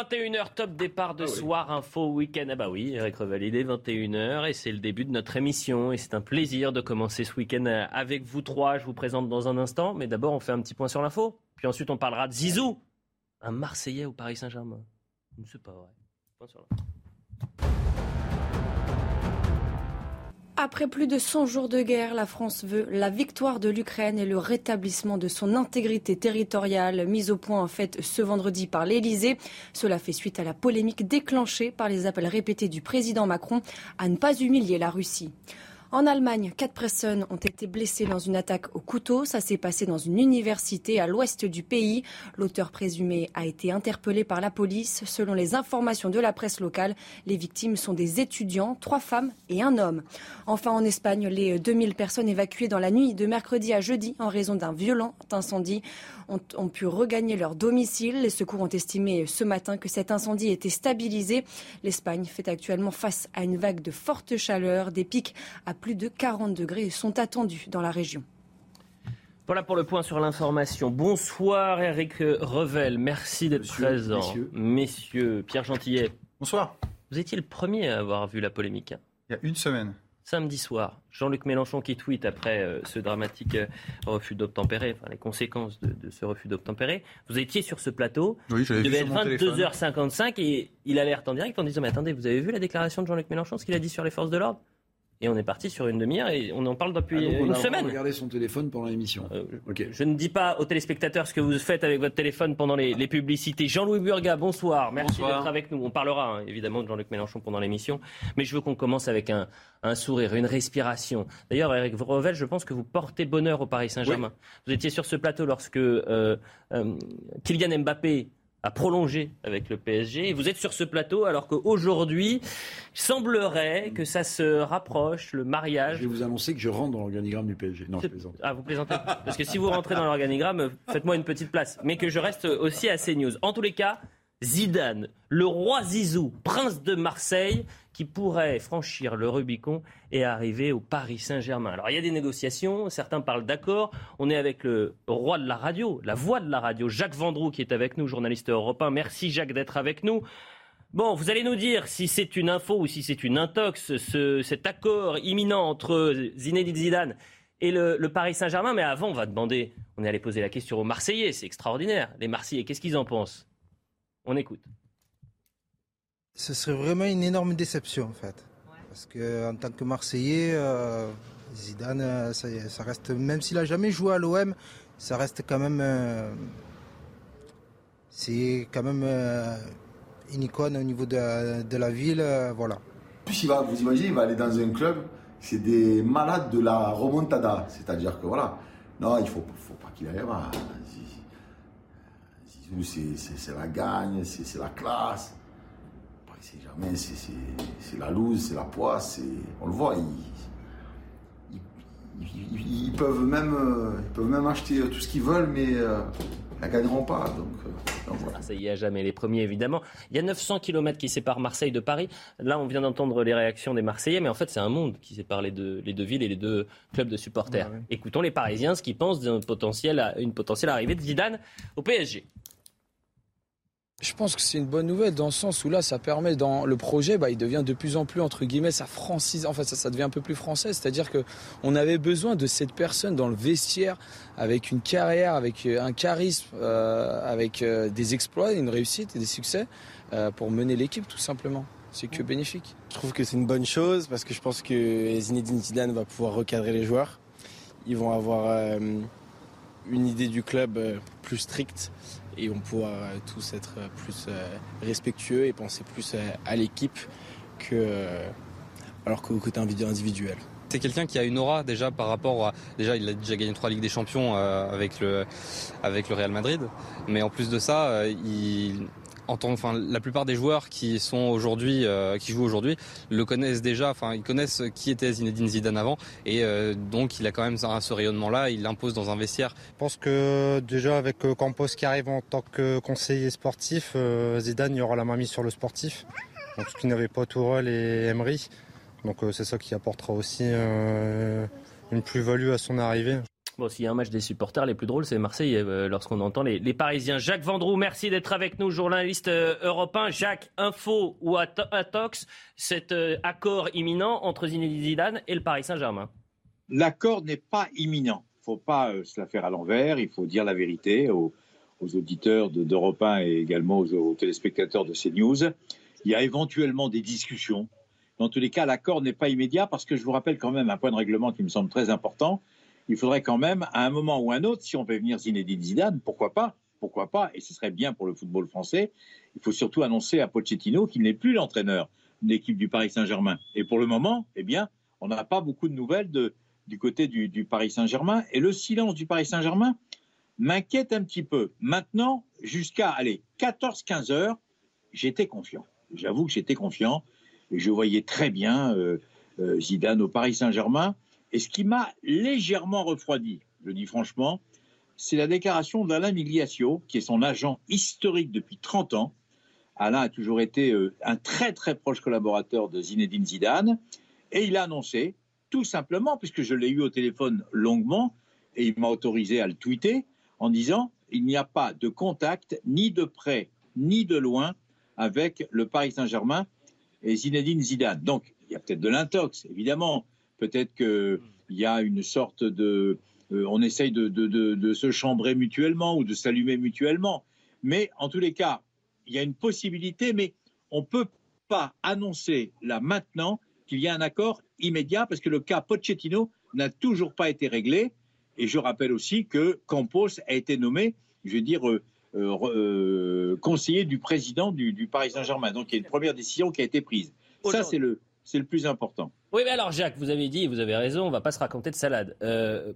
21h, top départ de Soir Info Week-end. Ah bah oui, Eric est 21h et c'est le début de notre émission. Et c'est un plaisir de commencer ce week-end avec vous trois. Je vous présente dans un instant. Mais d'abord, on fait un petit point sur l'info. Puis ensuite, on parlera de Zizou, un Marseillais au Paris Saint-Germain. C'est pas vrai. Point sur l'info. Après plus de 100 jours de guerre, la France veut la victoire de l'Ukraine et le rétablissement de son intégrité territoriale, mise au point en fait ce vendredi par l'Elysée. Cela fait suite à la polémique déclenchée par les appels répétés du président Macron à ne pas humilier la Russie. En Allemagne, quatre personnes ont été blessées dans une attaque au couteau. Ça s'est passé dans une université à l'ouest du pays. L'auteur présumé a été interpellé par la police. Selon les informations de la presse locale, les victimes sont des étudiants, trois femmes et un homme. Enfin, en Espagne, les 2000 personnes évacuées dans la nuit de mercredi à jeudi en raison d'un violent incendie ont, pu regagner leur domicile. Les secours ont estimé ce matin que cet incendie était stabilisé. L'Espagne fait actuellement face à une vague de forte chaleur. Des pics à plus de 40 degrés sont attendus dans la région. Voilà pour le point sur l'information. Bonsoir Eric Revel, merci d'être présent. Messieurs. messieurs. Pierre Gentillet. Bonsoir. Vous étiez le premier à avoir vu la polémique. Il y a une semaine. Samedi soir, Jean-Luc Mélenchon qui tweet après euh, ce dramatique euh, refus d'obtempérer, enfin les conséquences de, de ce refus d'obtempérer. Vous étiez sur ce plateau. Oui, j'avais Il devait être mon téléphone. 22h55 et il alerte en direct en disant Mais attendez, vous avez vu la déclaration de Jean-Luc Mélenchon, ce qu'il a dit sur les forces de l'ordre? Et on est parti sur une demi-heure et on en parle depuis Ah, une a semaine. regardé son téléphone pendant l'émission. Euh. Je ne dis pas aux téléspectateurs ce que vous faites avec votre téléphone pendant les, les publicités. Jean-Louis Burga, bonsoir. Merci d'être avec nous. On parlera hein, évidemment de Jean-Luc Mélenchon pendant l'émission. Mais je veux qu'on commence avec un, un sourire, une respiration. D'ailleurs, Eric Revel, je pense que vous portez bonheur au Paris Saint-Germain. Vous étiez sur ce plateau lorsque euh, euh, Kylian Mbappé a prolongé avec le PSG. Et vous êtes sur ce plateau alors qu'aujourd'hui, il semblerait que ça se rapproche, le mariage. Je vais vous annoncer que je rentre dans l'organigramme du PSG. Non, je plaisante. Ah, vous plaisantez Parce que si vous rentrez dans l'organigramme, faites-moi une petite place. Mais que je reste aussi à CNews. En tous les cas, Zidane, le roi Zizou, prince de Marseille, qui pourrait franchir le Rubicon et arriver au Paris Saint-Germain. Alors, il y a des négociations, certains parlent d'accord. On est avec le roi de la radio, la voix de la radio, Jacques Vendroux, qui est avec nous, journaliste européen. Merci, Jacques, d'être avec nous. Bon, vous allez nous dire si c'est une info ou si c'est une intox, ce- cet accord imminent entre Zinedine Zidane et le, le Paris Saint-Germain. Mais avant, on va demander, on est allé poser la question aux Marseillais, c'est extraordinaire. Les Marseillais, qu'est-ce qu'ils en pensent? On écoute. Ce serait vraiment une énorme déception en fait. Parce que en tant que Marseillais, euh, Zidane, euh, ça, ça reste, même s'il a jamais joué à l'OM, ça reste quand même, euh, c'est quand même euh, une icône au niveau de, de la ville, euh, voilà. En plus, il va, vous imaginez, il va aller dans un club, c'est des malades de la remontada. C'est-à-dire que voilà, non, il ne faut, faut pas qu'il aille là-bas. C'est- la gagne, c'est la classe. Paris Saint-Germain, c'est- c'est c'est la loose, c'est la poisse. On le voit, ils, ils- ils- ils peuvent même, euh, ils peuvent même acheter tout ce qu'ils veulent, mais euh, ils ne la gagneront pas. Donc, euh, donc voilà. Ça y est, à jamais les premiers, évidemment. Il y a 900 km qui séparent Marseille de Paris. Là, on vient d'entendre les réactions des Marseillais, mais en fait, c'est un monde qui sépare les deux, les deux villes et les deux clubs de supporters. Ouais, ouais. Écoutons les Parisiens, ce qu'ils pensent d'une potentielle, une potentielle arrivée de Zidane au PSG. Je pense que c'est une bonne nouvelle dans le sens où là, ça permet dans le projet, bah, il devient de plus en plus entre guillemets, ça francise, enfin ça, ça devient un peu plus français. C'est-à-dire que on avait besoin de cette personne dans le vestiaire avec une carrière, avec euh, un charisme, euh, avec euh, des exploits, une réussite et des succès euh, pour mener l'équipe tout simplement. C'est que bénéfique. Je trouve que c'est une bonne chose parce que je pense que Zinedine Zidane va pouvoir recadrer les joueurs. Ils vont avoir une idée du club plus stricte et vont pouvoir euh, tous être euh, plus euh, respectueux et penser plus à l'équipe que alors qu'au côté individu- individuel. C'est quelqu'un qui a une aura déjà par rapport à déjà il a déjà gagné trois ligues des champions avec le avec le Real Madrid, mais en plus de ça, enfin, la plupart des joueurs euh, qui jouent aujourd'hui, le connaissent déjà. Enfin, ils connaissent qui était Zinedine Zidane avant, et euh, donc il a quand même ce rayonnement-là. Il l'impose dans un vestiaire. Je pense que déjà avec euh, Campos qui arrive en tant que conseiller sportif, Zidane il y aura la main mise sur le sportif. Donc ce qui n'avait pas Tourelle et Emery. Donc c'est ça qui apportera aussi une plus-value à son arrivée. Bon, s'il y a un match des supporters, les plus drôles, c'est Marseille, euh, lorsqu'on entend les, Parisiens. Jacques Vendroux, merci d'être avec nous, journaliste euh, européen. Jacques, info ou Atox, cet euh, accord imminent entre Zinedine Zidane et le Paris Saint-Germain L'accord n'est pas imminent. Il ne faut pas se la faire à l'envers. Il faut dire la vérité aux, auditeurs d'Europe 1 et également aux, aux, téléspectateurs de CNews. Il y a éventuellement des discussions. Dans tous les cas, l'accord n'est pas immédiat parce que je vous rappelle quand même un point de règlement qui me semble très important il faudrait quand même, à un moment ou un autre, si on fait venir Zinedine Zidane, pourquoi pas Pourquoi pas Et ce serait bien pour le football français. Il faut surtout annoncer à Pochettino qu'il n'est plus l'entraîneur de l'équipe du Paris Saint-Germain. Et pour le moment, eh bien, on n'a pas beaucoup de nouvelles du côté du, Paris Saint-Germain. Et le silence du Paris Saint-Germain m'inquiète un petit peu. Maintenant, jusqu'à 14-15 heures, j'étais confiant. J'avoue que j'étais confiant et je voyais très bien euh, euh, Zidane au Paris Saint-Germain. Et ce qui m'a légèrement refroidi, je dis franchement, c'est la déclaration d'Alain Migliaccio, qui est son agent historique depuis 30 ans. Alain a toujours été euh, un très très proche collaborateur de Zinedine Zidane, et il a annoncé, tout simplement, puisque je l'ai eu au téléphone longuement, et il m'a autorisé à le tweeter, en disant il n'y a pas de contact, ni de près, ni de loin, avec le Paris Saint-Germain et Zinedine Zidane. Donc, il y a peut-être de l'intox, évidemment, Peut-être qu'il y a une sorte de... Euh, on essaye de, se chambrer mutuellement ou de s'allumer mutuellement. Mais en tous les cas, il y a une possibilité, mais on ne peut pas annoncer là maintenant qu'il y a un accord immédiat parce que le cas Pochettino n'a toujours pas été réglé. Et je rappelle aussi que Campos a été nommé, je veux dire, euh, euh, conseiller du président du, du Paris Saint-Germain. Donc il y a une première décision qui a été prise. Ça, c'est le, c'est le plus important. Oui, mais alors Jacques, vous avez dit, vous avez raison, on va pas se raconter de salade. Euh,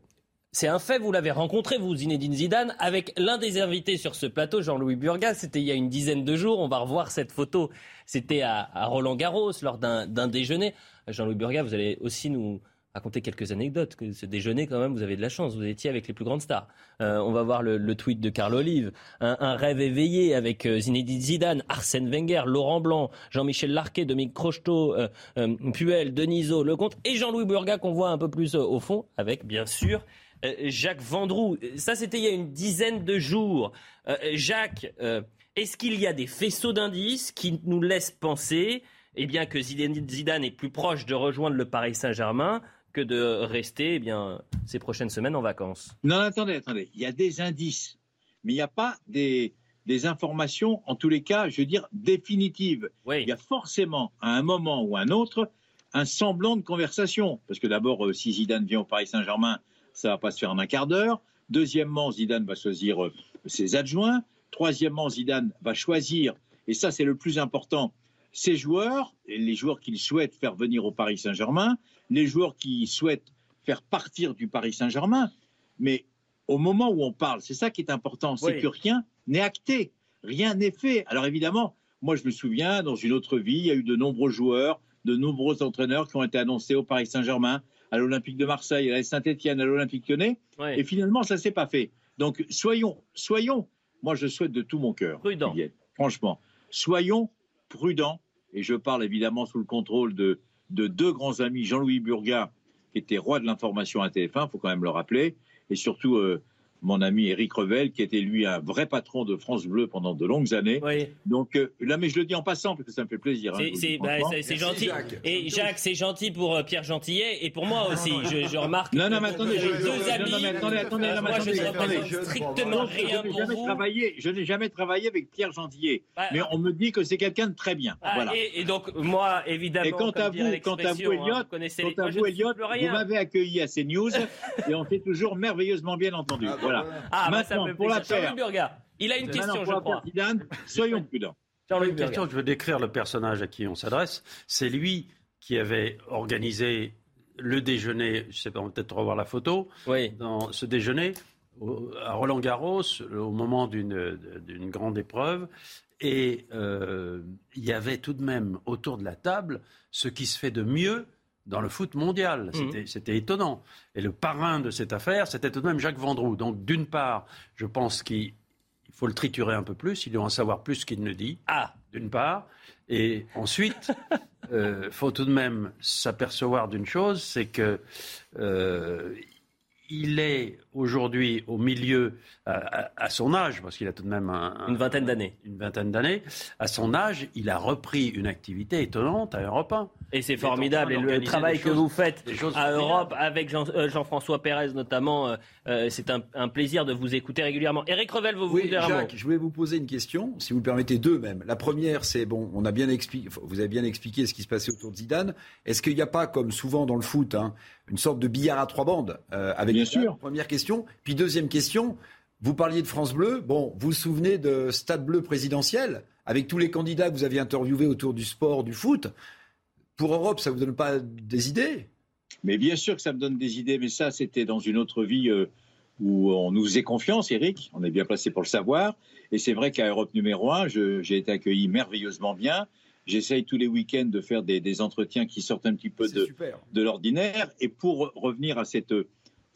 c'est un fait, vous l'avez rencontré, vous, Zinedine Zidane, avec l'un des invités sur ce plateau, Jean-Louis Burgas. C'était il y a une dizaine de jours. On va revoir cette photo. C'était à, à Roland Garros, lors d'un déjeuner. Jean-Louis Burgas, vous allez aussi nous, raconter quelques anecdotes. Ce déjeuner, quand même, vous avez de la chance. Vous étiez avec les plus grandes stars. Euh, on va voir le, tweet de Carl Olive. Un, rêve éveillé avec euh, Zinedine Zidane, Arsène Wenger, Laurent Blanc, Jean-Michel Larquet, Dominique Crocheteau, euh, Puel, Denisot, Lecomte et Jean-Louis Burga qu'on voit un peu plus au fond avec, bien sûr, Jacques Vendroux. Ça, c'était il y a une dizaine de jours. Jacques, est-ce qu'il y a des faisceaux d'indices qui nous laissent penser eh bien, que Zidane est plus proche de rejoindre le Paris Saint-Germain que de rester eh bien, ces prochaines semaines en vacances. Non, attendez, attendez. Il y a des indices, mais il n'y a pas des, des, informations, en tous les cas, je veux dire, définitives. Il y a forcément, à un moment ou à un autre, un semblant de conversation. Parce que d'abord, euh, si Zidane vient au Paris Saint-Germain, ça ne va pas se faire en un quart d'heure. Deuxièmement, Zidane va choisir euh, ses adjoints. Troisièmement, Zidane va choisir, et ça c'est le plus important, ses joueurs, les joueurs qu'il souhaite faire venir au Paris Saint-Germain, les joueurs qui souhaitent faire partir du Paris Saint-Germain. Mais au moment où on parle, c'est ça qui est important, c'est que rien n'est acté, rien n'est fait. Alors évidemment, moi je me souviens, dans une autre vie, il y a eu de nombreux joueurs, de nombreux entraîneurs qui ont été annoncés au Paris Saint-Germain, à l'Olympique de Marseille, à la Saint-Etienne, à l'Olympique lyonnais, et finalement ça ne s'est pas fait. Donc soyons, soyons, moi je souhaite de tout mon cœur, franchement, soyons prudents et je parle évidemment sous le contrôle de, deux grands amis, Jean-Louis Burga, qui était roi de l'information à TF1, il faut quand même le rappeler, et surtout euh, mon ami Eric Revel, qui était lui un vrai patron de France Bleu pendant de longues années. Donc euh, là, mais je le dis en passant parce que ça me fait plaisir. Hein, c'est bah, gentil. Et Jacques, c'est gentil pour euh, Pierre Gentillet et pour moi aussi. Je, remarque. Non, non, mais attendez, je, deux amis. Non, mais attendez, attendez, moi, je ne strictement rien pour vous. Travaillé, je n'ai jamais travaillé avec Pierre Gentillet, bah, mais on me dit que c'est quelqu'un de très bien. Ah, voilà. Et, donc moi, évidemment. Et quant à vous, quant à vous, Elliot, quant à vous, Elliot, vous m'avez accueilli à CNews et on s'est toujours merveilleusement bien entendu. Ah, bah, voilà. Ah, pour la paire. Il a une question, je crois. soyons prudents. Une question que je veux décrire le personnage à qui on s'adresse. C'est lui qui avait organisé le déjeuner, je sais pas, on va peut-être revoir la photo, oui. dans ce déjeuner à Roland Garros, au moment d'une grande épreuve, et euh, il y avait tout de même autour de la table ce qui se fait de mieux dans le foot mondial. Mhm. C'était étonnant. Et le parrain de cette affaire, c'était tout de même Jacques Vendroux. Donc d'une part, je pense qu'il faut le triturer un peu plus, il doit en savoir plus qu'il ne dit. Ah, d'une part. Et ensuite, il euh, faut tout de même s'apercevoir d'une chose, c'est que euh, il est aujourd'hui au milieu, à, son âge, parce qu'il a tout de même une vingtaine d'années. Une vingtaine d'années. À son âge, il a repris une activité étonnante à Europe 1. Et c'est formidable. Et le travail que vous faites à Europe avec euh, Jean-François Pérez notamment, euh, euh, c'est un, plaisir de vous écouter régulièrement. Éric Revel, vous oui, Jacques, je voulais vous poser une question, si vous me permettez deux même. La première, c'est bon, on a bien expliqué, vous avez bien expliqué ce qui se passait autour de Zidane. Est-ce qu'il n'y a pas, comme souvent dans le foot, hein, une sorte de billard à trois bandes avec Bien sûr. Première question. Puis deuxième question. Vous parliez de France Bleu. Bon, vous vous souvenez de Stade Bleu présidentiel avec tous les candidats que vous aviez interviewés autour du sport, du foot. Pour Europe, ça vous donne pas des idées? Mais bien sûr que ça me donne des idées, mais ça, c'était dans une autre vie euh, où on nous faisait confiance, Eric. On est bien placé pour le savoir. Et c'est vrai qu'à Europe numéro 1, j'ai été accueilli merveilleusement bien. J'essaye tous les week-ends de faire des, entretiens qui sortent un petit peu de, de l'ordinaire. Et pour revenir à cette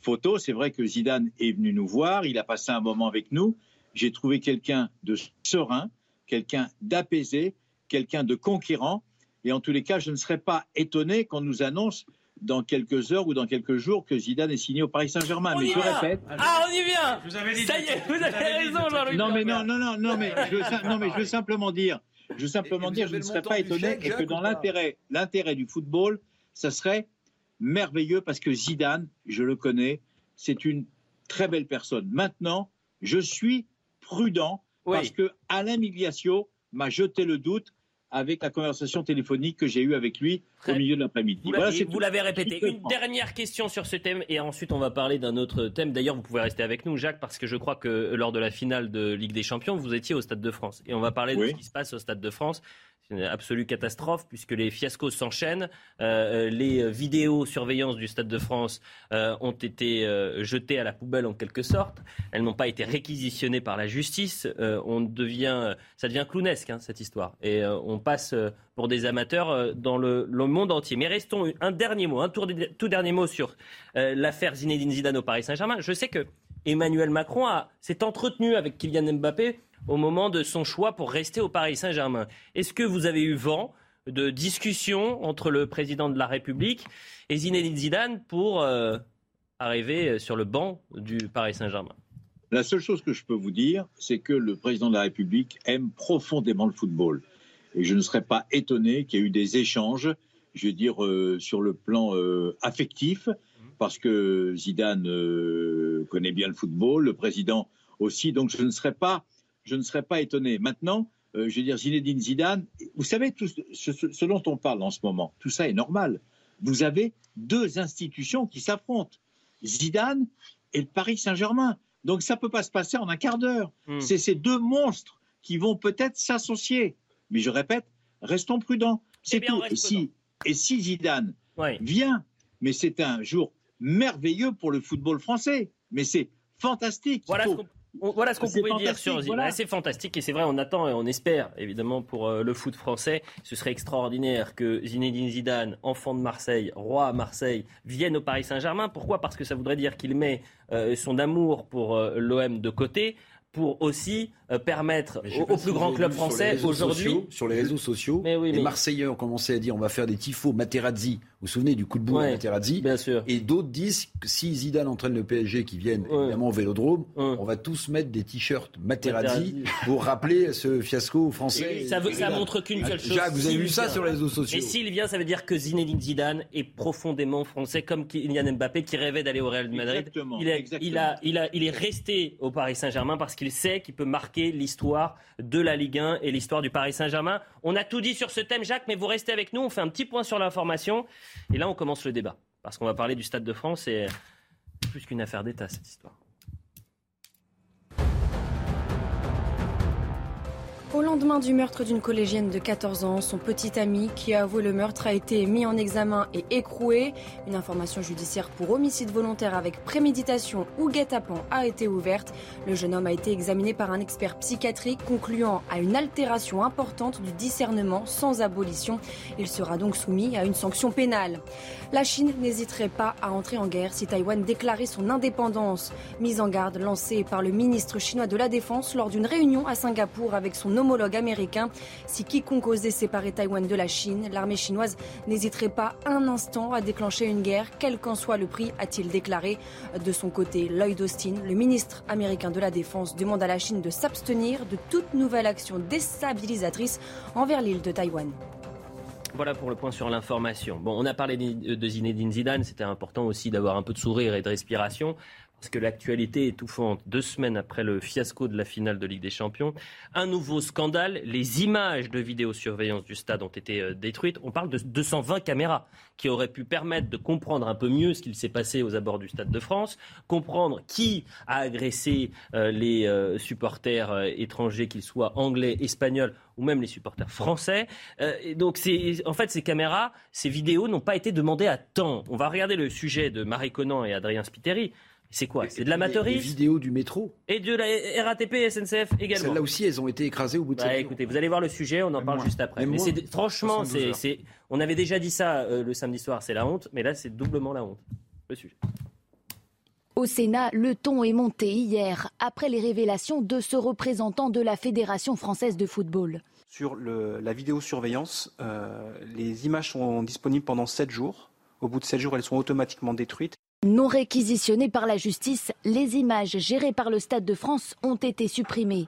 photo, c'est vrai que Zidane est venu nous voir, il a passé un moment avec nous. J'ai trouvé quelqu'un de serein, quelqu'un d'apaisé, quelqu'un de conquérant. Et en tous les cas, je ne serais pas étonné qu'on nous annonce dans quelques heures ou dans quelques jours que Zidane est signé au Paris Saint-Germain. Mais je répète. Ah, on y vient vous avez Ça y est, vous avez, raison, Jean-Louis. Non, mais non, non, non, non, mais je, non, mais je veux simplement dire, je veux simplement dire, je ne serais pas étonné et que dans l'intérêt, l'intérêt du football, ça serait merveilleux parce que Zidane, je le connais, c'est une très belle personne. Maintenant, je suis prudent parce que Alain Migliaccio m'a jeté le doute avec la conversation téléphonique que j'ai eue avec lui au milieu de l'après-midi. Vous l'avez répété. Une dernière question sur ce thème et ensuite on va parler d'un autre thème. D'ailleurs, vous pouvez rester avec nous, Jacques, parce que je crois que lors de la finale de Ligue des Champions, vous étiez au Stade de France. Et on va parler de ce qui se passe au Stade de France une absolue catastrophe puisque les fiascos s'enchaînent. Euh, euh, les vidéos surveillance du Stade de France euh, ont été jetées à la poubelle en quelque sorte. Elles n'ont pas été réquisitionnées par la justice. on devient, ça devient clownesque hein, cette histoire et on passe pour des amateurs dans le, monde entier. Mais restons un dernier mot, un tout dernier mot sur l'affaire Zinedine Zidane au Paris Saint-Germain. Je sais que Emmanuel Macron s'est entretenu avec Kylian Mbappé au moment de son choix pour rester au Paris Saint-Germain. Est-ce que vous avez eu vent de discussions entre le président de la République et Zinedine Zidane pour euh, arriver sur le banc du Paris Saint-Germain? La seule chose que je peux vous dire, c'est que le président de la République aime profondément le football. Et je ne serais pas étonné qu'il y ait eu des échanges, je veux dire, euh, sur le plan euh, affectif, parce que Zidane connaît bien le football, le président aussi. Donc je ne serais pas je ne serais pas étonné. Maintenant, euh, je veux dire, Zinedine Zidane, vous savez, tout ce, dont on parle en ce moment, tout ça est normal. Vous avez deux institutions qui s'affrontent, Zidane et le Paris Saint-Germain. Donc ça ne peut pas se passer en un quart d'heure. Hmm. C'est ces deux monstres qui vont peut-être s'associer. Mais je répète, restons prudents. C'est tout. Et si, et si, Zidane vient, mais c'est un jour merveilleux pour le football français. Mais c'est fantastique. Voilà voilà ce qu'on pouvait dire sur Zidane. C'est fantastique et c'est vrai, on attend et on espère évidemment pour euh, le foot français. Ce serait extraordinaire que Zinedine Zidane, enfant de Marseille, roi à Marseille, vienne au Paris Saint-Germain. Pourquoi? Parce que ça voudrait dire qu'il met euh, son amour pour euh, l'OM de côté pour aussi euh, permettre au, plus grand club français aujourd'hui. Sur les réseaux sociaux, les Marseillais ont commencé à dire on va faire des tifos Materazzi. Vous vous souvenez du coup de boule à Materazzi Bien sûr. Et d'autres disent que si Zidane entraîne le PSG qui viennent évidemment au Vélodrome, on va tous mettre des t-shirts Materazzi, pour rappeler ce fiasco français. ça, ça montre qu'une seule chose. Jacques, vous avez vu ça sur les réseaux sociaux Et s'il vient, ça veut dire que Zinedine Zidane est profondément français, comme Kylian Mbappé qui rêvait d'aller au Real Madrid. il, il, a, il, a, il est resté au Paris Saint-Germain parce qu'il sait qu'il peut marquer l'histoire de la Ligue 1 et l'histoire du Paris Saint-Germain. On a tout dit sur ce thème, Jacques, mais vous restez avec nous. On fait un petit point sur l'information. Et là, on commence le débat. Parce qu'on va parler du Stade de France et plus qu'une affaire d'État, cette histoire. Au lendemain du meurtre d'une collégienne de 14 ans, son petit ami qui a avoué le meurtre a été mis en examen et écroué. Une information judiciaire pour homicide volontaire avec préméditation ou guet-apens a été ouverte. Le jeune homme a été examiné par un expert psychiatrique concluant à une altération importante du discernement sans abolition. Il sera donc soumis à une sanction pénale. La Chine n'hésiterait pas à entrer en guerre si Taïwan déclarait son indépendance. Mise en garde lancée par le ministre chinois de la Défense lors d'une réunion à Singapour avec son homologue américain. Si quiconque osait séparer Taïwan de la Chine, l'armée chinoise n'hésiterait pas un instant à déclencher une guerre, quel qu'en soit le prix, a-t-il déclaré. De son côté, Lloyd Austin, le ministre américain de la Défense, demande à la Chine de s'abstenir de toute nouvelle action déstabilisatrice envers l'île de Taïwan. Voilà pour le point sur l'information. Bon, on a parlé de Zinedine Zidane, c'était important aussi d'avoir un peu de sourire et de respiration parce que l'actualité est étouffante. Deux semaines après le fiasco de la finale de Ligue des Champions, un nouveau scandale. Les images de vidéosurveillance du stade ont été euh, détruites. On parle de 220 caméras qui auraient pu permettre de comprendre un peu mieux ce qu'il s'est passé aux abords du Stade de France, comprendre qui a agressé euh, les euh, supporters étrangers, qu'ils soient anglais, espagnols ou même les supporters français. donc, en fait, ces caméras, ces vidéos n'ont pas été demandées à temps. On va regarder le sujet de Marie Conan et Adrien Spiteri. C'est quoi C'est de l'amateurisme Les vidéos du métro. Et de la RATP et SNCF également. Celles-là aussi, elles ont été écrasées au bout de bah, Écoutez, vous allez voir le sujet, on en parle juste après. Mais, franchement, c'est, on avait déjà dit ça euh, le samedi soir, c'est la honte, mais là, c'est doublement la honte. Le sujet. Au Sénat, le ton est monté hier après les révélations de ce représentant de la Fédération française de football. Sur la vidéosurveillance, euh, les images sont disponibles pendant 7 jours. Au bout de 7 jours, elles sont automatiquement détruites. Non réquisitionnées par la justice, les images gérées par le Stade de France ont été supprimées.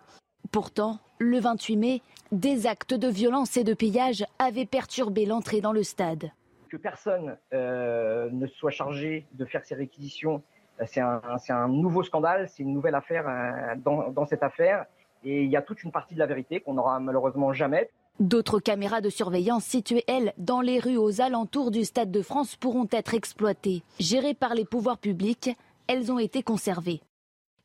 Pourtant, le 28 mai, des actes de violence et de pillage avaient perturbé l'entrée dans le stade. Que personne euh, ne soit chargé de faire ces réquisitions, euh, c'est un, nouveau scandale, c'est une nouvelle affaire euh, dans, dans cette affaire. Et il y a toute une partie de la vérité qu'on n'aura malheureusement jamais. D'autres caméras de surveillance situées, elles, dans les rues aux alentours du Stade de France pourront être exploitées. Gérées par les pouvoirs publics, elles ont été conservées.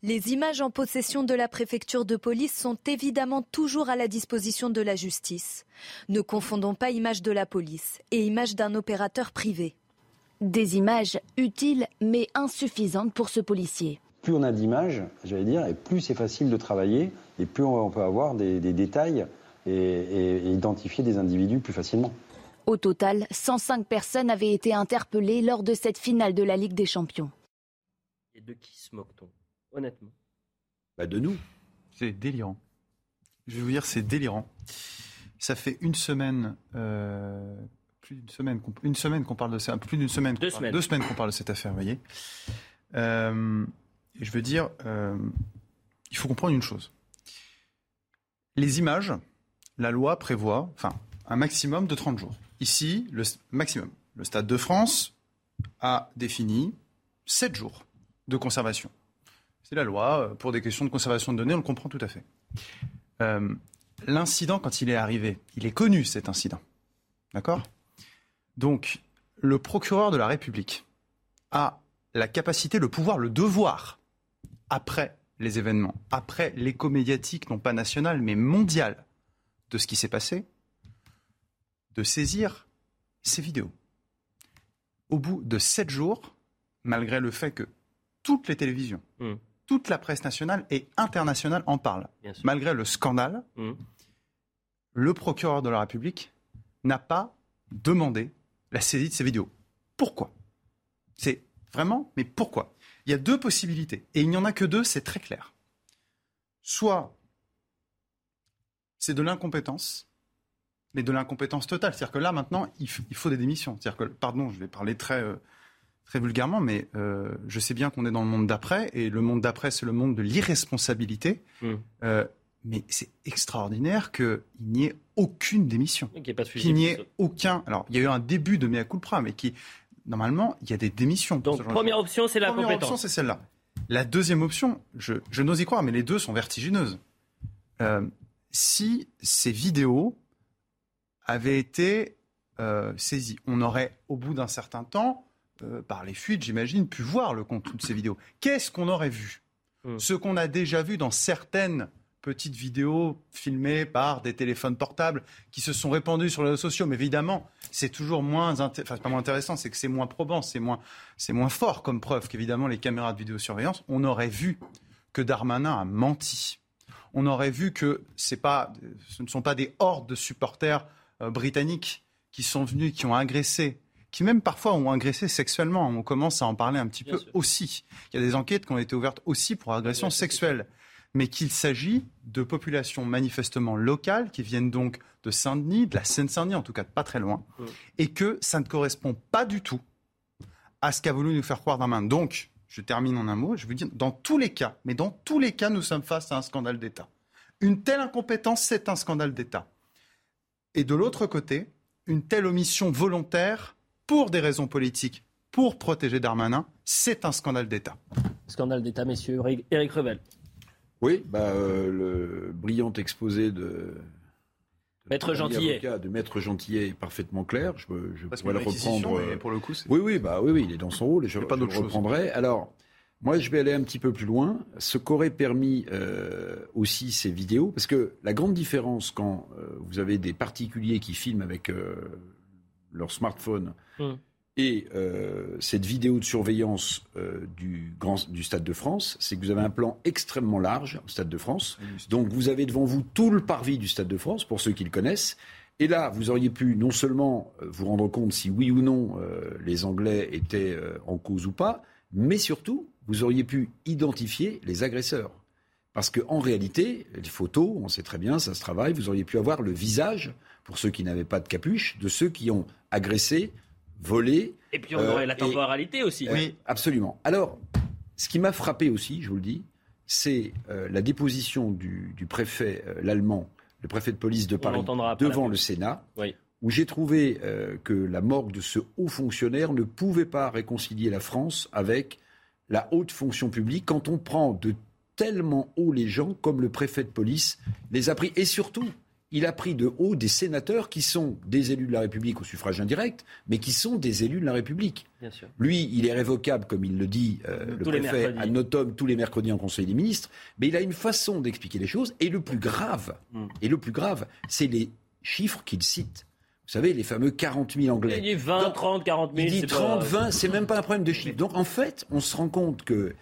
Les images en possession de la préfecture de police sont évidemment toujours à la disposition de la justice. Ne confondons pas images de la police et images d'un opérateur privé. Des images utiles mais insuffisantes pour ce policier. Plus on a d'images, j'allais dire, et plus c'est facile de travailler et plus on peut avoir des, des détails et, identifier des individus plus facilement. Au total, 105 personnes avaient été interpellées lors de cette finale de la Ligue des Champions. Et de qui se moque-t-on, honnêtement? Bah De nous. C'est délirant. Je vais vous dire, c'est délirant. Ça fait une semaine, euh, plus d'une semaine, une semaine qu'on parle de ça, plus d'une semaine, deux, semaines. deux semaines qu'on parle de cette affaire, vous voyez. Euh, et je veux dire, euh, il faut comprendre une chose. Les images, la loi prévoit enfin, un maximum de 30 jours. Ici, le maximum. Le Stade de France a défini 7 jours de conservation. C'est la loi. Euh, pour des questions de conservation de données, on le comprend tout à fait. Euh, l'incident, quand il est arrivé, il est connu cet incident. D'accord? Donc, le procureur de la République a la capacité, le pouvoir, le devoir, après les événements, après l'écho médiatique, non pas national, mais mondial, de ce qui s'est passé, de saisir ces vidéos. Au bout de sept jours, malgré le fait que toutes les télévisions, hmm. toute la presse nationale et internationale en parlent, malgré le scandale, hmm. le procureur de la République n'a pas demandé la saisie de ces vidéos. Pourquoi? C'est vraiment, mais pourquoi? Il y a deux possibilités, et il n'y en a que deux, c'est très clair. Soit c'est de l'incompétence, mais de l'incompétence totale. C'est-à-dire que là, maintenant, il, faut des démissions. C'est-à-dire que, pardon, je vais parler très, euh, très vulgairement, mais euh, je sais bien qu'on est dans le monde d'après, et le monde d'après, c'est le monde de l'irresponsabilité. Mmh. Euh, mais c'est extraordinaire qu'il n'y ait aucune démission. Qu'il n'y ait aucun. Alors, il y a eu un début de mea culpa, mais qui, normalement, il y a des démissions. Donc, première option, c'est la Première option, c'est celle-là. La deuxième option, je, je n'ose y croire, mais les deux sont vertigineuses si ces vidéos avaient été euh, saisies. On aurait, au bout d'un certain temps, euh, par les fuites, j'imagine, pu voir le contenu de ces vidéos. Qu'est-ce qu'on aurait vu? Hmm. Ce qu'on a déjà vu dans certaines petites vidéos filmées par des téléphones portables qui se sont répandues sur les réseaux sociaux. Mais évidemment, c'est toujours moins, enfin, pas moins intéressant, c'est que c'est moins probant, c'est moins, c'est moins fort comme preuve qu'évidemment les caméras de vidéosurveillance. On aurait vu que Darmanin a menti. On aurait vu que c'est pas, ce ne sont pas des hordes de supporters euh, britanniques qui sont venus, qui ont agressé qui même parfois ont agressé sexuellement. On commence à en parler un petit peu aussi. Il y a des enquêtes qui ont été ouvertes aussi pour agression sexuelle. Mais qu'il s'agit de populations manifestement locales qui viennent donc de Saint-Denis, de la Seine-Saint-Denis, en tout cas de pas très loin, et que ça ne correspond pas du tout à ce qu'a voulu nous faire croire Darmanin. Donc, je termine en un mot, je vous dis, dans tous les cas, mais dans tous les cas, nous sommes face à un scandale d'État. Une telle incompétence, c'est un scandale d'État. Et de l'autre côté, une telle omission volontaire pour des raisons politiques, pour protéger Darmanin, c'est un scandale d'État. Scandale d'État, messieurs. Éric Revel. Oui, bah, euh, le brillant exposé de, Maître Gentillet. de Maître Gentillet est parfaitement clair. Je, je pourrais le reprendre. Mais pour le coup, oui, oui, bah, oui, oui, il est dans son rôle et je, pas je le reprendrai. Alors, moi, je vais aller un petit peu plus loin. Ce qu'aurait permis euh, aussi ces vidéos, parce que la grande différence quand euh, vous avez des particuliers qui filment avec leur smartphone hmm. Et euh, cette vidéo de surveillance euh, du, grand, du Stade de France, c'est que vous avez un plan extrêmement large au Stade de France. Donc vous avez devant vous tout le parvis du Stade de France, pour ceux qui le connaissent. Et là, vous auriez pu non seulement euh, vous rendre compte si oui ou non les Anglais étaient en cause ou pas, mais surtout, vous auriez pu identifier les agresseurs. Parce qu'en réalité, les photos, on sait très bien, ça se travaille, vous auriez pu avoir le visage pour ceux qui n'avaient pas de capuche, de ceux qui ont agressé, volé. Et puis on aurait euh, la temporalité aussi. Oui, absolument. Alors, ce qui m'a frappé aussi, je vous le dis, c'est euh, la déposition du, préfet, euh, l'allemand, le préfet de police de Paris, devant le Sénat, où j'ai trouvé que la morgue de ce haut fonctionnaire ne pouvait pas réconcilier la France avec la haute fonction publique quand on prend de tellement haut les gens comme le préfet de police les a pris. Et surtout, il a pris de haut des sénateurs qui sont des élus de la République au suffrage indirect, mais qui sont des élus de la République. Lui, il est révocable, comme il le dit euh, le préfet à Notom tous les mercredis en Conseil des ministres, mais il a une façon d'expliquer les choses. Et le plus grave, hmm. et le plus grave, c'est les chiffres qu'il cite. Vous savez, les fameux 40 000 Anglais. Il dit 20, 30, 40 000. Il dit 30, 20, c'est même pas un problème de chiffres. Donc en fait, on se rend compte que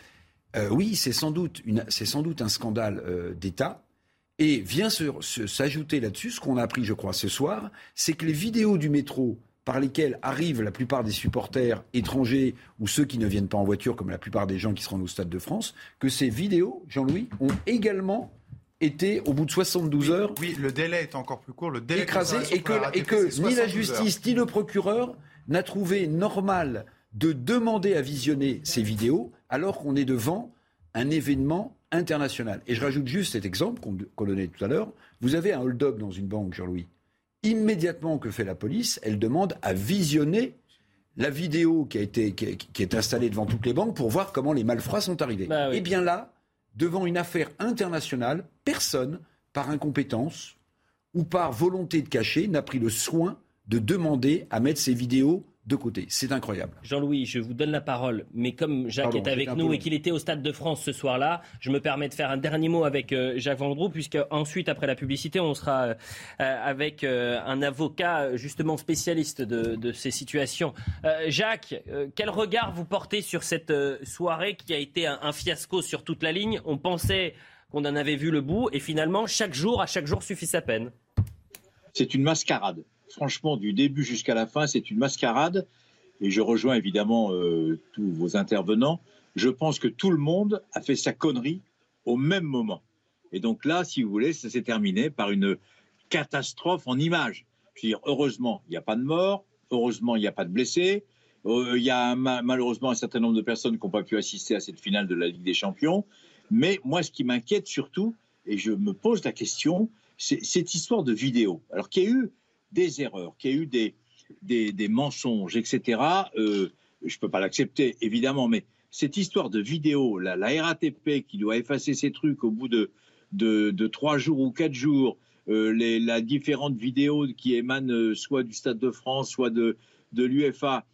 euh, oui, c'est sans doute, sans doute un scandale euh, d'État. Et vient s'ajouter là-dessus, ce qu'on a appris, je crois, ce soir, c'est que les vidéos du métro par lesquelles arrivent la plupart des supporters étrangers ou ceux qui ne viennent pas en voiture, comme la plupart des gens qui se rendent au Stade de France, que ces vidéos, Jean-Louis, ont également été, au bout de 72 heures... Oui, le délai est encore plus court. Le délai écrasé et que, et que ni la justice ni le procureur n'a trouvé normal de demander à visionner ces vidéos alors qu'on est devant un événement international. Et je rajoute juste cet exemple qu'on donnait tout à l'heure. Vous avez un hold-up dans une banque, Jean-Louis. Immédiatement, que fait la police Elle demande à visionner la vidéo qui, a été, qui, est installée devant toutes les banques pour voir comment les malfrats sont arrivés. Bah Et eh bien là, devant une affaire internationale, personne, par incompétence ou par volonté de cacher, n'a pris le soin de demander à mettre ces vidéos de côté. C'est incroyable. Jean-Louis, je vous donne la parole, mais comme Jacques est avec nous et qu'il était au Stade de France ce soir-là, je me permets de faire un dernier mot avec euh, Jacques Vendroux, puisque ensuite, après la publicité, on sera euh, avec euh, un avocat justement spécialiste de, ces situations. Jacques, quel regard vous portez sur cette soirée qui a été un, un fiasco sur toute la ligne? On pensait qu'on en avait vu le bout, et finalement, chaque jour, à chaque jour suffit sa peine. C'est une mascarade franchement, du début jusqu'à la fin, c'est une mascarade. Et je rejoins évidemment euh, tous vos intervenants. Je pense que tout le monde a fait sa connerie au même moment. Et donc là, si vous voulez, ça s'est terminé par une catastrophe en images. Je veux dire, heureusement, il n'y a pas de mort. Heureusement, il n'y a pas de blessés. Euh, il y a malheureusement un certain nombre de personnes qui n'ont pas pu assister à cette finale de la Ligue des Champions. Mais moi, ce qui m'inquiète surtout, et je me pose la question, c'est cette histoire de vidéo. Alors qu'il y a eu des erreurs, qu'il y a eu des, des, mensonges, etc., euh, je ne peux pas l'accepter, évidemment, mais cette histoire de vidéo, la, RATP qui doit effacer ses trucs au bout de, de, trois jours ou quatre jours, euh, les la différentes vidéos qui émanent euh, soit du Stade de France, soit de, de l'UFA,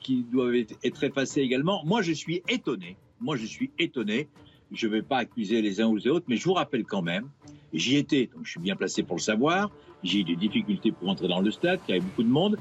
qui doivent être, effacées également, moi je suis étonné, moi je suis étonné je ne vais pas accuser les uns ou les autres, mais je vous rappelle quand même, j'y étais, donc je suis bien placé pour le savoir, j'ai eu des difficultés pour entrer dans le stade, il y avait beaucoup de monde.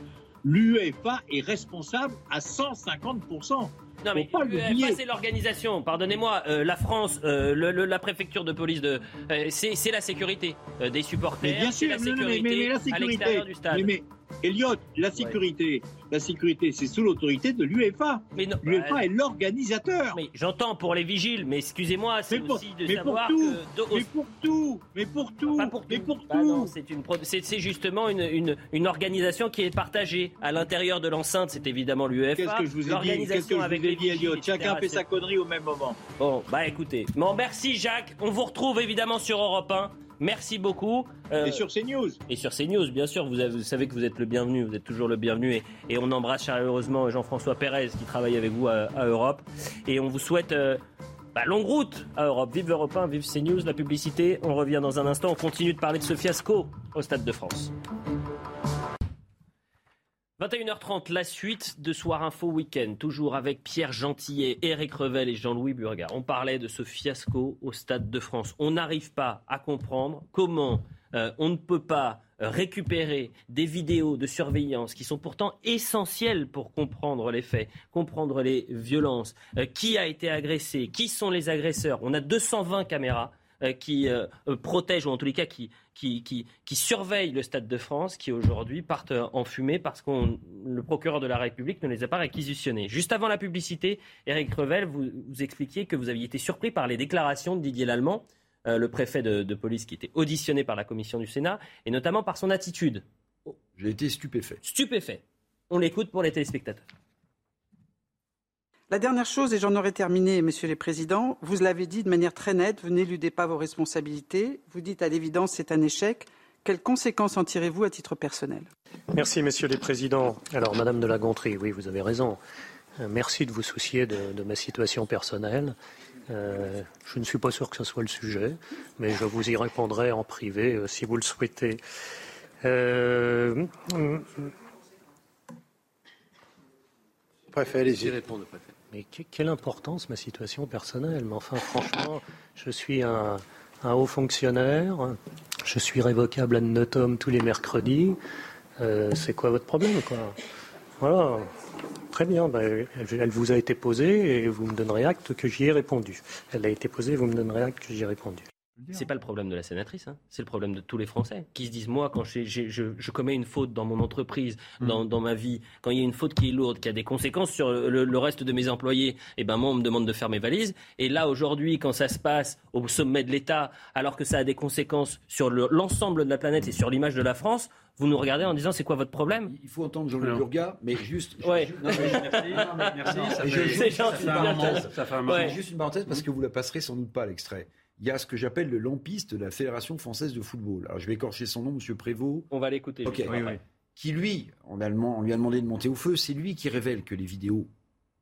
L'UEFA est responsable à 150%. Non mais l'UEFA c'est l'organisation. Pardonnez-moi, euh, la France, euh, le, le, la préfecture de police de, euh, c'est la sécurité des supporters. Mais bien sûr, la sécurité mais, mais la à sécurité. l'extérieur du stade. Mais, Elliot, la sécurité, la sécurité, c'est sous l'autorité de l'UEFA. L'UEFA bah, est l'organisateur. Mais j'entends pour les vigiles, mais excusez-moi, c'est aussi de mais pour tout, que de- mais pour tout, mais pour tout, Pas pour mais tout. pour Bah tout. c'est une justement une, une, une organisation qui est partagée à l'intérieur de l'enceinte. C'est évidemment l'UEFA. Qu'est-ce que je vous ai dit? Qu'est-ce L'organisation que je avec vous ai les dit, Elliot vigiles, Chacun fait sa connerie au même moment. Bon, bah écoutez. Bon, merci Jacques. On vous retrouve évidemment sur Europe 1. Merci beaucoup. Euh, Et sur CNews. Et sur CNews, bien sûr. Vous, avez- vous savez que vous êtes le bienvenu. Vous êtes toujours le bienvenu. Et, et on embrasse chaleureusement Jean-François Pérez qui travaille avec vous à, à Europe. Et on vous souhaite euh, bah, longue route à Europe. Vive Europe 1, vive CNews, la publicité. On revient dans un instant. On continue de parler de ce fiasco au Stade de France. 21h30, la suite de Soir Info Week-end, toujours avec Pierre Gentillet, Éric Revel et Jean-Louis Burga. On parlait de ce fiasco au Stade de France. On n'arrive pas à comprendre comment euh, on ne peut pas euh, récupérer des vidéos de surveillance qui sont pourtant essentielles pour comprendre les faits, comprendre les violences, euh, qui a été agressé, qui sont les agresseurs. On a 220 caméras qui euh, euh, protègent, ou en tous les cas qui, qui, qui, qui surveillent le Stade de France, qui aujourd'hui partent euh, en fumée parce que le procureur de la République ne les a pas réquisitionnés. Juste avant la publicité, Éric Revel, vous, vous expliquiez que vous aviez été surpris par les déclarations de Didier Lallemand, euh, le préfet de, de police qui était auditionné par la commission du Sénat, et notamment par son attitude. J'ai été stupéfait. Stupéfait. On l'écoute pour les téléspectateurs. La dernière chose, et j'en aurai terminé, messieurs les présidents, vous l'avez dit de manière très nette, vous n'éludez pas vos responsabilités, vous dites à l'évidence c'est un échec. Quelles conséquences en tirez-vous à titre personnel? Merci, messieurs les présidents. Alors, Madame de la Gontrie, oui, vous avez raison. Euh, Merci de vous soucier de, de ma situation personnelle. Euh, je ne suis pas sûr que ce soit le sujet, mais je vous y répondrai en privé euh, si vous le souhaitez. Euh, Préfet, allez-y. Mais que- quelle importance ma situation personnelle Mais enfin, franchement, je suis un, haut fonctionnaire. Je suis révocable ad notum tous les mercredis. Euh, c'est quoi votre problème, Voilà. Très bien. ben, elle vous a été posée et vous me donnerez acte que j'y ai répondu. Elle a été posée, vous me donnerez acte que j'y ai répondu. C'est pas le problème de la sénatrice, hein. c'est le problème de tous les Français qui se disent moi quand je, je commets une faute dans mon entreprise, dans, dans ma vie, quand il y a une faute qui est lourde, qui a des conséquences sur le, le reste de mes employés, et ben moi on me demande de faire mes valises. Et là aujourd'hui quand ça se passe au sommet de l'État, alors que ça a des conséquences sur le- l'ensemble de la planète et sur l'image de la France, vous nous regardez en disant c'est quoi votre problème? Il faut entendre Jean-Luc Burga, mais juste. Ouais. Non, mais- Merci, merci, ça je- fait- je- je- gentil, ça fait un bien moment, sûr. ça fait un Ouais. moment. Juste une parenthèse parce que vous la passerez sans doute pas à l'extrait. Il y a ce que j'appelle le lampiste de la Fédération française de football. Alors je vais écorcher son nom, Monsieur Prévost. On va l'écouter. Après. Qui lui, en allemand, on lui a demandé de monter au feu. C'est lui qui révèle que les vidéos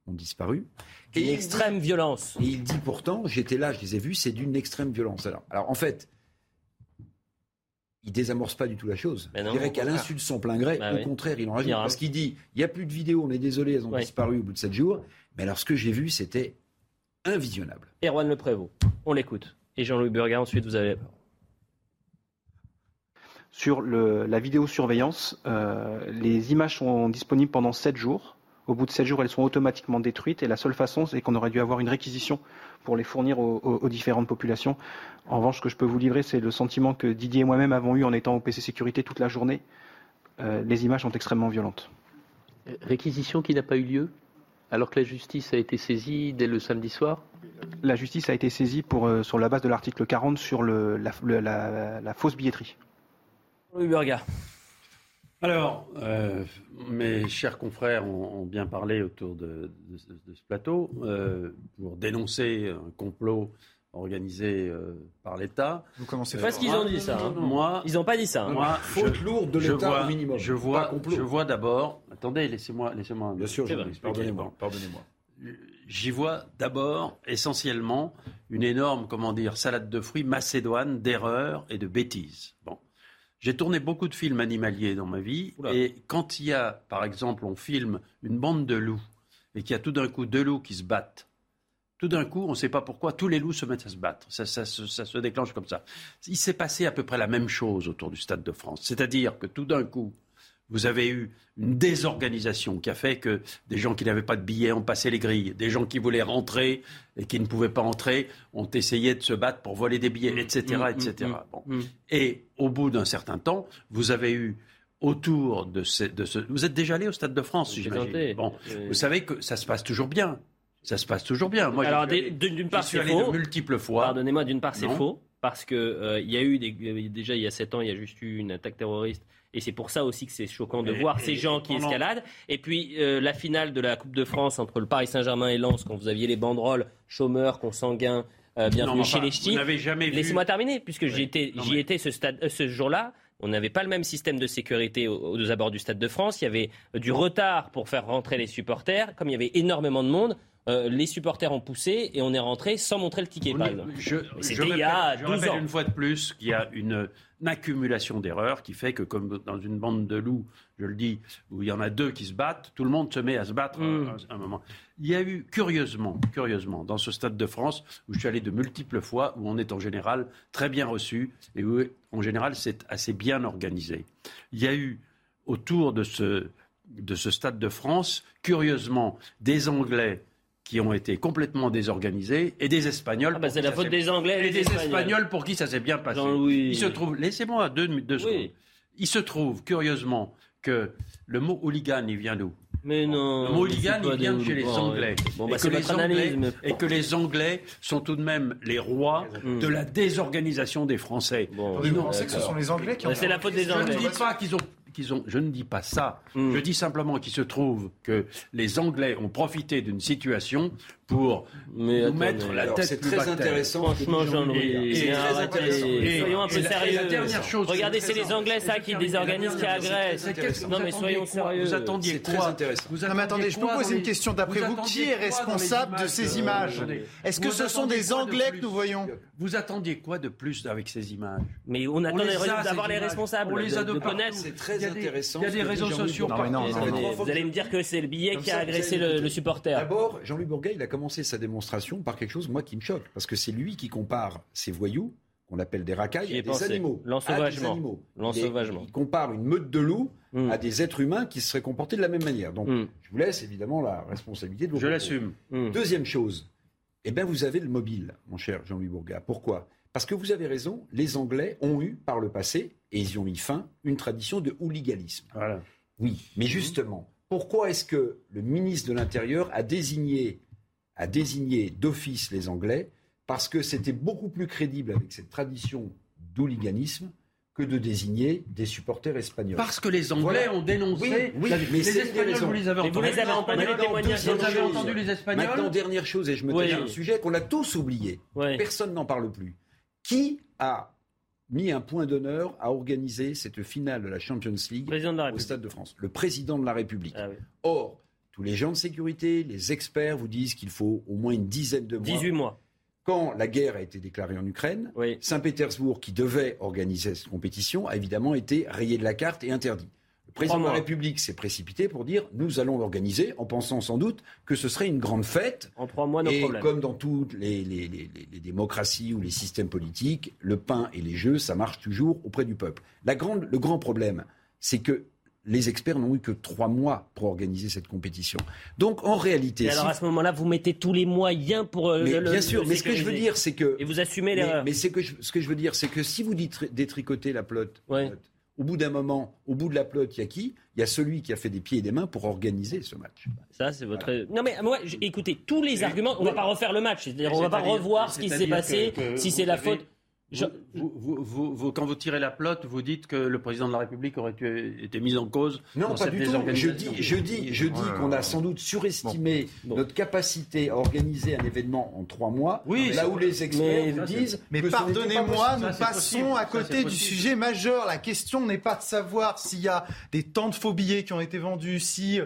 ont disparu. D'une extrême dit- violence. Et il dit pourtant, j'étais là, je les ai vus, c'est d'une extrême violence. Alors, alors en fait, il désamorce pas du tout la chose. Ben non, je dirais au qu'à l'insu de son plein gré, Bah au oui. contraire, il en rajoute. Parce qu'il dit, il n'y a plus de vidéos, on est désolé, elles ont disparu au bout de 7 jours. Mais alors ce que j'ai vu, c'était invisionnable. Erwan Le Prévost, on l'écoute. Et Jean-Louis Burga, ensuite vous avez. Sur le- la vidéosurveillance, euh, les images sont disponibles pendant 7 jours. Au bout de 7 jours, elles sont automatiquement détruites et la seule façon, c'est qu'on aurait dû avoir une réquisition pour les fournir aux, aux- aux différentes populations. En revanche, ce que je peux vous livrer, c'est le sentiment que Didier et moi-même avons eu en étant au PC Sécurité toute la journée. Euh, les images sont extrêmement violentes. Réquisition qui n'a pas eu lieu? Alors que la justice a été saisie dès le samedi soir? La justice a été saisie pour, euh, sur la base de l'article 40 sur le- la, le- la- la fausse billetterie. Louis Burga. Alors, euh, mes chers confrères ont, ont bien parlé autour de, de ce- de ce plateau euh, pour dénoncer un complot organisé euh, par l'État. Vous commencez C'est pas ce qu'ils ont dit, ça. hein. Moi, Ils n'ont pas dit ça. hein. moi, Faute je- lourde de je l'État vois- au minimum. Je vois, je vois d'abord. Attendez, laissez-moi, laissez-moi. Bien sûr, pardonnez-moi. Pardonnez-moi. J'y vois d'abord, essentiellement, une énorme, comment dire, salade de fruits macédoine d'erreurs et de bêtises. Bon. J'ai tourné beaucoup de films animaliers dans ma vie, et quand il y a, par exemple, on filme une bande de loups, et qu'il y a tout d'un coup deux loups qui se battent, tout d'un coup, on ne sait pas pourquoi, tous les loups se mettent à se battre. Ça, ça se- ça se déclenche comme ça. Il s'est passé à peu près la même chose autour du Stade de France. C'est-à-dire que tout d'un coup, vous avez eu une désorganisation qui a fait que des gens qui n'avaient pas de billets ont passé les grilles, des gens qui voulaient rentrer et qui ne pouvaient pas entrer ont essayé de se battre pour voler des billets, etc. mm, etc. mm, Bon. mm. Et au bout d'un certain temps, vous avez eu autour de ce, de ce- Vous êtes déjà allé au Stade de France, j'imagine. Bon, Euh, vous savez que ça se passe toujours bien. Ça se passe toujours bien. Moi, Alors, d'une part, c'est faux. de multiples fois. Pardonnez-moi, d'une part, c'est Non. faux. Parce que euh, y a eu des, déjà il y a sept ans, il y a juste eu une attaque terroriste. Et c'est pour ça aussi que c'est choquant de Et- voir et- ces gens qui escaladent. Et puis euh, la finale de la Coupe de France entre le Paris Saint-Germain et Lens, quand vous aviez les banderoles chômeurs, consanguins, euh, Non, bienvenue mais chez enfin, les ch'tis. vous n'avez jamais vu- Laissez-moi terminer, puisque j'y étais, Non, j'y mais- étais ce, stade, euh, ce jour-là. On n'avait pas le même système de sécurité aux, aux abords du Stade de France. Il y avait du retard pour faire rentrer les supporters. Comme il y avait énormément de monde, euh, les supporters ont poussé et on est rentré sans montrer le ticket, par exemple. Je, C'était il y a répète- je 12 répète ans. une fois de plus qu'il y a une, une accumulation d'erreurs qui fait que, comme dans une bande de loups, je le dis, où il y en a deux qui se battent, tout le monde se met à se battre Mm. à, un- à un moment. Il y a eu, curieusement, curieusement, dans ce Stade de France, où je suis allé de multiples fois, où on est en général très bien reçu et où, en général, c'est assez bien organisé. Il y a eu, autour de ce, de ce Stade de France, curieusement, des Anglais qui ont été complètement désorganisés et des Espagnols. Ah bah, c'est la faute des Anglais et et des des Espagnols. Espagnols pour qui ça s'est bien passé. Il se trouve, laissez-moi deux, deux secondes. Il se trouve, curieusement, que le mot hooligan, il vient d'où? Mais non. le mot mais hooligan, il vient de chez les Anglais. Bon, et, bah, que c'est les Anglais et que les Anglais sont tout de même les rois Mm. de la désorganisation des Français. Vous Ils pensez que ce sont les Anglais qui ont C'est la faute des je Anglais. ne dis pas qu'ils ont, qu'ils ont. Je ne dis pas ça. Mm. Je dis simplement qu'il se trouve que les Anglais ont profité d'une situation pour Mais nous attendez, mettre la alors, tête c'est très intéressant. Franchement, Jean-Louis, c'est arrêtez. et- soyons un peu sérieux. la dernière chose, Regardez, c'est les très Anglais, ça, qui désorganisent, qui agressent. Non, mais soyons sérieux. Vous attendiez C'est très quoi intéressant. Vous Non, mais attendiez attendez, je peux quoi vous poser dans une question. D'après vous, qui est quoi responsable de ces images attendez. Est-ce que ce sont des quoi de Anglais que nous voyons Vous attendiez quoi de plus avec ces images Mais on attend d'avoir les images. responsables, On les a de, connaître. C'est très Il y a des- intéressant. il y a des réseaux sociaux Attendez. Vous allez me dire que c'est le billet qui a agressé le supporter. D'abord, Jean-Louis Bourguet, il a commencé sa démonstration par quelque chose, moi, qui me choque. Parce que c'est lui qui compare ces voyous, qu'on appelle des racailles, à des animaux. L'ensauvagement. À des animaux. L'ensauvagement. Il, il compare une meute de loups Mm. à des êtres humains qui se seraient comportés de la même manière. Donc, Mm. je vous laisse évidemment la responsabilité de vos Je l'assume. Mm. Deuxième chose, eh bien, vous avez le mobile, mon cher Jean-Louis Bourgat. Pourquoi? Parce que vous avez raison, les Anglais ont eu par le passé, et ils y ont mis fin, une tradition de hooliganisme. Voilà. Oui, mais justement, pourquoi est-ce que le ministre de l'Intérieur a désigné, a désigné d'office les Anglais Parce que c'était beaucoup plus crédible avec cette tradition d'hooliganisme que de désigner des supporters espagnols. Parce que les Anglais Voilà. ont dénoncé. Oui, oui, mais les Espagnols, vous les avez Mais vous entendus. les avez entendus, les entendu Espagnols Maintenant, dernière chose, et je me Oui. tais sur sujet qu'on a tous oublié. Personne n'en parle plus. Qui a mis un point d'honneur à organiser cette finale de la Champions League la au. Stade de France? Le président de la République. Ah. Or, tous les gens de sécurité, les experts vous disent qu'il faut au moins une dizaine de mois. 18 mois. Quand la guerre a été déclarée en Ukraine, Oui. Saint-Pétersbourg, qui devait organiser cette compétition, a évidemment été rayé de la carte et interdit. Le président de la. République s'est précipité pour dire nous allons l'organiser, en pensant sans doute que ce serait une grande fête. En trois mois, nos Et problèmes. comme dans toutes les, les- les- les- les démocraties ou les systèmes politiques, le pain et les jeux, ça marche toujours auprès du peuple. La grande, le grand problème, c'est que les experts n'ont eu que trois mois pour organiser cette compétition. Donc en réalité, Et alors si- à ce moment-là, vous mettez tous les moyens pour euh, mais le- bien le- sûr, le mais ce que je veux dire, c'est que Et vous assumez l'erreur. mais c'est que je- ce que je veux dire, c'est que si vous dites détricotez la plotte, Ouais. au bout d'un moment, au bout de la plotte, il y a qui? Il y a celui qui a fait des pieds et des mains pour organiser ce match. Ça, c'est votre. Non, mais moi, écoutez, tous les arguments, on va pas refaire le match. C'est-à-dire, on va pas revoir ce qui s'est passé, que- que si c'est la faute. Je- Vous, vous- vous- vous- quand vous tirez la plotte, vous dites que le président de la République aurait été mis en cause Non, dans pas cette du tout. Je dis, je dis, je dis qu'on a sans doute surestimé notre capacité à organiser un événement en trois mois, Oui, là où les experts mais- vous disent. Mais pardonnez-moi, nous passons à côté du sujet majeur. La question n'est pas de savoir s'il y a des temps de faux billets qui ont été vendus, si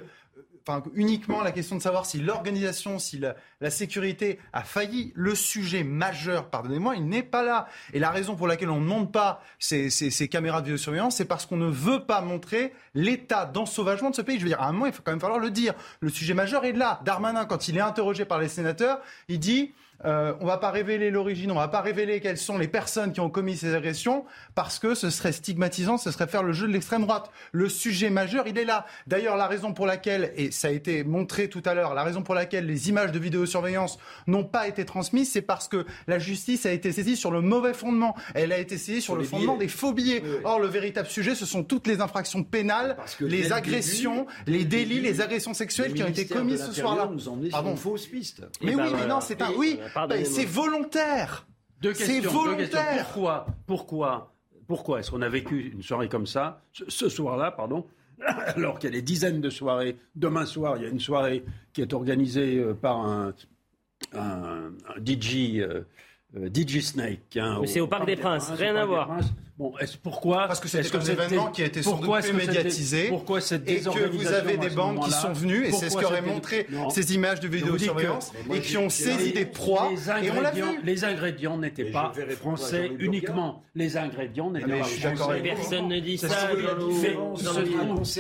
enfin, uniquement la question de savoir si l'organisation, si la, sécurité a failli. Le sujet majeur, pardonnez-moi, il n'est pas là. Et la raison pour laquelle on ne monte pas ces, ces, ces caméras de vidéosurveillance, c'est parce qu'on ne veut pas montrer l'état d'ensauvagement de ce pays. Je veux dire, à un moment, il faut quand même falloir le dire. Le sujet majeur est là. Darmanin, quand il est interrogé par les sénateurs, il dit euh, on ne va pas révéler l'origine, on ne va pas révéler quelles sont les personnes qui ont commis ces agressions, parce que ce serait stigmatisant, ce serait faire le jeu de l'extrême droite. Le sujet majeur, il est là. D'ailleurs, la raison pour laquelle, et ça a été montré tout à l'heure, la raison pour laquelle les images de vidéosurveillance n'ont pas été transmises, c'est parce que la justice a été saisie sur le mauvais fondement. Elle a été saisie sur, sur le fondement billets. des faux billets. Oui, oui. Or, le véritable sujet, ce sont toutes les infractions pénales, les agressions, début, les délits, les agressions sexuelles qui ont été commises ce soir-là. nous emmener sur une fausse piste. Mais Eh oui, ben, mais voilà. non, c'est un oui. Ben, c'est volontaire. Deux C'est questions, deux questions. volontaire. Pourquoi, pourquoi, pourquoi est-ce qu'on a vécu une soirée comme ça, ce, soir-là, pardon, alors qu'il y a des dizaines de soirées. Demain soir, il y a une soirée qui est organisée euh, par un, un, un DJ, euh, euh, DJ Snake. hein, Mais c'est au Parc des Princes, rien à voir. Princes. Bon, est-ce pourquoi Parce que que un événement qui a été sans doute médiatisé Pourquoi cette et que vous désorganisation avez des banques qui sont venues, et c'est ce dé- montré Non. ces images de vidéosurveillance, et qui ont saisi des proies, les et on l'a ingrédients, vu. les ingrédients n'étaient pas français uniquement. Les ingrédients n'étaient mais pas je suis d'accord français. avec vous. Personne ne dit C'est ça,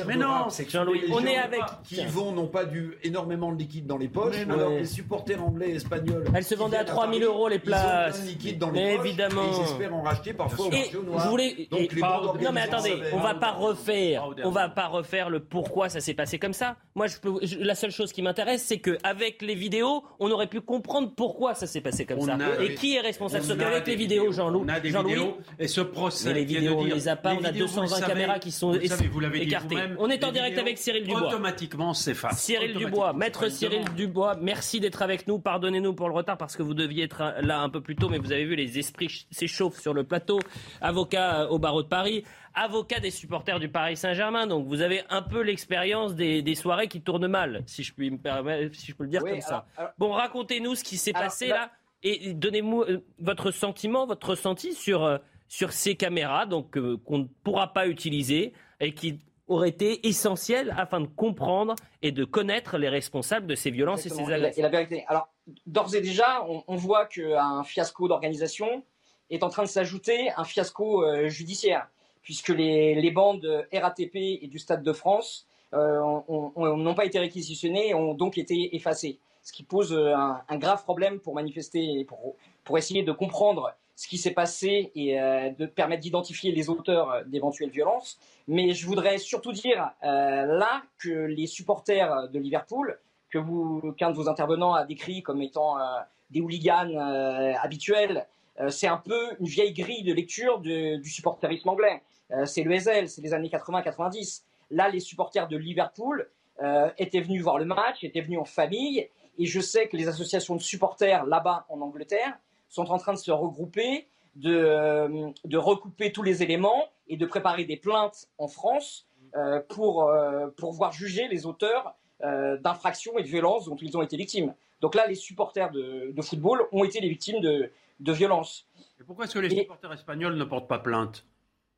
Mais non, c'est Jean-Louis, on est avec. qui vont n'ont pas du énormément de liquide dans les poches, Mais alors les supporters anglais et espagnols. Elles se vendaient à viennent 3000 Paris, euros les Ils ont places. liquide dans les poches, évidemment. ils espèrent en racheter parfois au marché au noir. Donc et- pas- bandes non mais attendez, on va pas refaire, on va pas refaire le pourquoi ça s'est passé comme ça. Moi, je peux, je- la seule chose qui m'intéresse, c'est que avec les vidéos, on aurait pu comprendre pourquoi ça s'est passé comme On ça. Et des- qui est responsable? a qu'avec les vidéos, Jean-Louis, On a des Jean-Louis, vidéos et ce procès. mais les vidéos, on les a pas. On a vidéos, 220 vous le savez, caméras qui sont vous vous écartées. On est en direct avec Cyril Dubois. Automatiquement s'effacent. Cyril Automatiquement, Dubois, c'est maître Cyril. Dubois, merci d'être avec nous. Pardonnez-nous pour le retard parce que vous deviez être euh, là un peu plus tôt, mais vous avez vu, les esprits ch- s'échauffent sur le plateau. Avocat euh, au barreau de Paris, avocat des supporters du Paris Saint-Germain. Donc vous avez un peu l'expérience des, des soirées qui tournent mal, si je puis me permettre, si je peux le dire Oui, comme ça. alors- Bon, racontez-nous ce qui s'est passé là- là et donnez-moi euh, votre sentiment, votre ressenti sur, euh, sur ces caméras donc euh, qu'on ne pourra pas utiliser et qui auraient été essentielles afin de comprendre et de connaître les responsables de ces violences et ces Et la, agressions. et la vérité. Alors, d'ores et déjà, on, on voit qu'un fiasco d'organisation est en train de s'ajouter un fiasco euh, judiciaire, puisque les, les bandes RATP et du Stade de France euh, ont- ont- n'ont pas été réquisitionnées et ont donc été effacées. Ce qui pose euh, un, grave problème pour manifester, et pour, pour essayer de comprendre ce qui s'est passé et euh, de permettre d'identifier les auteurs euh, d'éventuelles violences. Mais je voudrais surtout dire euh, là que les supporters de Liverpool, que vous, qu'un de vos intervenants a décrit comme étant euh, des hooligans euh, habituels, euh, c'est un peu une vieille grille de lecture de- du supporterisme anglais. Euh, c'est le SL, c'est les années 80-90. Là, les supporters de Liverpool euh, étaient venus voir le match, étaient venus en famille, et je sais que les associations de supporters là-bas en Angleterre sont en train de se regrouper, de, euh, recouper tous les éléments et de préparer des plaintes en France euh, pour, euh, pour voir juger les auteurs euh, d'infractions et de violences dont ils ont été victimes. Donc là, les supporters de football ont été les victimes de, de violences. Et pourquoi est-ce que les supporters espagnols ne portent pas plainte?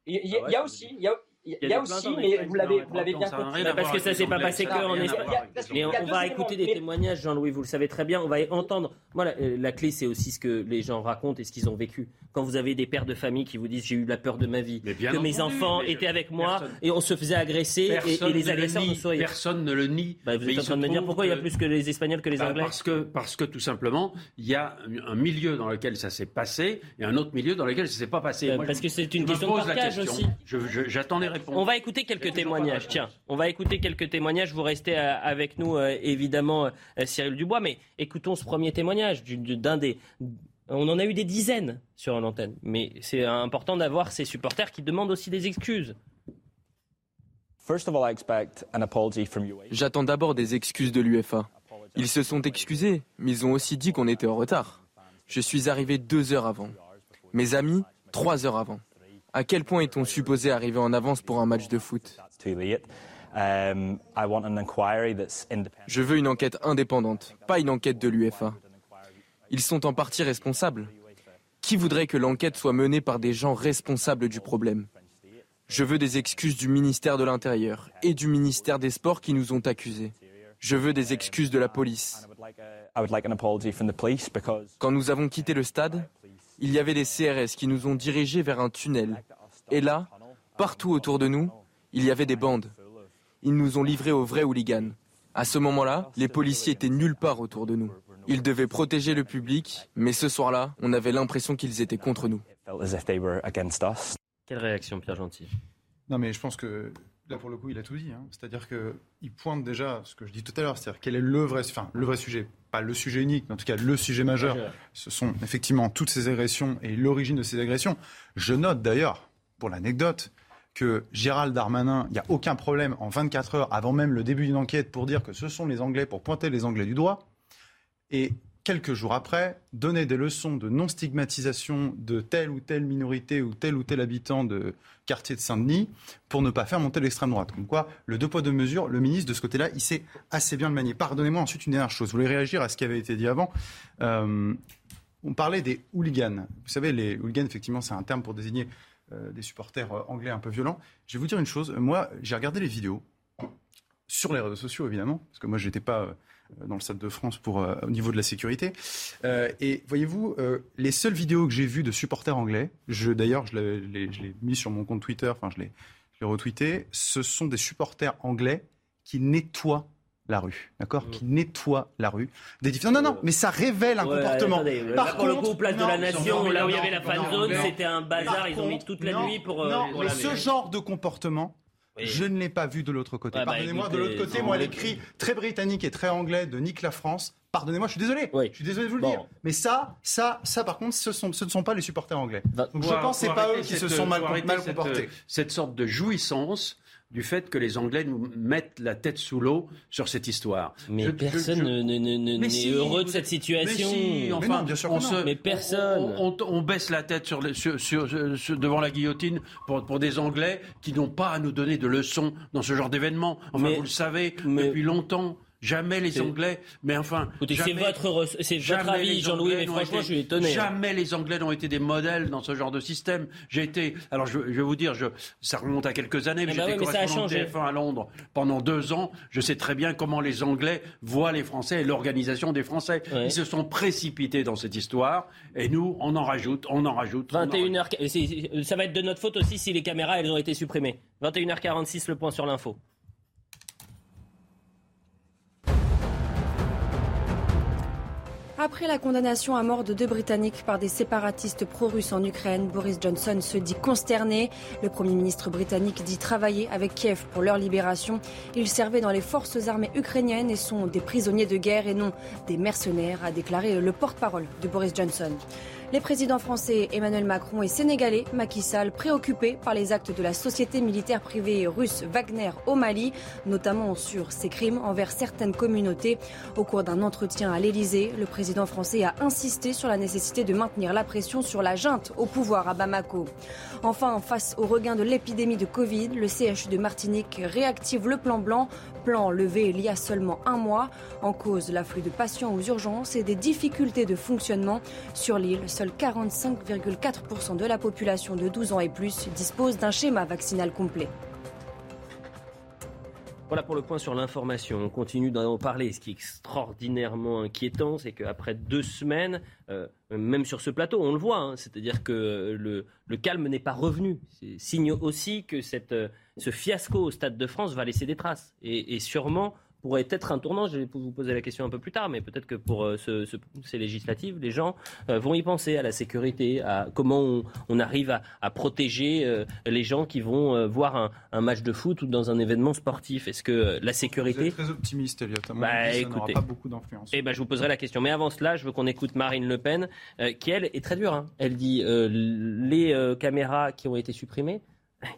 Il y, a- il y a aussi, il y a, il y a y aussi, mais vous l'avez, non, vous l'avez bien compris. Bah, parce que ça les s'est pas passé que en Espagne. Mais on, va écouter des Mais- témoignages, Jean-Louis, vous le savez très bien. On va entendre. Moi, la, euh, la clé, c'est aussi ce que les gens racontent et ce qu'ils ont vécu. Quand vous avez des pères de famille qui vous disent j'ai eu la peur de ma vie, que mes enfants étaient avec moi personne- et on se faisait agresser et, les ne le agresseurs nous souriaient. Personne ne le nie. Bah, vous êtes en train de me dire pourquoi il y a plus que les Espagnols que les Bah, Anglais parce que, parce que tout simplement, il y a un milieu dans lequel ça s'est passé et un autre milieu dans lequel ça s'est pas passé. Moi, parce que c'est une question de partage aussi. J'attends les On va écouter quelques témoignages. Tiens, on va écouter quelques témoignages. Vous restez euh, avec nous, euh, évidemment, euh, Cyril Dubois. Mais écoutons ce premier témoignage du- du- d'un des. On en a eu des dizaines sur l'antenne. Mais c'est important d'avoir ces supporters qui demandent aussi des excuses. J'attends d'abord des excuses de l'UFA. Ils se sont excusés, mais ils ont aussi dit qu'on était en retard. Je suis arrivé deux heures avant. Mes amis, trois heures avant. À quel point est-on supposé arriver en avance pour un match de foot? Je veux une enquête indépendante, pas une enquête de l'UFA. Ils sont en partie responsables. Qui voudrait que l'enquête soit menée par des gens responsables du problème? Je veux des excuses du ministère de l'Intérieur et du ministère des Sports qui nous ont accusés. Je veux des excuses de la police. Quand nous avons quitté le stade, il y avait des CRS qui nous ont dirigés vers un tunnel. Et là, partout autour de nous, il y avait des bandes. Ils nous ont livrés aux vrais hooligans. À ce moment-là, les policiers étaient nulle part autour de nous. Ils devaient protéger le public, mais ce soir-là, on avait l'impression qu'ils étaient contre nous. Quelle réaction, Pierre Gentil? Non, mais je pense que là, pour le coup, il a tout dit. Hein. C'est-à-dire qu'il pointe déjà ce que je dis tout à l'heure, c'est-à-dire quel est le vrai, enfin, le vrai sujet, pas le sujet unique, mais en tout cas le sujet majeur. Ce sont effectivement toutes ces agressions et l'origine de ces agressions. Je note d'ailleurs, pour l'anecdote, que Gérald Darmanin, il n'y a aucun problème en 24 heures avant même le début d'une enquête pour dire que ce sont les Anglais, pour pointer les Anglais du doigt. Et quelques jours après, donner des leçons de non-stigmatisation de telle ou telle minorité ou tel ou tel habitant de quartier de Saint-Denis pour ne pas faire monter l'extrême droite. Comme quoi, le deux poids deux mesures, le ministre de ce côté-là, il sait assez bien le manier. Pardonnez-moi ensuite une dernière chose. Vous voulez réagir à ce qui avait été dit avant euh, On parlait des hooligans. Vous savez, les hooligans, effectivement, c'est un terme pour désigner euh, des supporters euh, anglais un peu violents. Je vais vous dire une chose. Moi, j'ai regardé les vidéos sur les réseaux sociaux, évidemment, parce que moi, je n'étais pas dans le Stade de France pour, au niveau de la sécurité. et voyez-vous, les seules vidéos que j'ai vues de supporters anglais, je, d'ailleurs, je l'ai mis sur mon compte Twitter, enfin, je l'ai retweeté, ce sont des supporters anglais qui nettoient la rue, d'accord Mmh. Qui nettoient la rue. Des diff- Non, non, non, mais ça révèle un Ouais, comportement. attendez, Par pour le contre- coup, place de la Nation, non, là où il y avait la fan zone, c'était un bazar. Par Ils ont mis contre, toute la nuit pour. euh, Non, mais ce genre de comportement, je ne l'ai pas vu de l'autre côté. Ouais, bah, Pardonnez-moi, de l'autre côté, moi, l'écrit très britannique et très anglais de Nick la France. Pardonnez-moi, je suis désolé. Je suis désolé de vous le Bon. dire. Mais ça, ça, ça, par contre, ce, sont, ce ne sont pas les supporters anglais. Donc je pense que faut pas eux qui se sont mal, arrêter mal cette- comportés. Cette sorte de jouissance du fait que les Anglais nous mettent la tête sous l'eau sur cette histoire. Mais Je- personne je- n'est si, heureux de cette situation. Mais si, enfin, on se- Mais personne. On, on- on baisse la tête sur le- sur- sur- sur- devant la guillotine pour, pour des Anglais qui n'ont pas à nous donner de leçons dans ce genre d'événement. Enfin, vous le savez depuis longtemps. Jamais les Anglais, mais enfin. C'est votre avis, Jean-Louis, mais franchement, été- je suis étonné. hein. Jamais les Anglais n'ont été des modèles dans ce genre de système. J'ai été, alors je, je vais vous dire, je, ça remonte à quelques années, mais Eh ben j'étais ça a correspondant de changé. TF1 à Londres pendant deux ans. Je sais très bien comment les Anglais voient les Français et l'organisation des Français. Ils se sont précipités dans cette histoire, et nous, on en rajoute, on en rajoute. on en 21h, et c'est- ça va être de notre faute aussi si les caméras elles ont été supprimées. 21h46, le point sur l'info. Après la condamnation à mort de deux Britanniques par des séparatistes pro-russes en Ukraine, Boris Johnson se dit consterné. Le Premier ministre britannique dit travailler avec Kiev pour leur libération. Ils servaient dans les forces armées ukrainiennes et sont des prisonniers de guerre et non des mercenaires, a déclaré le porte-parole de Boris Johnson. Les présidents français Emmanuel Macron et sénégalais Macky Sall préoccupés par les actes de la société militaire privée russe Wagner au Mali, notamment sur ses crimes envers certaines communautés. Au cours d'un entretien à l'Élysée, le président français a insisté sur la nécessité de maintenir la pression sur la junte au pouvoir à Bamako. Enfin, face au regain de l'épidémie de Covid, le CHU de Martinique réactive le plan blanc, plan levé il y a seulement un mois. En cause, l'afflux de patients aux urgences et des difficultés de fonctionnement. Sur l'île, seuls 45,4% de la population de 12 ans et plus dispose d'un schéma vaccinal complet. Voilà pour le point sur l'information. On continue d'en parler. Ce qui est extraordinairement inquiétant, c'est qu'après deux semaines, euh, même sur ce plateau, on le voit, hein, c'est-à-dire que le, calme n'est pas revenu. C'est signe aussi que cette, euh, ce fiasco au Stade de France va laisser des traces. Et sûrement pourrait être un tournant. Je vais vous poser la question un peu plus tard, mais peut-être que pour euh, ce- ce- ces législatives, les gens euh, vont y penser à la sécurité, à comment on, on arrive à, à protéger euh, les gens qui vont voir un, un match de foot ou dans un événement sportif. Est-ce que la Vous sécurité êtes très optimiste, Elliot. À mon Bah, avis, ça n'aura écoutez. pas beaucoup d'influence. eh ben, je vous poserai la question. Mais avant cela, je veux qu'on écoute Marine Le Pen, qui elle est très dure. hein. Elle dit les caméras qui ont été supprimées,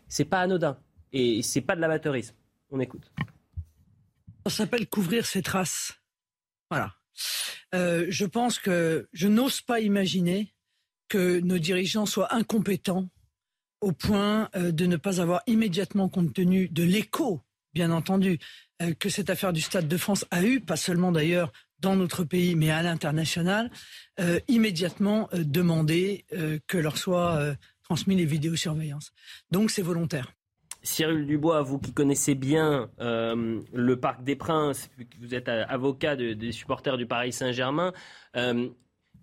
c'est pas anodin et c'est pas de l'amateurisme. On écoute. Ça s'appelle couvrir ses traces. Voilà. Euh, je pense que je n'ose pas imaginer que nos dirigeants soient incompétents au point euh, de ne pas avoir immédiatement compte tenu de l'écho, bien entendu, euh, que cette affaire du Stade de France a eu, pas seulement d'ailleurs dans notre pays, mais à l'international, immédiatement demander que leur soient euh, transmis les vidéosurveillances. Donc c'est volontaire. Cyril Dubois, vous qui connaissez bien euh, le Parc des Princes, vous êtes euh, avocat des supporters du Paris Saint-Germain, euh,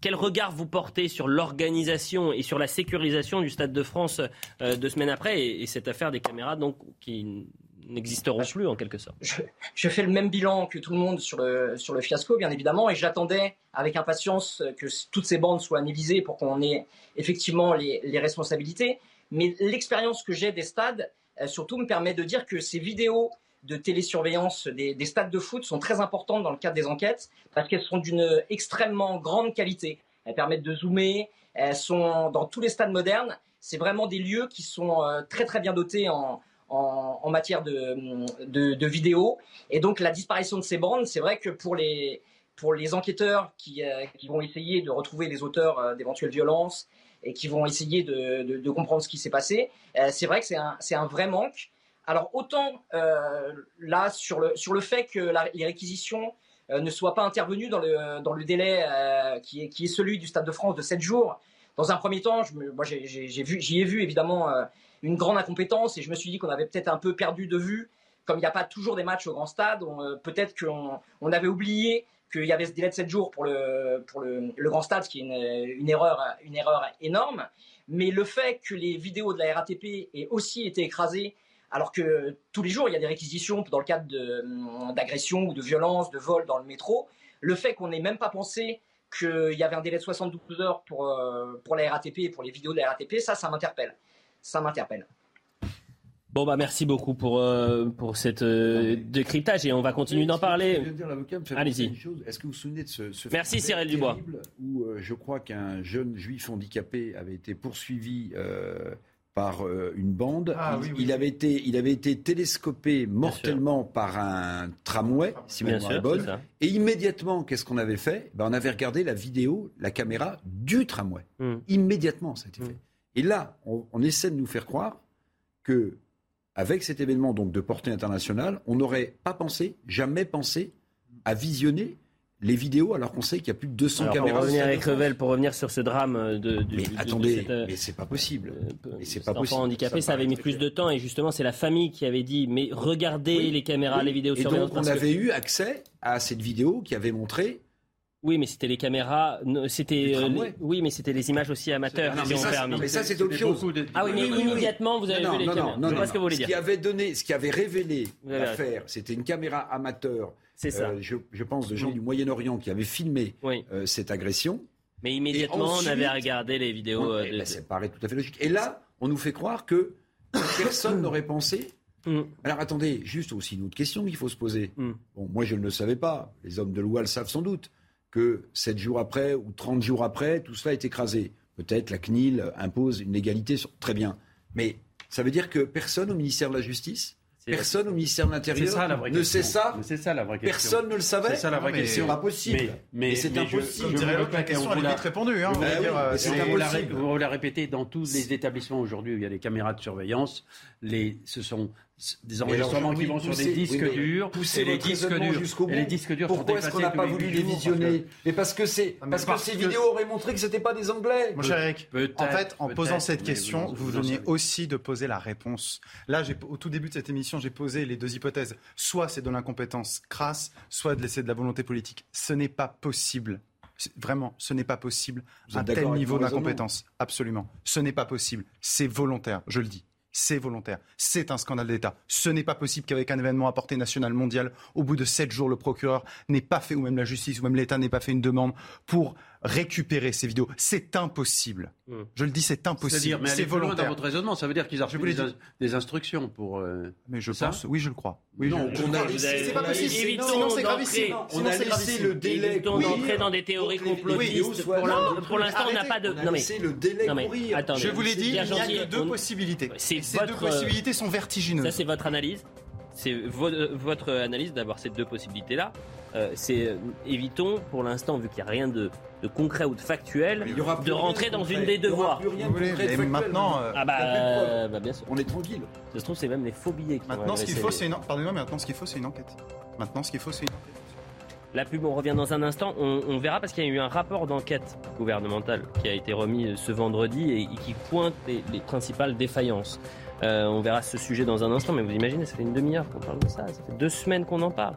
quel regard vous portez sur l'organisation et sur la sécurisation du Stade de France deux semaines après et, cette affaire des caméras donc, qui n'existeront plus en quelque sorte? Je, fais le même bilan que tout le monde sur le, sur le fiasco, bien évidemment, et j'attendais avec impatience que toutes ces bandes soient analysées pour qu'on ait effectivement les, les responsabilités. Mais l'expérience que j'ai des stades, surtout me permet de dire que ces vidéos de télésurveillance des, stades de foot sont très importantes dans le cadre des enquêtes parce qu'elles sont d'une extrêmement grande qualité. Elles permettent de zoomer, elles sont dans tous les stades modernes. C'est vraiment des lieux qui sont euh, très très bien dotés en, en, matière de, de, vidéos. Et donc la disparition de ces bandes, c'est vrai que pour les, pour les enquêteurs qui, euh, qui vont essayer de retrouver les auteurs d'éventuelles violences et qui vont essayer de, comprendre ce qui s'est passé. Euh, c'est vrai que c'est un, vrai manque. Alors autant euh, là sur le, fait que les réquisitions euh, ne soient pas intervenues dans le, délai qui, est, celui du Stade de France de 7 jours, dans un premier temps, j'y ai vu évidemment une grande incompétence et je me suis dit qu'on avait peut-être un peu perdu de vue, comme il n'y a pas toujours des matchs au grand stade, peut-être qu'on on avait oublié qu'il y avait ce délai de 7 jours pour le, grand stade, ce qui est une, erreur, énorme. Mais le fait que les vidéos de la RATP aient aussi été écrasées, alors que tous les jours, il y a des réquisitions dans le cadre d'agression ou de violence, de vol dans le métro, le fait qu'on n'ait même pas pensé qu'il y avait un délai de 72 heures pour, euh, pour la RATP et pour les vidéos de la RATP, ça, ça m'interpelle. Ça m'interpelle. Bon bah merci beaucoup pour euh, pour cette euh, décryptage et on va continuer d'en parler. Allez-y. Est-ce que vous vous souvenez de ce, ce Merci Cyril Dubois où euh, je crois qu'un jeune juif handicapé avait été poursuivi par une bande. Ah il, avait été il avait été télescopé mortellement par un tramway, si ma mémoire est bonne. Et immédiatement, qu'est-ce qu'on avait fait? Ben, on avait regardé la vidéo, la caméra du tramway. Hmm. Immédiatement, ça a été hmm. fait. Et là, on, on essaie de nous faire croire que avec cet événement donc de portée internationale, on n'aurait pas pensé, jamais pensé à visionner les vidéos alors qu'on sait qu'il y a plus de 200 caméras. Pour revenir avec Revel, pour revenir sur ce drame de. mais attendez, mais c'est pas possible. Euh, mais c'est pas possible. handicapé, ça, avait mis plus de temps et justement c'est la famille qui avait dit mais regardez les caméras, les vidéos. Et donc on avait eu accès à cette vidéo qui avait montré oui, mais c'était les caméras, c'était euh, oui, mais c'était les images aussi amateurs qui ont permis. Mais ça, c'est autre chose. Ah oui, mais immédiatement, vous avez vu les caméras. Non, ce que vous voulez dire. Ce qui avait donné, ce qui avait révélé l'affaire, c'était une caméra amateur. C'est ça. Euh, je, pense de gens du Moyen-Orient qui avaient filmé euh, cette agression. Mais immédiatement, on avait regardé les vidéos. Eh ben, ça paraît tout à fait logique. Et là, on nous fait croire que personne n'aurait pensé mm. Alors attendez, juste aussi une autre question qu'il faut se poser. Mm. Bon, moi je ne le savais pas, les hommes de loi le savent sans doute que 7 jours après ou 30 jours après, tout cela est écrasé. Peut-être la CNIL impose une égalité. Sur... Très bien. Mais ça veut dire que personne au ministère de la Justice Personne au ministère de l'Intérieur ne sait ça. C'est ça la vraie question. Personne ne le savait. C'est ça la vraie question. C'est impossible. Mais, c'est impossible. Je, dirais que la question est vite répondue. Hein, euh, c'est impossible. Vous l'a répété dans tous les établissements aujourd'hui où il y a des caméras de surveillance. Les, ce sont des enregistrements qui vont sur des disques durs. et les disques durs. Jusqu'au bout. les disques durs Pourquoi est-ce qu'on n'a pas voulu les visionner Mais parce que c'est parce que ces vidéos auraient montré que c'était pas des Anglais. Mon cher Eric, en fait, en posant cette question, vous venez aussi de poser la réponse. Là, au tout début de cette émission, j'ai posé les deux hypothèses. Soit c'est de l'incompétence crasse, soit de laisser de la volonté politique. Ce n'est pas possible. Vraiment, ce n'est pas possible. Un tel niveau d'incompétence. Absolument. Ce n'est pas possible. C'est volontaire, je le dis c'est volontaire. C'est un scandale d'État. Ce n'est pas possible qu'avec un événement à portée nationale mondiale, au bout de sept jours, le procureur n'ait pas fait, ou même la justice, ou même l'État n'ait pas fait une demande pour récupérer ces vidéos. C'est impossible. Hmm. Je le dis, c'est impossible. C'est volontaire. dans votre raisonnement. Ça veut dire qu'ils ont reçu des, des, instructions pour. Euh, mais je pense, oui, je le crois. Oui, non, c'est pas possible. Sinon, c'est gravissime. On a laissé le délai. Évitons d'entrer dans des théories complotistes. Pour l'instant, on n'a pas de. Non, mais c'est le délai courir. Je vous l'ai dit, il n'y a que deux possibilités. Ces deux possibilités sont vertigineuses. Ça, c'est votre analyse c'est votre analyse d'avoir ces deux possibilités-là. Euh, c'est euh, évitons pour l'instant, vu qu'il n'y a rien de, concret ou de factuel, de rentrer dans une des deux voies. Maintenant, euh, ah bah, bah, bien sûr. On est tranquille. Ça se trouve, c'est même les faux billets. Qui maintenant, ce qu'il faut, c'est une... Pardonnez-moi, mais maintenant, ce qu'il faut, c'est une enquête. Maintenant, ce qu'il faut, c'est une enquête. La pub, on revient dans un instant. On, verra parce qu'il y a eu un rapport d'enquête gouvernementale qui a été remis ce vendredi et, qui pointe les, principales défaillances. Euh, on verra ce sujet dans un instant, mais vous imaginez, ça fait une demi-heure qu'on parle de ça. Ça fait deux semaines qu'on en parle.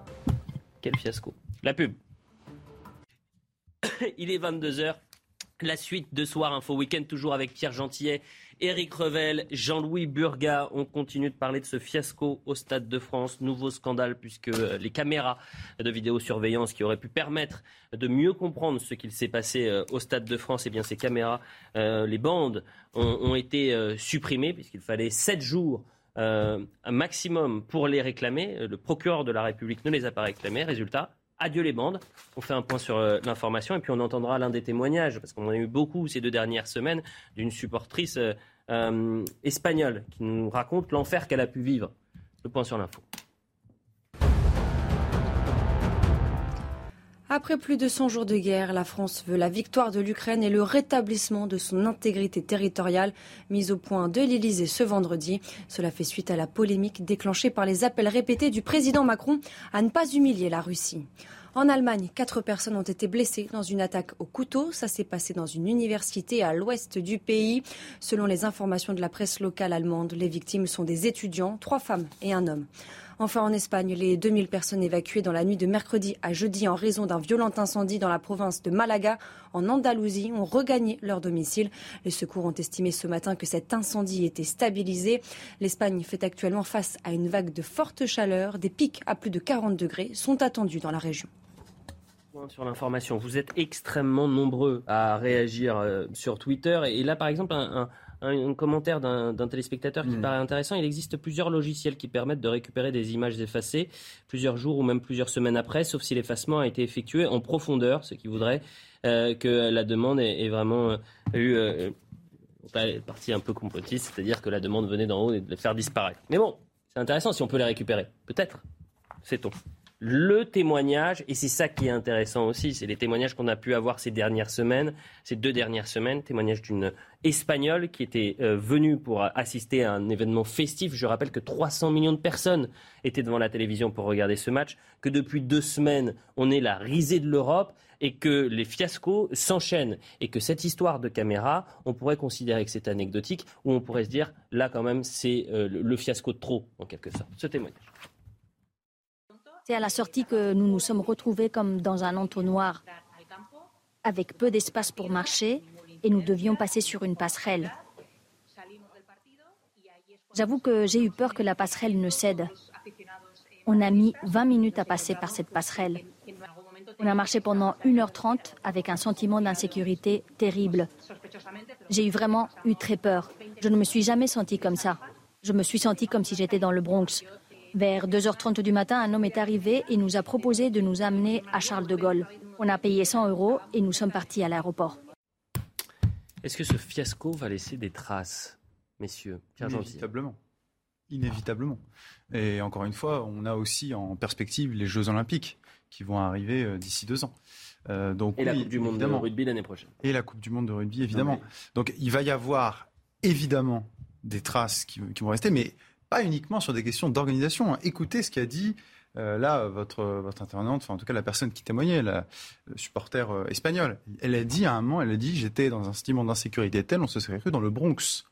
Quel fiasco. La pub. Il est 22h. La suite de Soir Info Week-end, toujours avec Pierre Gentillet Éric Revel, Jean-Louis Burga, on continue de parler de ce fiasco au Stade de France. Nouveau scandale puisque euh, les caméras de vidéosurveillance qui auraient pu permettre de mieux comprendre ce qu'il s'est passé euh, au Stade de France, et eh bien ces caméras, euh, les bandes ont, été supprimées puisqu'il fallait sept jours un maximum pour les réclamer. Le procureur de la République ne les a pas réclamés. Résultat, Adieu les bandes. On fait un point sur l'information et puis on entendra l'un des témoignages, parce qu'on en a eu beaucoup ces deux dernières semaines, d'une supportrice euh, espagnole qui nous raconte l'enfer qu'elle a pu vivre. Le point sur l'info. Après plus de 100 jours de guerre, la France veut la victoire de l'Ukraine et le rétablissement de son intégrité territoriale, mise au point de l'Élysée ce vendredi. Cela fait suite à la polémique déclenchée par les appels répétés du président Macron à ne pas humilier la Russie. En Allemagne, quatre personnes ont été blessées dans une attaque au couteau. Ça s'est passé dans une université à l'ouest du pays. Selon les informations de la presse locale allemande, les victimes sont des étudiants, trois femmes et un homme. Enfin, en Espagne, les 2000 personnes évacuées dans la nuit de mercredi à jeudi en raison d'un violent incendie dans la province de Malaga, en Andalousie, ont regagné leur domicile. Les secours ont estimé ce matin que cet incendie était stabilisé. L'Espagne fait actuellement face à une vague de forte chaleur. Des pics à plus de 40 degrés sont attendus dans la région sur l'information. Vous êtes extrêmement nombreux à réagir euh, sur Twitter. Et là, par exemple, un, commentaire d'un téléspectateur qui mm. paraît intéressant. Il existe plusieurs logiciels qui permettent de récupérer des images effacées plusieurs jours ou même plusieurs semaines après, sauf si l'effacement a été effectué en profondeur, ce qui voudrait euh, que la demande ait, vraiment euh, eu partie un peu complotiste, c'est-à-dire que la demande venait d'en haut et de les faire disparaître. Mais bon, c'est intéressant si on peut les récupérer. Peut-être. Sait-on le témoignage, et c'est ça qui est intéressant aussi, c'est les témoignages qu'on a pu avoir ces dernières semaines, ces deux dernières semaines, témoignage d'une Espagnole qui était euh, venue pour assister à un événement festif. Je rappelle que 300 millions de personnes étaient devant la télévision pour regarder ce match, que depuis deux semaines, on est la risée de l'Europe et que les fiascos s'enchaînent et que cette histoire de caméra, on pourrait considérer que c'est anecdotique ou on pourrait se dire là quand même c'est euh, le fiasco de trop en quelque sorte. Ce témoignage. C'est à la sortie que nous nous sommes retrouvés comme dans un entonnoir, avec peu d'espace pour marcher, et nous devions passer sur une passerelle. J'avoue que j'ai eu peur que la passerelle ne cède. On a mis 20 minutes à passer par cette passerelle. On a marché pendant 1h30 avec un sentiment d'insécurité terrible. J'ai eu vraiment eu très peur. Je ne me suis jamais sentie comme ça. Je me suis sentie comme si j'étais dans le Bronx. Vers 2h30 du matin, un homme est arrivé et nous a proposé de nous amener à Charles de Gaulle. On a payé 100 euros et nous sommes partis à l'aéroport. Est-ce que ce fiasco va laisser des traces, messieurs? Inévitablement. Inévitablement. Et encore une fois, on a aussi en perspective les Jeux Olympiques qui vont arriver euh, d'ici deux ans. Euh, donc, et la Coupe du Monde de rugby l'année prochaine. Et la Coupe du Monde de rugby, évidemment. Donc il va y avoir évidemment des traces qui, qui vont rester, mais pas uniquement sur des questions d'organisation. Hein. Écoutez ce qu'a dit euh, là votre, votre intervenante, enfin en tout cas la personne qui témoignait, la supporter euh, espagnole. Elle a dit à un moment, elle a dit j'étais dans un sentiment d'insécurité tel, on se serait cru dans le Bronx.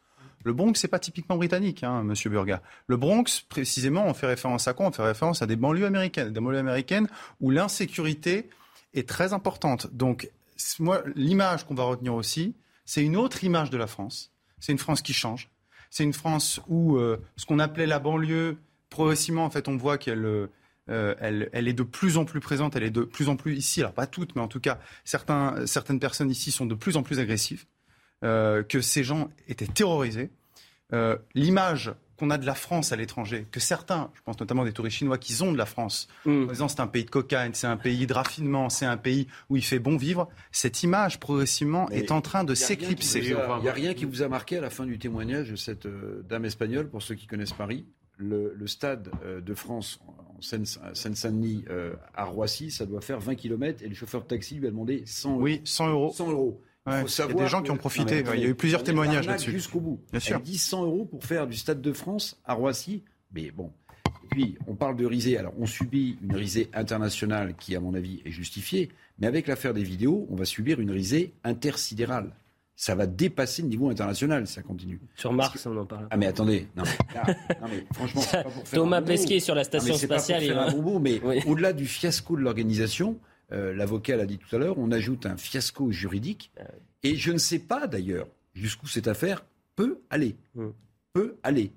Le Bronx, c'est pas typiquement britannique, hein, Monsieur Burga. Le Bronx, précisément, on fait référence à quoi? On fait référence à des banlieues américaines, des banlieues américaines où l'insécurité est très importante. Donc, moi, l'image qu'on va retenir aussi, c'est une autre image de la France. C'est une France qui change. C'est une France où euh, ce qu'on appelait la banlieue, progressivement, en fait, on voit qu'elle euh, elle, elle, est de plus en plus présente, elle est de plus en plus ici, alors pas toutes, mais en tout cas, certaines personnes ici sont de plus en plus agressives, euh, que ces gens étaient terrorisés. L'image qu'on a de la France à l'étranger, que certains, je pense notamment des touristes chinois, qui ont de la France, mm. en disant c'est un pays de cocaïne, c'est un pays de raffinement, c'est un pays où il fait bon vivre, cette image progressivement est en train de s'éclipser. Il n'y a, rien qui vous a marqué à la fin du témoignage de cette euh, dame espagnole, pour ceux qui connaissent Paris le, stade euh, de France en Seine-Saint-Denis euh, à Roissy, ça doit faire 20 km et le chauffeur de taxi lui a demandé 100 euros. Oui, 100 euros. 100 euros il y a des gens qui ont profité. il y a eu plusieurs témoignages là-dessus. Jusqu'au bout. Bien sûr. Elle dit 100 euros pour faire du Stade de France à Roissy. Mais bon. puis, on parle de risée. Alors, on subit une risée internationale qui, à mon avis, est justifiée. Mais avec l'affaire des vidéos, on va subir une risée intersidérale. Ça va dépasser le niveau international si ça continue. Sur Mars, on en parle. Ah mais attendez, non mais, là, non, mais franchement, c'est pas pour faire Thomas. Pesquet sur la Non, station mais c'est pas pour spatiale, il faire un bobo, mais Oui. au-delà du fiasco de l'organisation, euh, l'avocat l'a dit tout à l'heure, on ajoute un fiasco juridique. Ah Et je ne sais pas d'ailleurs jusqu'où cette affaire peut aller. Hmm. Peut aller.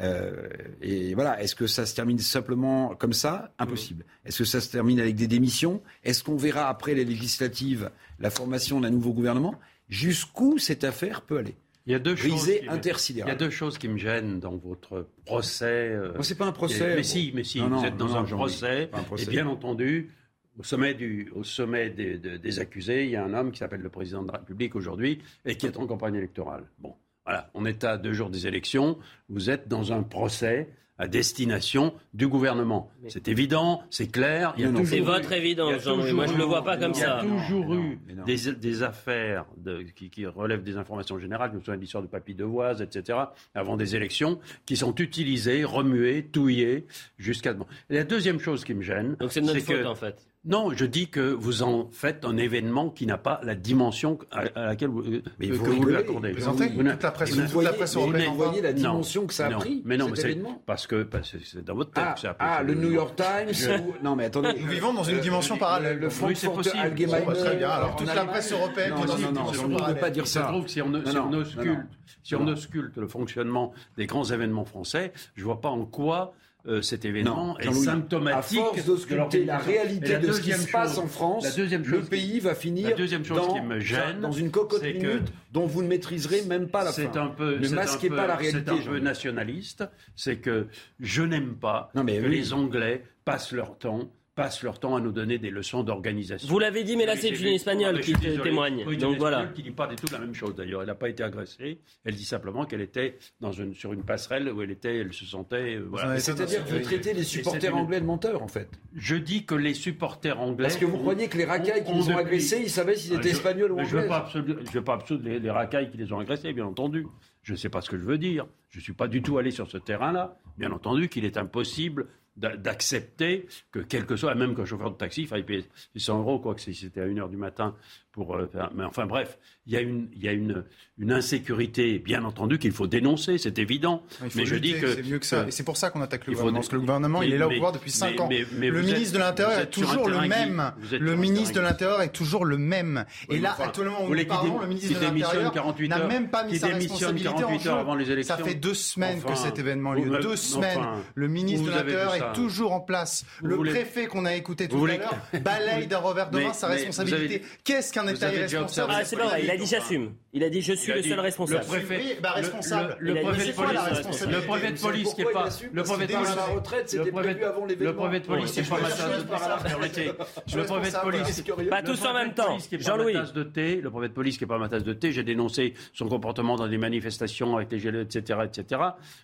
Euh, et voilà, est-ce que ça se termine simplement comme ça? Impossible. Est-ce que ça se termine avec des démissions? Est-ce qu'on verra après les législatives la formation d'un nouveau gouvernement? Jusqu'où cette affaire peut aller? Il y a deux choses. Qui me-. Il y a deux choses qui me gênent dans votre procès. euh, c'est pas un procès, Mais si, mais si, Non, vous non, êtes dans non, un procès, un procès. Et bien entendu, au sommet, du, au sommet des, des- des accusés, il y a un homme qui s'appelle le président de la République aujourd'hui et qui est en campagne électorale. Bon, voilà, on est à deux jours des élections. Vous êtes dans un procès à destination du gouvernement. C'est évident, c'est clair. Il y a Non, non, toujours c'est eu- votre évidence, Jean-Louis. Moi, je le eu- vois pas comme il y a ça. toujours eu des, des affaires de- qui, qui relèvent des informations générales. Je me souviens de l'histoire de Papy Devoise, etc., avant des élections, qui sont utilisées, remuées, touillées, jusqu'à... La deuxième chose qui me gêne... Donc c'est de notre que- faute, en fait. Non, je dis que vous en faites un événement qui n'a pas la dimension à, à laquelle vous, que, vous que vous lui rigolez. accordez. Présentez. Vous n'a- Toute la presse- vous n'a- toute la presse vous européenne n'êtes- vous voyez la Non, dimension que ça a non, pris, Mais non, cet mais c'est événement parce que parce que c'est dans votre tête. Ah, que ça a pris ah, le New. York Times Je- ou- Non, mais attendez. Nous vivons dans une dimension parallèle. Le, le Oui, c'est Frankfurter possible. Allgemeine. Bah, très bien. Alors, en toute la presse européenne Non, non, non, on ne peut pas dire ça. trouve que si on ausculte le fonctionnement des grands événements français, je ne vois pas en quoi euh, cet événement Non, est symptomatique à force de la réalité la de ce qui se passe en France, la deuxième le qui- pays va finir la deuxième chose dans, qui me gêne, dans une cocotte que minute dont vous ne maîtriserez même pas la fin. C'est un peu, ne masquez un peu- pas la réalité. C'est un peu nationaliste. C'est que je n'aime pas Non, mais que oui. les Anglais passent leur temps passent leur temps à nous donner des leçons d'organisation. Vous l'avez dit, mais là, c'est une. Espagnole Ah, qui témoigne. Oui, Donc voilà. Qui dit pas du tout la même chose d'ailleurs. Elle n'a pas été agressée. Elle dit simplement qu'elle était dans une, sur une passerelle où elle était, elle se sentait. euh, voilà. C'est-à-dire que vous traitez les supporters anglais de menteurs, en fait. Je dis que les supporters anglais. Parce que vous croyez que les racailles qui les ont agressés, ils savaient s'ils étaient Je- espagnols ou mais Je ne veux anglais pas absolu- je veux pas absolu- les, les racailles qui les ont agressés, bien entendu. Je ne sais pas ce que je veux dire. Je ne suis pas du tout allé sur ce terrain-là. Bien entendu qu'il est impossible d'accepter que quel que soit, même qu'un chauffeur de taxi, il faille payer 600 euros, quoi que si c'était à 1h du matin. Pour, euh, mais enfin bref, il y a une, il y a une, une insécurité, bien entendu, qu'il faut dénoncer, c'est évident. Il faut mais je dis que c'est mieux que ça. Et c'est pour ça qu'on attaque le gouvernement. Parce que le gouvernement, Mais- il est là au pouvoir depuis 5 mais- ans. le ministre êtes- de l'Intérieur est toujours le même. Le ministre de l'Intérieur est toujours le même. Oui, Et là, enfin, vous où nous qu'il parlons, le ministre de démissionne l'Intérieur 48 n'a même pas mis sa responsabilité en 48 heures jeu. avant les Ça élections. fait deux semaines que cet événement a lieu. Deux semaines. Le ministre de l'Intérieur ça. est toujours en place. Le préfet qu'on a écouté tout à l'heure balaye d'un revers de main sa responsabilité. Qu'est-ce qu'un État irresponsable Ah, c'est pas vrai, il a dit j'assume. Il a dit je suis le seul responsable. Le préfet, bah, responsable. Le, préfet c'est de police, le préfet de police qui est pas, le préfet de police, la retraite, c'était le préfet prévu avant de, l'événement. le préfet de police qui est pas ma tasse de Arrêtez. Le préfet de police, Pas le tous en préfet même de temps. police qui est pas Jean-Louis. thé, le préfet de police qui est pas ma tasse de thé, j'ai dénoncé son comportement dans des manifestations avec les gilets, etc., etc.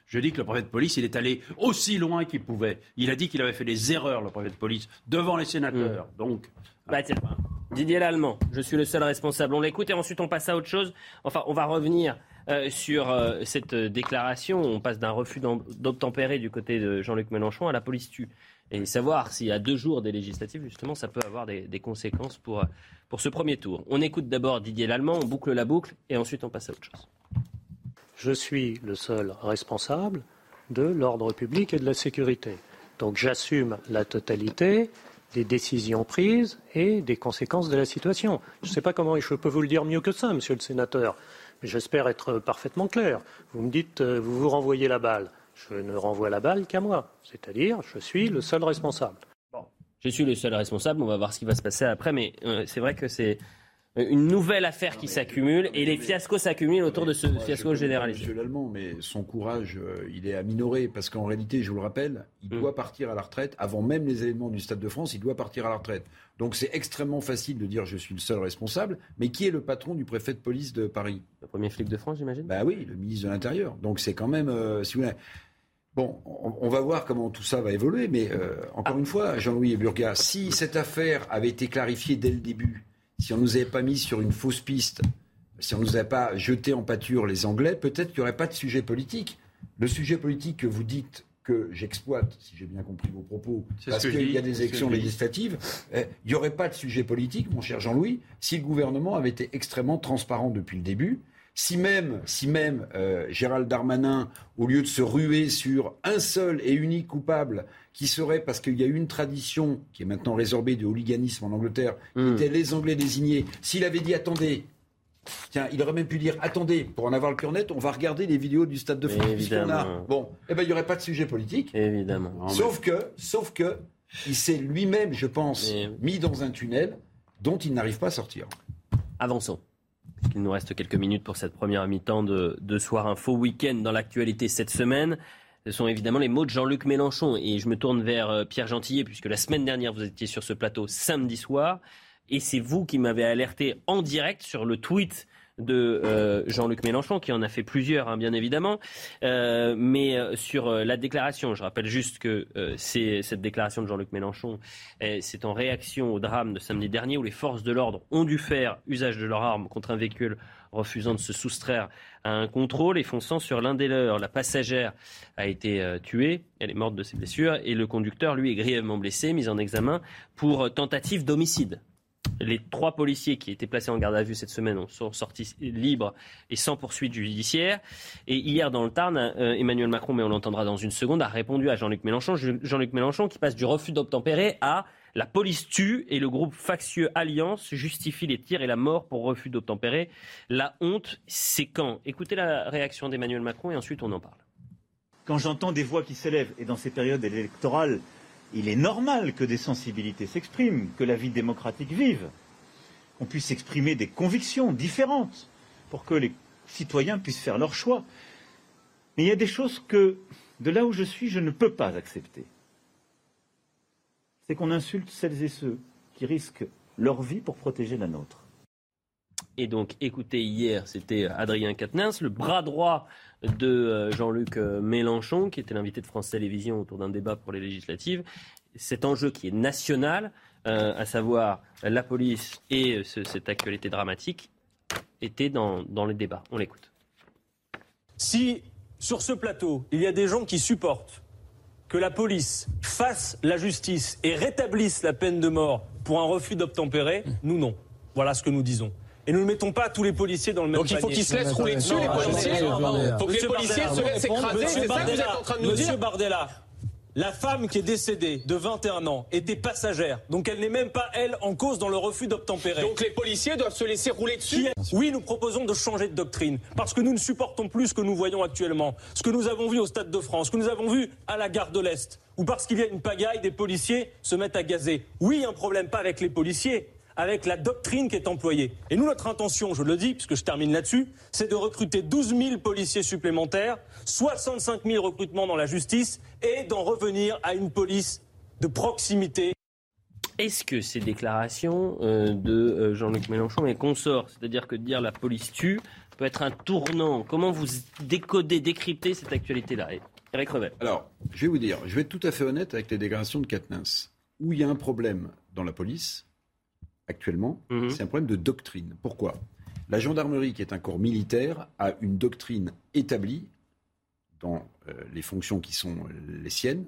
Je dis que le préfet de police, il est allé aussi loin qu'il pouvait. Il a dit qu'il avait fait des erreurs, le préfet de police, devant les sénateurs. Donc, Bah Didier Lallemand, je suis le seul responsable. On l'écoute et ensuite on passe à autre chose. Enfin, on va revenir euh, sur euh, cette euh, déclaration. On passe d'un refus d'obtempérer du côté de Jean-Luc Mélenchon à la police tue. Et savoir si à deux jours des législatives, justement, ça peut avoir des, conséquences pour, pour ce premier tour. On écoute d'abord Didier Lallemand, on boucle la boucle et ensuite on passe à autre chose. Je suis le seul responsable de l'ordre public et de la sécurité. Donc j'assume la totalité des décisions prises et des conséquences de la situation. Je ne sais pas comment je peux vous le dire mieux que ça, monsieur le sénateur, mais j'espère être parfaitement clair. Vous me dites, euh, vous vous renvoyez la balle. Je ne renvoie la balle qu'à moi, c'est-à-dire je suis le seul responsable. Je suis le seul responsable, on va voir ce qui va se passer après, mais euh, c'est vrai que c'est une nouvelle affaire qui s'accumule et les fiascos s'accumulent autour de ce Moi, fiasco généralisé. Monsieur Lallemand, mais son courage, euh, il est à minorer parce qu'en réalité, je vous le rappelle, il Mm. doit partir à la retraite avant même les événements du Stade de France. Il doit partir à la retraite. Donc c'est extrêmement facile de dire je suis le seul responsable. Mais qui est le patron du préfet de police de Paris? Le premier flic de France, j'imagine? Bah oui, le ministre de l'Intérieur. Donc c'est quand même, euh, si vous voulez. Bon, on, va voir comment tout ça va évoluer, mais euh, encore une fois, Jean-Louis Burga, si cette affaire avait été clarifiée dès le début, si on nous avait pas mis sur une fausse piste, si on nous avait pas jeté en pâture les Anglais, peut-être qu'il n'y aurait pas de sujet politique. Le sujet politique que vous dites que j'exploite, si j'ai bien compris vos propos, parce qu'il y a des élections législatives, euh, il n'y aurait pas de sujet politique, mon cher Jean-Louis, si le gouvernement avait été extrêmement transparent depuis le début. Si même, si même euh, Gérald Darmanin, au lieu de se ruer sur un seul et unique coupable, qui serait parce qu'il y a une tradition qui est maintenant résorbée de hooliganisme en Angleterre, Hmm. qui était les Anglais désignés, s'il avait dit attendez, Tiens, il aurait même pu dire attendez, pour en avoir le cœur net, on va regarder les vidéos du Stade de France. puisqu'on a-. Bon, eh ben il n'y aurait pas de sujet politique. Évidemment. Sauf que, sauf que, il s'est lui-même, je pense, mis dans un tunnel dont il n'arrive pas à sortir. Avançons. Il nous reste quelques minutes pour cette première mi-temps de, de Soir Info Week-end dans l'actualité cette semaine. Ce sont évidemment les mots de Jean-Luc Mélenchon. Et je me tourne vers euh, Pierre Gentillet, puisque la semaine dernière, vous étiez sur ce plateau samedi soir. Et c'est vous qui m'avez alerté en direct sur le tweet de euh, Jean-Luc Mélenchon, qui en a fait plusieurs, hein, bien évidemment, Euh, mais euh, sur euh, la déclaration. Je rappelle juste que euh, c'est cette déclaration de Jean-Luc Mélenchon, c'est en réaction au drame de samedi dernier où les forces de l'ordre ont dû faire usage de leur arme contre un véhicule refusant de se soustraire à un contrôle et fonçant sur l'un des leurs. La passagère a été euh, tuée, elle est morte de ses blessures, et le conducteur, lui, est grièvement blessé, mis en examen pour tentative d'homicide. Les trois policiers qui étaient placés en garde à vue cette semaine ont- sont sortis libres et sans poursuite judiciaire. Et hier, dans le Tarn, euh, Emmanuel Macron, mais on l'entendra dans une seconde, a répondu à Jean-Luc Mélenchon. Je- Jean-Luc Mélenchon qui passe du refus d'obtempérer à la police tue et le groupe factieux Alliance justifie les tirs et la mort pour refus d'obtempérer. La honte, c'est quand? Écoutez la réaction d'Emmanuel Macron et ensuite on en parle. Quand j'entends des voix qui s'élèvent, et dans ces périodes électorales, il est normal que des sensibilités s'expriment, que la vie démocratique vive, qu'on puisse exprimer des convictions différentes pour que les citoyens puissent faire leur choix. Mais il y a des choses que, de là où je suis, je ne peux pas accepter. C'est qu'on insulte celles et ceux qui risquent leur vie pour protéger la nôtre. Et donc, écoutez, hier, c'était Adrien Quatennens, le bras droit de euh, Jean-Luc euh, Mélenchon, qui était l'invité de France Télévisions autour d'un débat pour les législatives. Cet enjeu qui est national, euh, à savoir la police et ce- cette actualité dramatique, était dans, dans les débats. On l'écoute. Si sur ce plateau, il y a des gens qui supportent que la police fasse la justice et rétablisse la peine de mort pour un refus d'obtempérer, nous non. Voilà ce que nous disons. Et nous ne mettons pas tous les policiers dans le même Donc il faut qu'ils se laissent rouler dessus, les policiers. Faut que les Monsieur policiers Bardella, se laissent écraser, Monsieur c'est ça que vous Bardella, êtes en train de nous Monsieur dire. Bardella, la femme qui est décédée de 21 ans était passagère, donc elle n'est même pas, elle, en cause dans le refus d'obtempérer. Donc les policiers doivent se laisser rouler dessus. Oui, nous proposons de changer de doctrine, parce que nous ne supportons plus ce que nous voyons actuellement, ce que nous avons vu au Stade de France, ce que nous avons vu à la gare de l'Est, ou parce qu'il y a une pagaille, des policiers se mettent à gazer. Oui, un problème pas avec les policiers, avec la doctrine qui est employée. Et nous, notre intention, je le dis, puisque je termine là-dessus, c'est de recruter 12 000 policiers supplémentaires, 65 000 recrutements dans la justice, et d'en revenir à une police de proximité. Est-ce que ces déclarations euh, de euh, Jean-Luc Mélenchon et consorts, c'est-à-dire que dire la police tue, peut être un tournant Comment vous décodez, décryptez cette actualité-là? Eric Revel. Alors, je vais vous dire, je vais être tout à fait honnête avec les déclarations de Katnins. Où il y a un problème dans la police, actuellement, Mhm. c'est un problème de doctrine. Pourquoi? La gendarmerie, qui est un corps militaire, a une doctrine établie dans euh, les fonctions qui sont les siennes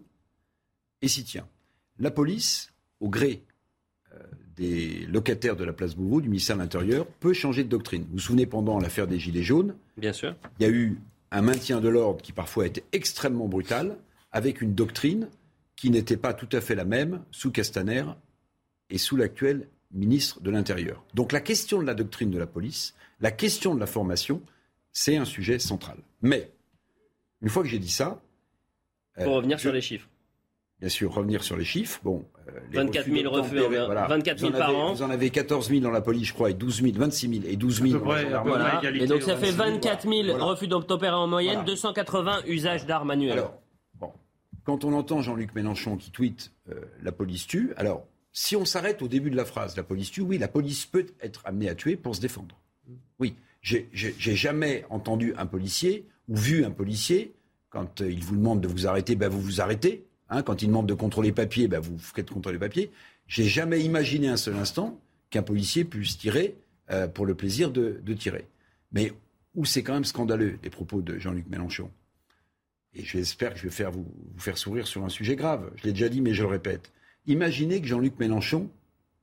et s'y tient. La police, au gré euh, des locataires de la place Beauvau, du ministère de l'Intérieur, peut changer de doctrine. Vous vous souvenez, pendant l'affaire des Gilets jaunes, Bien sûr. il y a eu un maintien de l'ordre qui parfois a été extrêmement brutal, avec une doctrine qui n'était pas tout à fait la même sous Castaner et sous l'actuel ministre de l'Intérieur. Donc la question de la doctrine de la police, la question de la formation, c'est un sujet central. Mais, une fois que j'ai dit ça... Pour euh, revenir je- sur les chiffres. Bien sûr, revenir sur les chiffres. Bon, euh, les 24 000 d'obtempérer, refus, voilà. 24 000 Vous en par avez- an. Vous en avez 14 000 dans la police, je crois, et 12 000, 26 000 et 12 000 dans la gendarmerie. Voilà. Et donc ça fait 24 000 Voilà. refus d'obtempérer en moyenne, Voilà. 280 usages d'armes manuelles. Alors, bon, quand on entend Jean-Luc Mélenchon qui tweet euh, la police tue, alors si on s'arrête au début de la phrase, la police tue, oui, la police peut être amenée à tuer pour se défendre. Oui, j'ai jamais entendu un policier ou vu un policier quand euh, il vous demande de vous arrêter, ben vous vous arrêtez. Hein, quand il demande de contrôler les papiers, ben vous faites contrôler les papiers. J'ai jamais imaginé un seul instant qu'un policier puisse tirer euh, pour le plaisir de, tirer. Mais où c'est quand même scandaleux les propos de Jean-Luc Mélenchon et j'espère que je vais faire vous faire sourire sur un sujet grave, je l'ai déjà dit mais je le répète, imaginez que Jean-Luc Mélenchon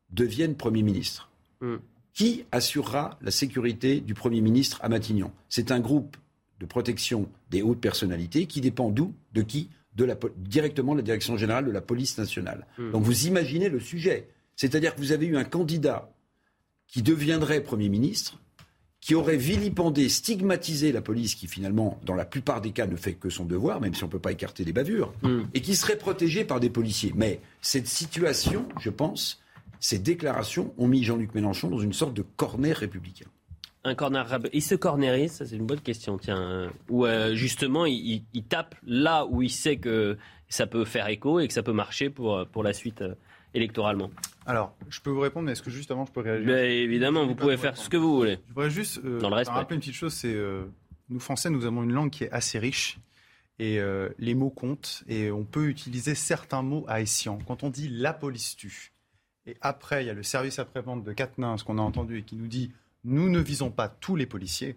devienne Premier ministre. Hmm. Qui assurera la sécurité du Premier ministre à Matignon? C'est un groupe de protection des hautes personnalités qui dépend d'où? De qui? De la, Directement de la Direction générale de la police nationale. Hmm. Donc vous imaginez le sujet. C'est-à-dire que vous avez eu un candidat qui deviendrait Premier ministre, qui aurait vilipendé, stigmatisé la police, qui finalement, dans la plupart des cas, ne fait que son devoir, même si on ne peut pas écarter les bavures, et qui serait protégé par des policiers. Mais cette situation, je pense, ces déclarations ont mis Jean-Luc Mélenchon dans une sorte de corner républicain. Un corner rab- Il se cornérise, ça c'est une bonne question, tiens. euh, Où euh, justement il, il- il tape là où il sait que ça peut faire écho et que ça peut marcher pour, pour la suite euh, électoralement. Alors, je peux vous répondre, mais est-ce que juste avant, je peux réagir Ben, évidemment, vous pouvez faire ce que vous voulez. Je voudrais juste euh, Dans le respect. rappeler une petite chose, c'est euh, nous Français, nous avons une langue qui est assez riche et euh, les mots comptent et on peut utiliser certains mots à escient. Quand on dit la police tue et après il y a le service après-vente de Quatennens qu'on a entendu et qui nous dit nous ne visons pas tous les policiers.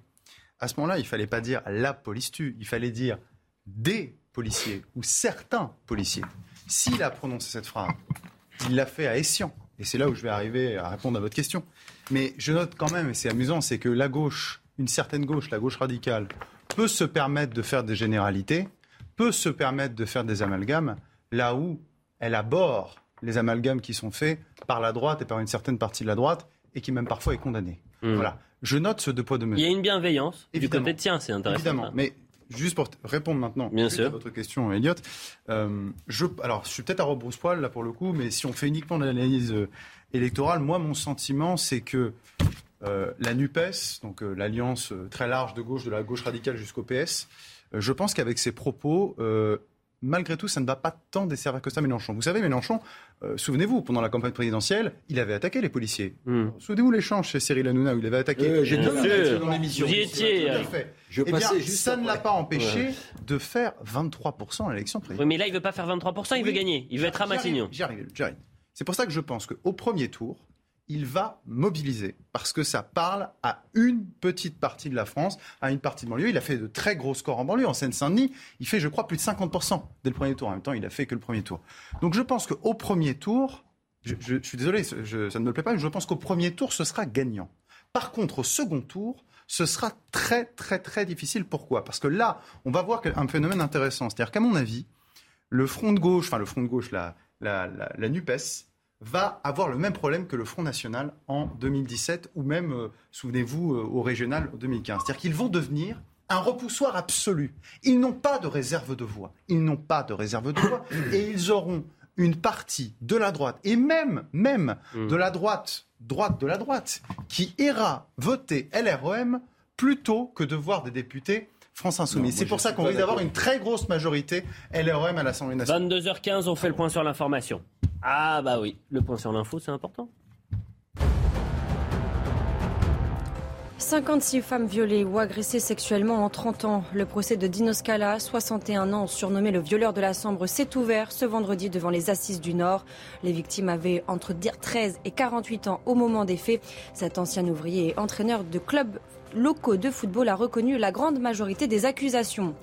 À ce moment-là, il fallait pas dire la police tue, il fallait dire des policiers ou certains policiers. S'il a prononcé cette phrase, il l'a fait à escient. Et c'est là où je vais arriver à répondre à votre question. Mais je note quand même, et c'est amusant, c'est que la gauche, une certaine gauche, la gauche radicale, peut se permettre de faire des généralités, peut se permettre de faire des amalgames, là où elle aborde les amalgames qui sont faits par la droite et par une certaine partie de la droite, et qui même parfois est condamnée. Hmm. Voilà. Je note ce deux poids deux mesures. Il y a une bienveillance Évidemment. du côté de tiens, c'est intéressant. Évidemment, ça. mais juste pour répondre maintenant Bien sûr. à votre question, Elliot, euh, je, alors je suis peut-être à rebrousse-poil là pour le coup, mais si on fait uniquement de l'analyse euh, électorale, moi mon sentiment c'est que euh, la NUPES, donc l'alliance très large de gauche, de la gauche radicale jusqu'au PS, je pense qu'avec ses propos, malgré tout, ça ne va pas tant desservir que ça Mélenchon. Vous savez, Mélenchon, euh, souvenez-vous, pendant la campagne présidentielle, il avait attaqué les policiers. Souvenez-vous l'échange chez Cyril Hanouna où il avait attaqué. Euh, j'ai dans l'émission. Vous y étiez, Tout à fait. Je Eh bien, passais juste ça ne l'a pas empêché Ouais. de faire 23% à l'élection Oui, présidentielle. mais là, il veut pas faire 23%, il veut Oui. gagner. Il veut être à Matignon. J'y arrive, j'y arrive. C'est pour ça que je pense qu'au premier tour, il va mobiliser parce que ça parle à une petite partie de la France, à une partie de banlieue. Il a fait de très gros scores en banlieue. En Seine-Saint-Denis, il fait, je crois, plus de 50% dès le premier tour. En même temps, il a fait que le premier tour. Donc je pense qu'au premier tour, je, suis désolé, ça ne me plaît pas, mais je pense qu'au premier tour, ce sera gagnant. Par contre, au second tour, ce sera très, très, très difficile. Pourquoi? Parce que là, on va voir un phénomène intéressant. C'est-à-dire qu'à mon avis, le front de gauche, enfin le front de gauche, la, la, la, la NUPES, va avoir le même problème que le Front National en 2017 ou même, euh, souvenez-vous, euh, au régional en 2015. C'est-à-dire qu'ils vont devenir un repoussoir absolu. Ils n'ont pas de réserve de voix. Ils n'ont pas de réserve de voix et ils auront une partie de la droite et même, même de la droite, droite de la droite, qui ira voter LREM plutôt que de voir des députés France Insoumise. C'est pour ça qu'on risque d'avoir une très grosse majorité LREM à l'Assemblée nationale. 22h15, on fait le point sur l'information. Ah bah oui, le point sur l'info, c'est important. 56 femmes violées ou agressées sexuellement en 30 ans. Le procès de Dino Scala, 61 ans, surnommé le violeur de la Sambre, s'est ouvert ce vendredi devant les assises du Nord. Les victimes avaient entre 13 et 48 ans au moment des faits. Cet ancien ouvrier et entraîneur de clubs locaux de football a reconnu la grande majorité des accusations.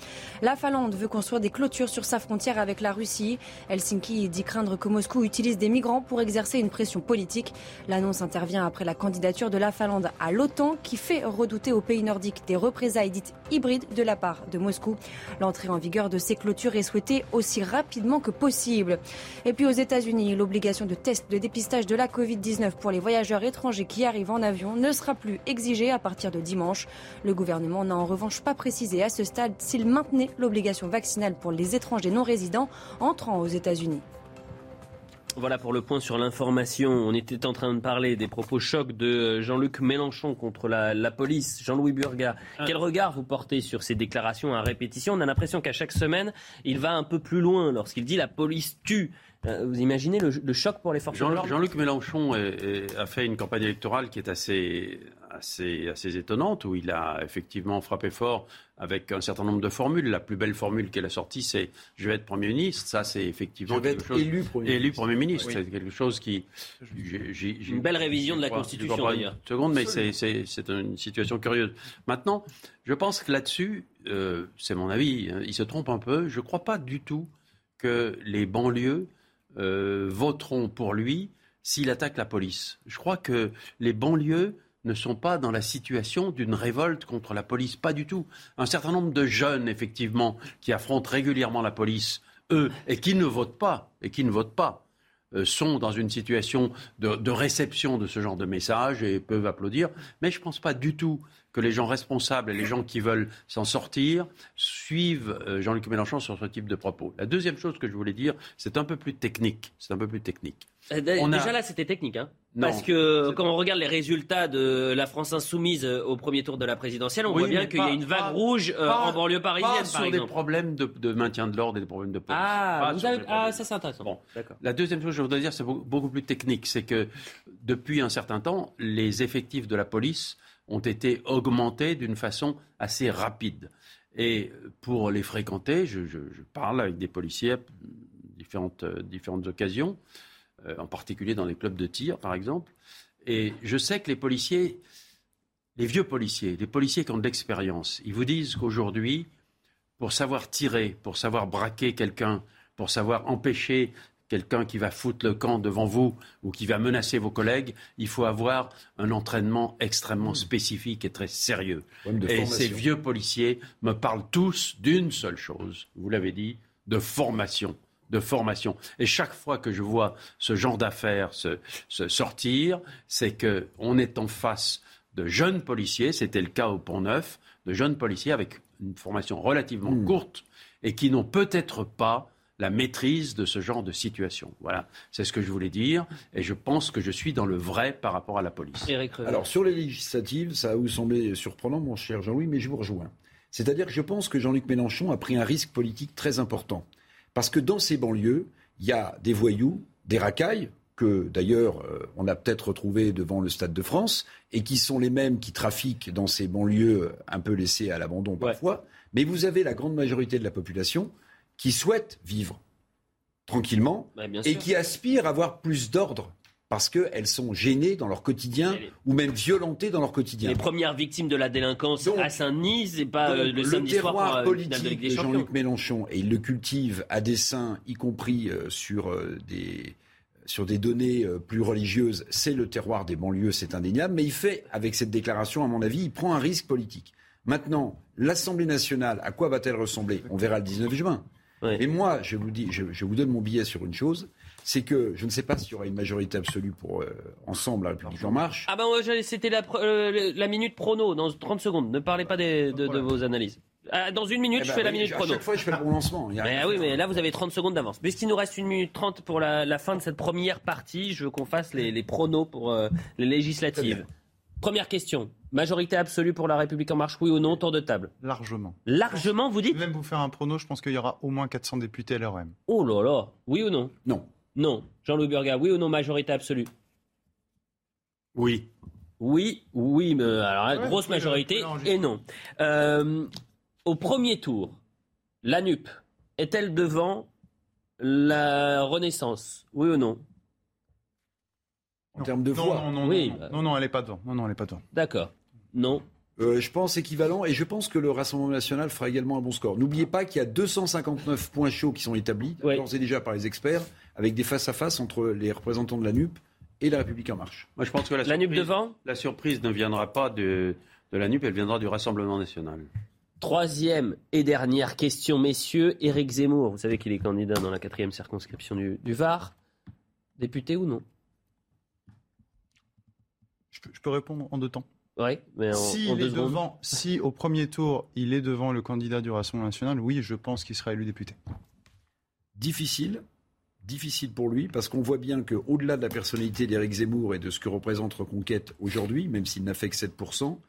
La Finlande veut construire des clôtures sur sa frontière avec la Russie. Helsinki dit craindre que Moscou utilise des migrants pour exercer une pression politique. L'annonce intervient après la candidature de la Finlande à l'OTAN qui fait redouter aux pays nordiques des représailles dites hybrides de la part de Moscou. L'entrée en vigueur de ces clôtures est souhaitée aussi rapidement que possible. Et puis aux États-Unis, l'obligation de test de dépistage de la Covid-19 pour les voyageurs étrangers qui arrivent en avion ne sera plus exigée à partir de dimanche. Le gouvernement n'a en revanche pas précisé à ce stade s'il maintenait l'obligation vaccinale pour les étrangers non résidents entrant aux États-Unis. Voilà pour le point sur l'information. On était en train de parler des propos chocs de Jean-Luc Mélenchon contre la, la police. Jean-Louis Burga, quel regard vous portez sur ces déclarations à répétition? On a l'impression qu'à chaque semaine, il va un peu plus loin lorsqu'il dit la police tue. Euh, Vous imaginez le, le choc pour les forces de Jean- l'ordre? Jean-Luc Mélenchon est- est- a fait une campagne électorale qui est assez, assez, assez étonnante, où il a effectivement frappé fort avec un certain nombre de formules. La plus belle formule qu'elle a sortie, c'est « je vais être Premier ministre ». Ça, c'est effectivement Je vais être chose... élu Premier élu ministre. Premier ministre. Oui. C'est quelque chose qui... j'ai- j'ai- j'ai- Une belle révision de la crois- Constitution, d'ailleurs. Une seconde, mais c'est- c'est c'est une situation curieuse. Maintenant, je pense que là-dessus, euh, c'est mon avis, hein, il se trompe un peu. Je ne crois pas du tout que les banlieues euh, voteront pour lui s'il attaque la police. Je crois que les banlieues ne sont pas dans la situation d'une révolte contre la police, pas du tout. Un certain nombre de jeunes, effectivement, qui affrontent régulièrement la police, eux, et qui ne votent pas, et qui ne votent pas, euh, sont dans une situation de, de, réception de ce genre de message et peuvent applaudir. Mais je ne pense pas du tout que les gens responsables et les gens qui veulent s'en sortir suivent euh, Jean-Luc Mélenchon sur ce type de propos. La deuxième chose que je voulais dire, c'est un peu plus technique. C'est un peu plus technique. Euh, déjà là, c'était technique, hein Parce que quand on regarde les résultats de la France insoumise euh, au premier tour de la présidentielle, on voit bien qu'il y a une vague rouge en banlieue parisienne, pas sur par des problèmes de, de, maintien de l'ordre et des problèmes de police. Ah, avez... ah ça c'est intéressant. Bon. La deuxième chose que je voudrais dire, c'est beaucoup plus technique. C'est que depuis un certain temps, les effectifs de la police ont été augmentés d'une façon assez rapide. Et pour les fréquenter, je, je, je parle avec des policiers à différentes, différentes occasions, euh, en particulier dans les clubs de tir, par exemple. Et je sais que les policiers, les vieux policiers, les policiers qui ont de l'expérience, ils vous disent qu'aujourd'hui, pour savoir tirer, pour savoir braquer quelqu'un, pour savoir empêcher quelqu'un qui va foutre le camp devant vous ou qui va menacer vos collègues, il faut avoir un entraînement extrêmement spécifique et très sérieux. Et ces vieux policiers me parlent tous d'une seule chose, vous l'avez dit, de formation. De formation. Et chaque fois que je vois ce genre d'affaires se, se, sortir, c'est qu'on est en face de jeunes policiers, c'était le cas au Pont Neuf, de jeunes policiers avec une formation relativement mmh. courte et qui n'ont peut-être pas la maîtrise de ce genre de situation. Voilà, c'est ce que je voulais dire, et je pense que je suis dans le vrai par rapport à la police. Alors sur les législatives, ça va vous sembler surprenant, mon cher Jean-Louis, mais je vous rejoins. C'est-à-dire que je pense que Jean-Luc Mélenchon a pris un risque politique très important, parce que dans ces banlieues, il y a des voyous, des racailles, que d'ailleurs on a peut-être retrouvé devant le Stade de France, et qui sont les mêmes qui trafiquent dans ces banlieues un peu laissées à l'abandon parfois, ouais. mais vous avez la grande majorité de la population qui souhaitent vivre tranquillement bah, et qui aspirent à avoir plus d'ordre parce qu'elles sont gênées dans leur quotidien les... ou même violentées dans leur quotidien. Les premières victimes de la délinquance donc, à Saint-Denis, c'est pas euh, le, le samedi terroir soir politique de Jean-Luc Mélenchon et il le cultive à dessein, y compris euh, sur euh, des sur des données euh, plus religieuses, c'est le terroir des banlieues, c'est indéniable. Mais il fait, avec cette déclaration, à mon avis, il prend un risque politique. Maintenant, l'Assemblée nationale, à quoi va-t-elle ressembler? On verra le 19 juin. Ouais. Et moi, je vous dis, je, je, vous donne mon billet sur une chose, c'est que je ne sais pas s'il y aura une majorité absolue pour euh, ensemble la République en marche. Ah ben c'était la, euh, la, minute prono dans 30 secondes. Ne parlez pas des, de, de, vos analyses. Ah, dans une minute, eh je ben, fais la minute prono. À chaque fois, je fais le bon lancement. Mais, ah oui, mais là, vous avez 30 secondes d'avance. Puisqu'il nous reste une minute 30 pour la, la, fin de cette première partie, je veux qu'on fasse les, les, pronos pour euh, les législatives. Première question. Majorité absolue pour la République en marche, oui ou non Tour de table? Largement. Largement, vous dites? Je vais même vous faire un prono, je pense qu'il y aura au moins 400 députés à l'ORM. Oh là là Oui ou non? Non. Non. Jean-Louis Burga, oui ou non majorité absolue? Oui. Oui, oui, mais alors Ouais, grosse majorité et non. Euh, au premier tour, la NUP est-elle devant la Renaissance? Oui ou non? En termes de non, voix non, non, Oui, non, bah. non, non, elle n'est pas devant. Non, non, elle est pas devant. D'accord. Non. Euh, je pense équivalent et je pense que le Rassemblement national fera également un bon score. N'oubliez pas qu'il y a 259 points chauds qui sont établis, Ouais. d'ores et déjà par les experts, avec des face-à-face entre les représentants de la NUP et la République en marche. Moi, je pense que la, La NUP surprise, devant la surprise ne viendra pas de, de la NUP, elle viendra du Rassemblement national. Troisième et dernière question, messieurs. Éric Zemmour, vous savez qu'il est candidat dans la quatrième circonscription du, du Var. Député ou non? Je peux, je peux répondre en deux temps. Oui, mais en, si, en deux devant, si au premier tour, il est devant le candidat du Rassemblement national, oui, je pense qu'il sera élu député. Difficile, difficile pour lui, parce qu'on voit bien qu'au-delà de la personnalité d'Éric Zemmour et de ce que représente Reconquête aujourd'hui, même s'il n'a fait que 7%,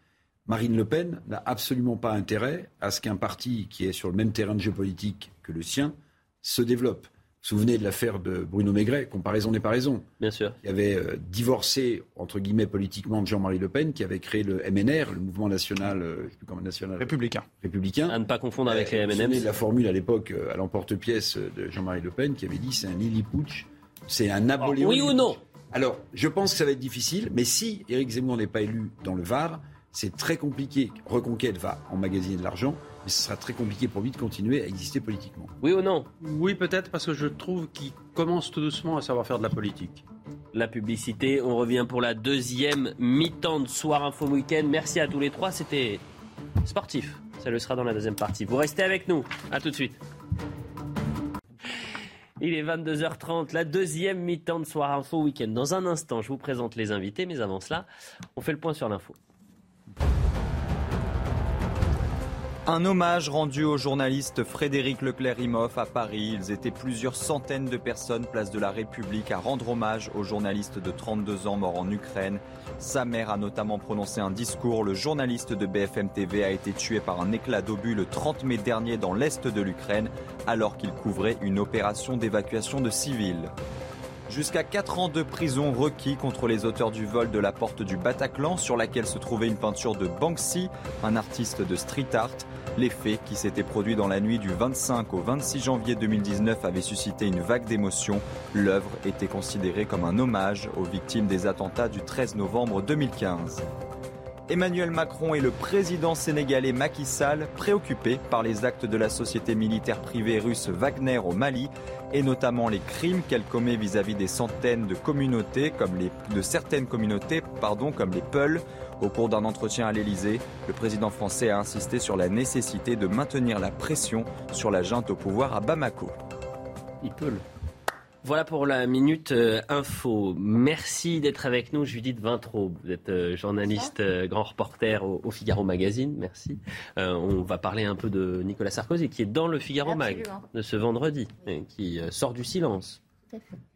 Marine Le Pen n'a absolument pas intérêt à ce qu'un parti qui est sur le même terrain de jeu politique que le sien se développe. Vous vous souvenez de l'affaire de Bruno Maigret, comparaison n'est pas raison. Bien sûr. qui avait euh, divorcé, entre guillemets, politiquement de Jean-Marie Le Pen, qui avait créé le MNR, le mouvement national, euh, je sais plus comment national, Républicain. républicain. À ne pas confondre avec les Euh, vous de la formule à l'époque, euh, à l'emporte-pièce de Jean-Marie Le Pen, qui avait dit c'est un Lilliputsch, c'est un Napoléon. oui ou non? Alors, je pense que ça va être difficile, mais si Éric Zemmour n'est pas élu dans le Var, c'est très compliqué. Reconquête va emmagasiner de l'argent, mais ce sera très compliqué pour lui de continuer à exister politiquement. Oui ou non? Oui, peut-être, parce que je trouve qu'il commence tout doucement à savoir faire de la politique. La publicité, on revient pour la deuxième mi-temps de Soir Info Week-end. Merci à tous les trois, c'était sportif. Ça le sera dans la deuxième partie. Vous restez avec nous. À tout de suite. Il est 22h30, la deuxième mi-temps de Soir Info Week-end. Dans un instant, je vous présente les invités, mais avant cela, on fait le point sur l'info. Un hommage rendu au journaliste Frédéric Leclerc-Imhoff à Paris. Ils étaient plusieurs centaines de personnes place de la République à rendre hommage au journaliste de 32 ans mort en Ukraine. Sa mère a notamment prononcé un discours. Le journaliste de BFM TV a été tué par un éclat d'obus le 30 mai dernier dans l'est de l'Ukraine alors qu'il couvrait une opération d'évacuation de civils. Jusqu'à 4 ans de prison requis contre les auteurs du vol de la porte du Bataclan sur laquelle se trouvait une peinture de Banksy, un artiste de street art. Les faits, qui s'étaient produits dans la nuit du 25 au 26 janvier 2019, avaient suscité une vague d'émotion. L'œuvre était considérée comme un hommage aux victimes des attentats du 13 novembre 2015. Emmanuel Macron et le président sénégalais Macky Sall, préoccupés par les actes de la société militaire privée russe Wagner au Mali, et notamment les crimes qu'elle commet vis-à-vis des centaines de communautés, comme les, de certaines communautés, pardon, comme les Peuls. Au cours d'un entretien à l'Elysée, le président français a insisté sur la nécessité de maintenir la pression sur la junte au pouvoir à Bamako. Voilà pour la minute euh, info. Merci d'être avec nous, Judith Vintraud. Vous êtes euh, journaliste, euh, grand reporter au, Figaro Magazine. Merci. on va parler un peu de Nicolas Sarkozy, qui est dans le Figaro Mag de ce vendredi, qui sort du silence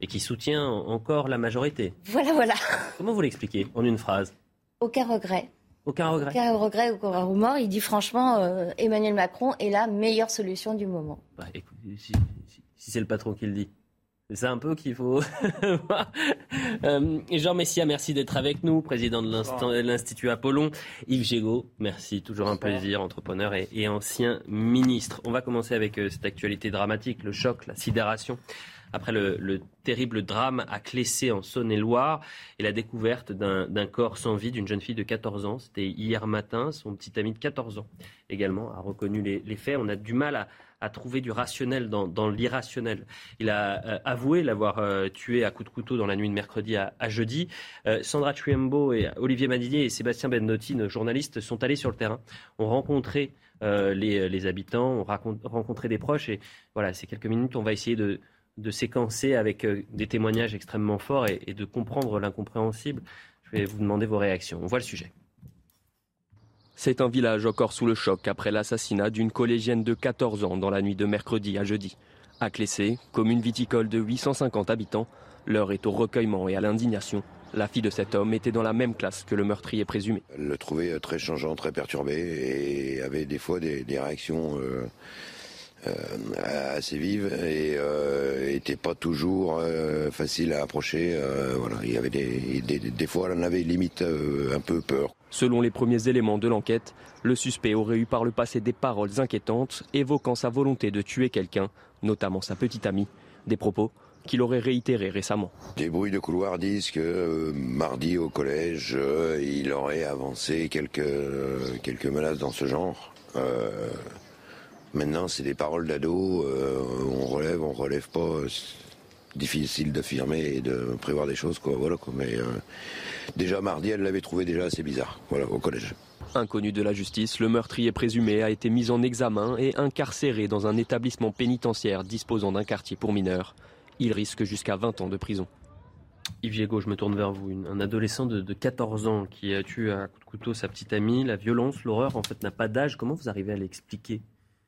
et qui soutient encore la majorité. Voilà, voilà. Comment vous l'expliquez en une phrase? Aucun regret. Aucun regret. Aucun regret, aucun remords. Il dit franchement, Emmanuel Macron est la meilleure solution du moment. Bah, écoutez, si c'est le patron qui le dit. C'est un peu qu'il faut. euh, Jean Messia, merci d'être avec nous, président de l'Institut Apollon. Yves Gégaud, merci, toujours un plaisir, entrepreneur et, ancien ministre. On va commencer avec euh, cette actualité dramatique, le choc, la sidération. Après le, terrible drame à Clessé en Saône-et-Loire et la découverte d'un corps sans vie d'une jeune fille de 14 ans. C'était hier matin. Son petit ami de 14 ans également a reconnu les, les faits. On a du mal à, à trouver du rationnel dans, l'irrationnel. Il a euh, avoué l'avoir euh, tué à coups de couteau dans la nuit de mercredi à, jeudi. Euh, Sandra Chuembo et Olivier Madinier et Sébastien Bennotti, nos journalistes, sont allés sur le terrain, ont rencontré les, habitants, ont rencontré des proches. Et voilà, ces quelques minutes, on va essayer de, séquencer avec des témoignages extrêmement forts et de comprendre l'incompréhensible. Je vais vous demander vos réactions. On voit le sujet. C'est un village encore sous le choc après l'assassinat d'une collégienne de 14 ans dans la nuit de mercredi à jeudi. À Clessé, commune viticole de 850 habitants, l'heure est au recueillement et à l'indignation. La fille de cet homme était dans la même classe que le meurtrier présumé. Elle le trouvait très changeant, très perturbé et avait des fois des, réactions euh, euh, assez vive et euh, était pas toujours euh, facile à approcher. il y avait des, fois, elle en avait limite un peu peur. Selon les premiers éléments de l'enquête, le suspect aurait eu par le passé des paroles inquiétantes évoquant sa volonté de tuer quelqu'un, notamment sa petite amie. Des propos qu'il aurait réitérés récemment. Des bruits de couloir disent que mardi au collège, il aurait avancé quelques, quelques menaces dans ce genre. Maintenant, c'est des paroles d'ado. Euh, on relève, on relève pas. Difficile d'affirmer et de prévoir des choses, quoi. Voilà, quoi. Mais euh, déjà mardi, elle l'avait trouvé déjà assez bizarre. Voilà, au collège. Inconnu de la justice, le meurtrier présumé a été mis en examen et incarcéré dans un établissement pénitentiaire disposant d'un quartier pour mineurs. Il risque jusqu'à 20 ans de prison. Yves Diego, je me tourne vers vous. un adolescent de, de, 14 ans qui a tué à coup de couteau sa petite amie. La violence, l'horreur, en fait, n'a pas d'âge. Comment vous arrivez à l'expliquer?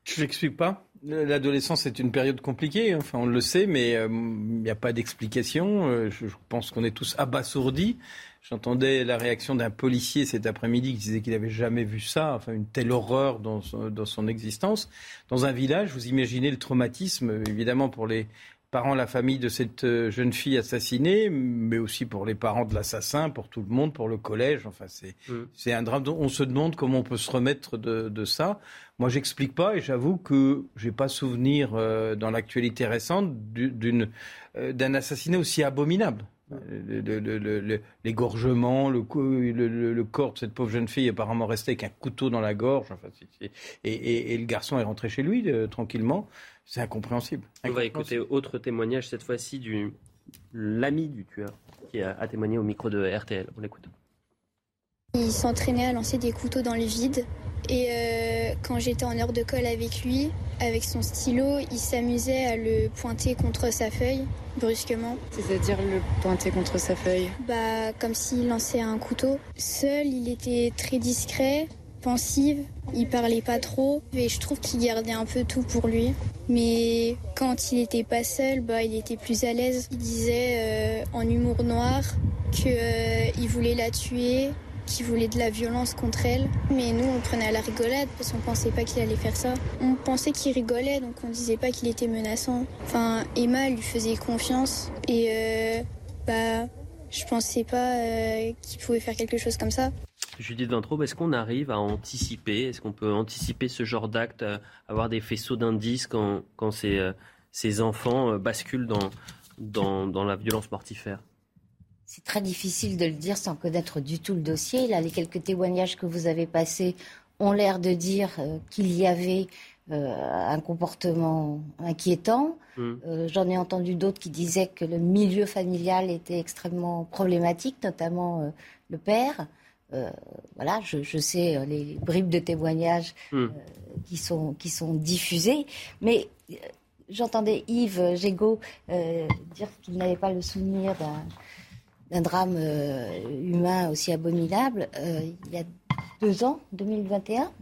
Je l'explique pas. L'adolescence est une période compliquée, enfin on le sait, mais euh, il n'y a pas d'explication. Euh, je, pense qu'on est tous abasourdis. J'entendais la réaction d'un policier cet après-midi qui disait qu'il n'avait jamais vu ça, enfin une telle horreur dans dans son existence. Dans un village, vous imaginez le traumatisme, évidemment pour les, parents, la famille de cette euh, jeune fille assassinée, mais aussi pour les parents de l'assassin, pour tout le monde, pour le collège. Enfin, c'est mm. un drame. On se demande comment on peut se remettre de, ça. Moi, j'explique pas et j'avoue que j'ai pas souvenir euh, dans l'actualité récente d'une euh, d'un assassinat aussi abominable. Le- le- le- le- le- L'égorgement, le, le, le- le corps de cette pauvre jeune fille est apparemment resté avec un couteau dans la gorge. Enfin, et, et- et le garçon est rentré chez lui euh, tranquillement. C'est incompréhensible. On va écouter autre témoignage, cette fois-ci du l'ami du tueur, qui a, a témoigné au micro de RTL. On l'écoute. Il s'entraînait à lancer des couteaux dans le vide. Et euh, quand j'étais en heure de colle avec lui, avec son stylo, il s'amusait à le pointer contre sa feuille, brusquement. C'est-à-dire le pointer contre sa feuille? Bah, comme s'il lançait un couteau. Seul, il était très discret, il parlait pas trop, et je trouve qu'il gardait un peu tout pour lui. Mais quand il était pas seul, bah, il était plus à l'aise. Il disait euh, en humour noir qu'il voulait la tuer, qu'il voulait de la violence contre elle. Mais nous, on prenait à la rigolade parce qu'on pensait pas qu'il allait faire ça. On pensait qu'il rigolait, donc on disait pas qu'il était menaçant. Enfin, Emma lui faisait confiance et euh, bah, je pensais pas euh, qu'il pouvait faire quelque chose comme ça. Judith Vintraube, est-ce qu'on arrive à anticiper Est-ce qu'on peut anticiper ce genre d'acte, euh, avoir des faisceaux d'indices quand, quand ces, euh, ces enfants basculent dans, dans, dans la violence mortifère? C'est très difficile de le dire sans connaître du tout le dossier. Là, les quelques témoignages que vous avez passés ont l'air de dire euh, qu'il y avait euh, un comportement inquiétant. Mm. Euh, J'en ai entendu d'autres qui disaient que le milieu familial était extrêmement problématique, notamment euh, le père. Euh, voilà, je, je sais euh, les bribes de témoignages Mm. qui sont qui sont diffusées, mais euh, j'entendais Yves Gégaud euh, dire qu'il n'avait pas le souvenir d'un drame euh, humain aussi abominable euh, il y a deux ans, 2021.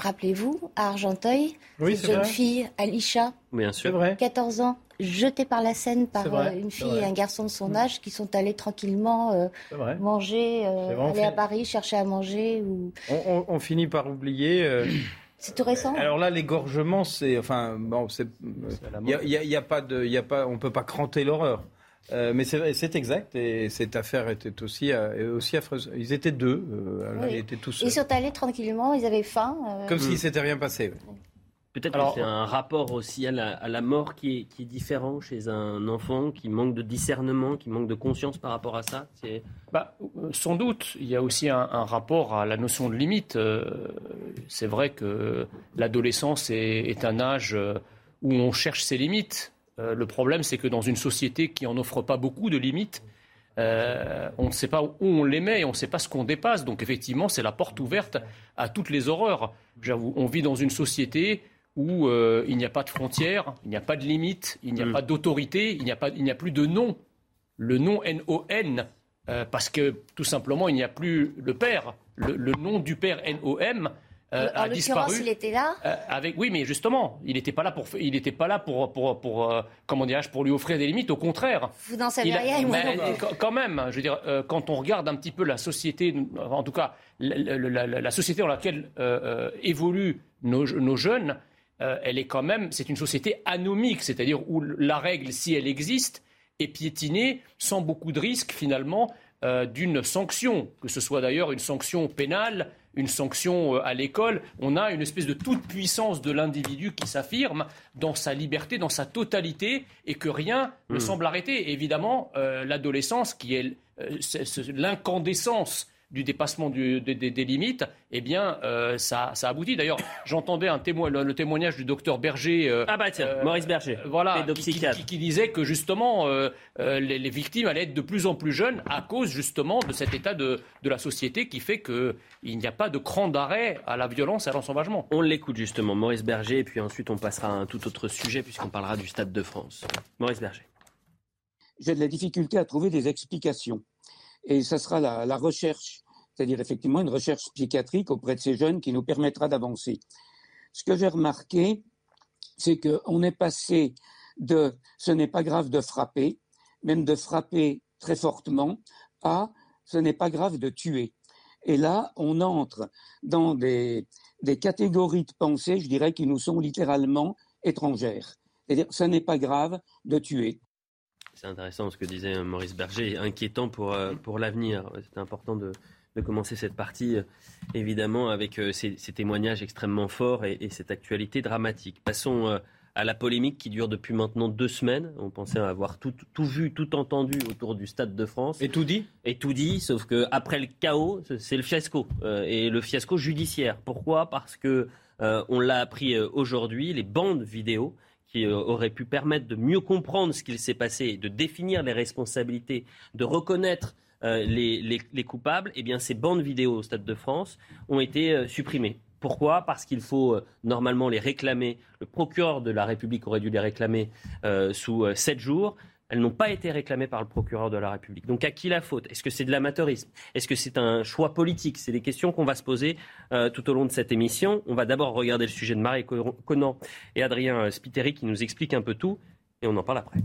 Rappelez-vous, à Argenteuil, Oui, cette jeune vrai. fille, Alicia, Bien sûr. 14 ans, jetée par la Seine par euh, une fille et un garçon de son âge qui sont allés tranquillement euh, manger, euh, aller à Paris chercher à manger. Ou... On, on- on finit par oublier. euh, C'est tout récent. Alors là, l'égorgement, c'est enfin bon, c'est il y a, il y a- il y a pas de, il y a pas, on peut pas cranter l'horreur. Euh, mais c'est exact et cette affaire était aussi euh, aussi affreuse. Ils étaient deux, euh, Oui. ils étaient tous Ils seuls. sont allés tranquillement, ils avaient faim. euh, comme s'il s'était rien passé. ouais. Peut-être que c'est un rapport aussi à la, à la mort qui est, qui est différent chez un enfant, qui manque de discernement, qui manque de conscience par rapport à ça. Bah, sans doute, il y a aussi un, un rapport à la notion de limite. Euh, c'est vrai que l'adolescence est, est un âge où on cherche ses limites. Euh, le problème, c'est que dans une société qui en offre pas beaucoup de limites, euh, on ne sait pas où on les met et on ne sait pas ce qu'on dépasse. Donc effectivement, c'est la porte ouverte à toutes les horreurs. J'avoue, on vit dans une société où euh, il n'y a pas de frontières, il n'y a pas de limites, il n'y a pas d'autorité, il n'y a, pas- il n'y a plus de nom. Le nom N-O-N, euh, parce que tout simplement, il n'y a plus le père. Le, le nom du père N-O-M euh, en a disparu. il était là. Euh, avec, oui, mais justement, il n'était pas là pour, il n'était pas là pour, pour, pour, euh, comment dirais-je, pour lui offrir des limites. Au contraire, Vous n'en savez rien, mais, quand- même, je veux dire, quand on regarde un petit peu la société, en tout cas la, la- la- la société dans laquelle évoluent nos, nos jeunes, elle est quand même, c'est une société anomique, c'est-à-dire où la règle, si elle existe, est piétinée sans beaucoup de risque finalement d'une sanction, que ce soit d'ailleurs une sanction pénale, une sanction euh, à l'école. On a une espèce de toute puissance de l'individu qui s'affirme dans sa liberté, dans sa totalité, et que rien ne Mm. semble arrêter. Évidemment, euh, l'adolescence, qui est euh, l'incandescence du dépassement du- des- des- des limites, eh bien, euh, ça, ça aboutit. D'ailleurs, j'entendais un témoin, le, le témoignage du docteur Berger. euh, Ah bah tiens, euh, Maurice Berger, voilà, qui, qui- pédopsychiatre. qui- qui disait que justement euh, euh, les, les victimes allaient être de plus en plus jeunes à cause justement de cet état de, de la société qui fait qu'il n'y a pas de cran d'arrêt à la violence et à l'ensauvagement. On l'écoute justement, Maurice Berger, et puis ensuite on passera à un tout autre sujet puisqu'on parlera du Stade de France. Maurice Berger. j'ai de la difficulté à trouver des explications. Et ça sera la, recherche, c'est-à-dire effectivement une recherche psychiatrique auprès de ces jeunes qui nous permettra d'avancer. Ce que j'ai remarqué, c'est qu'on est passé de ce n'est pas grave de frapper, même de frapper très fortement, à ce n'est pas grave de tuer. Et là, on entre dans des, des catégories de pensée, je dirais, qui nous sont littéralement étrangères. C'est-à-dire, ce n'est pas grave de tuer. C'est intéressant ce que disait euh, Maurice Berger, inquiétant pour, euh, pour l'avenir. C'était important de, de commencer cette partie, euh, évidemment, avec ces, ces témoignages extrêmement forts et, et cette actualité dramatique. Passons à la polémique qui dure depuis maintenant deux semaines. On pensait avoir tout, tout vu, tout entendu autour du Stade de France. Et tout dit? Et tout dit, sauf que après le chaos, c'est le fiasco. Euh, et le fiasco judiciaire. Pourquoi? Parce que euh, on l'a appris aujourd'hui, les bandes vidéo qui auraient pu permettre de mieux comprendre ce qu'il s'est passé, de définir les responsabilités, de reconnaître les, les, les, coupables, eh bien ces bandes vidéo au Stade de France ont été supprimées. Pourquoi? Parce qu'il faut euh, normalement les réclamer. Le procureur de la République aurait dû les réclamer euh, sous euh, sept jours. Elles n'ont pas été réclamées par le procureur de la République. Donc à qui la faute? Est-ce que c'est de l'amateurisme? Est-ce que c'est un choix politique? C'est des questions qu'on va se poser tout au long de cette émission. On va d'abord regarder le sujet de Marie Conan et Adrien Spiteri qui nous expliquent un peu tout et on en parle après.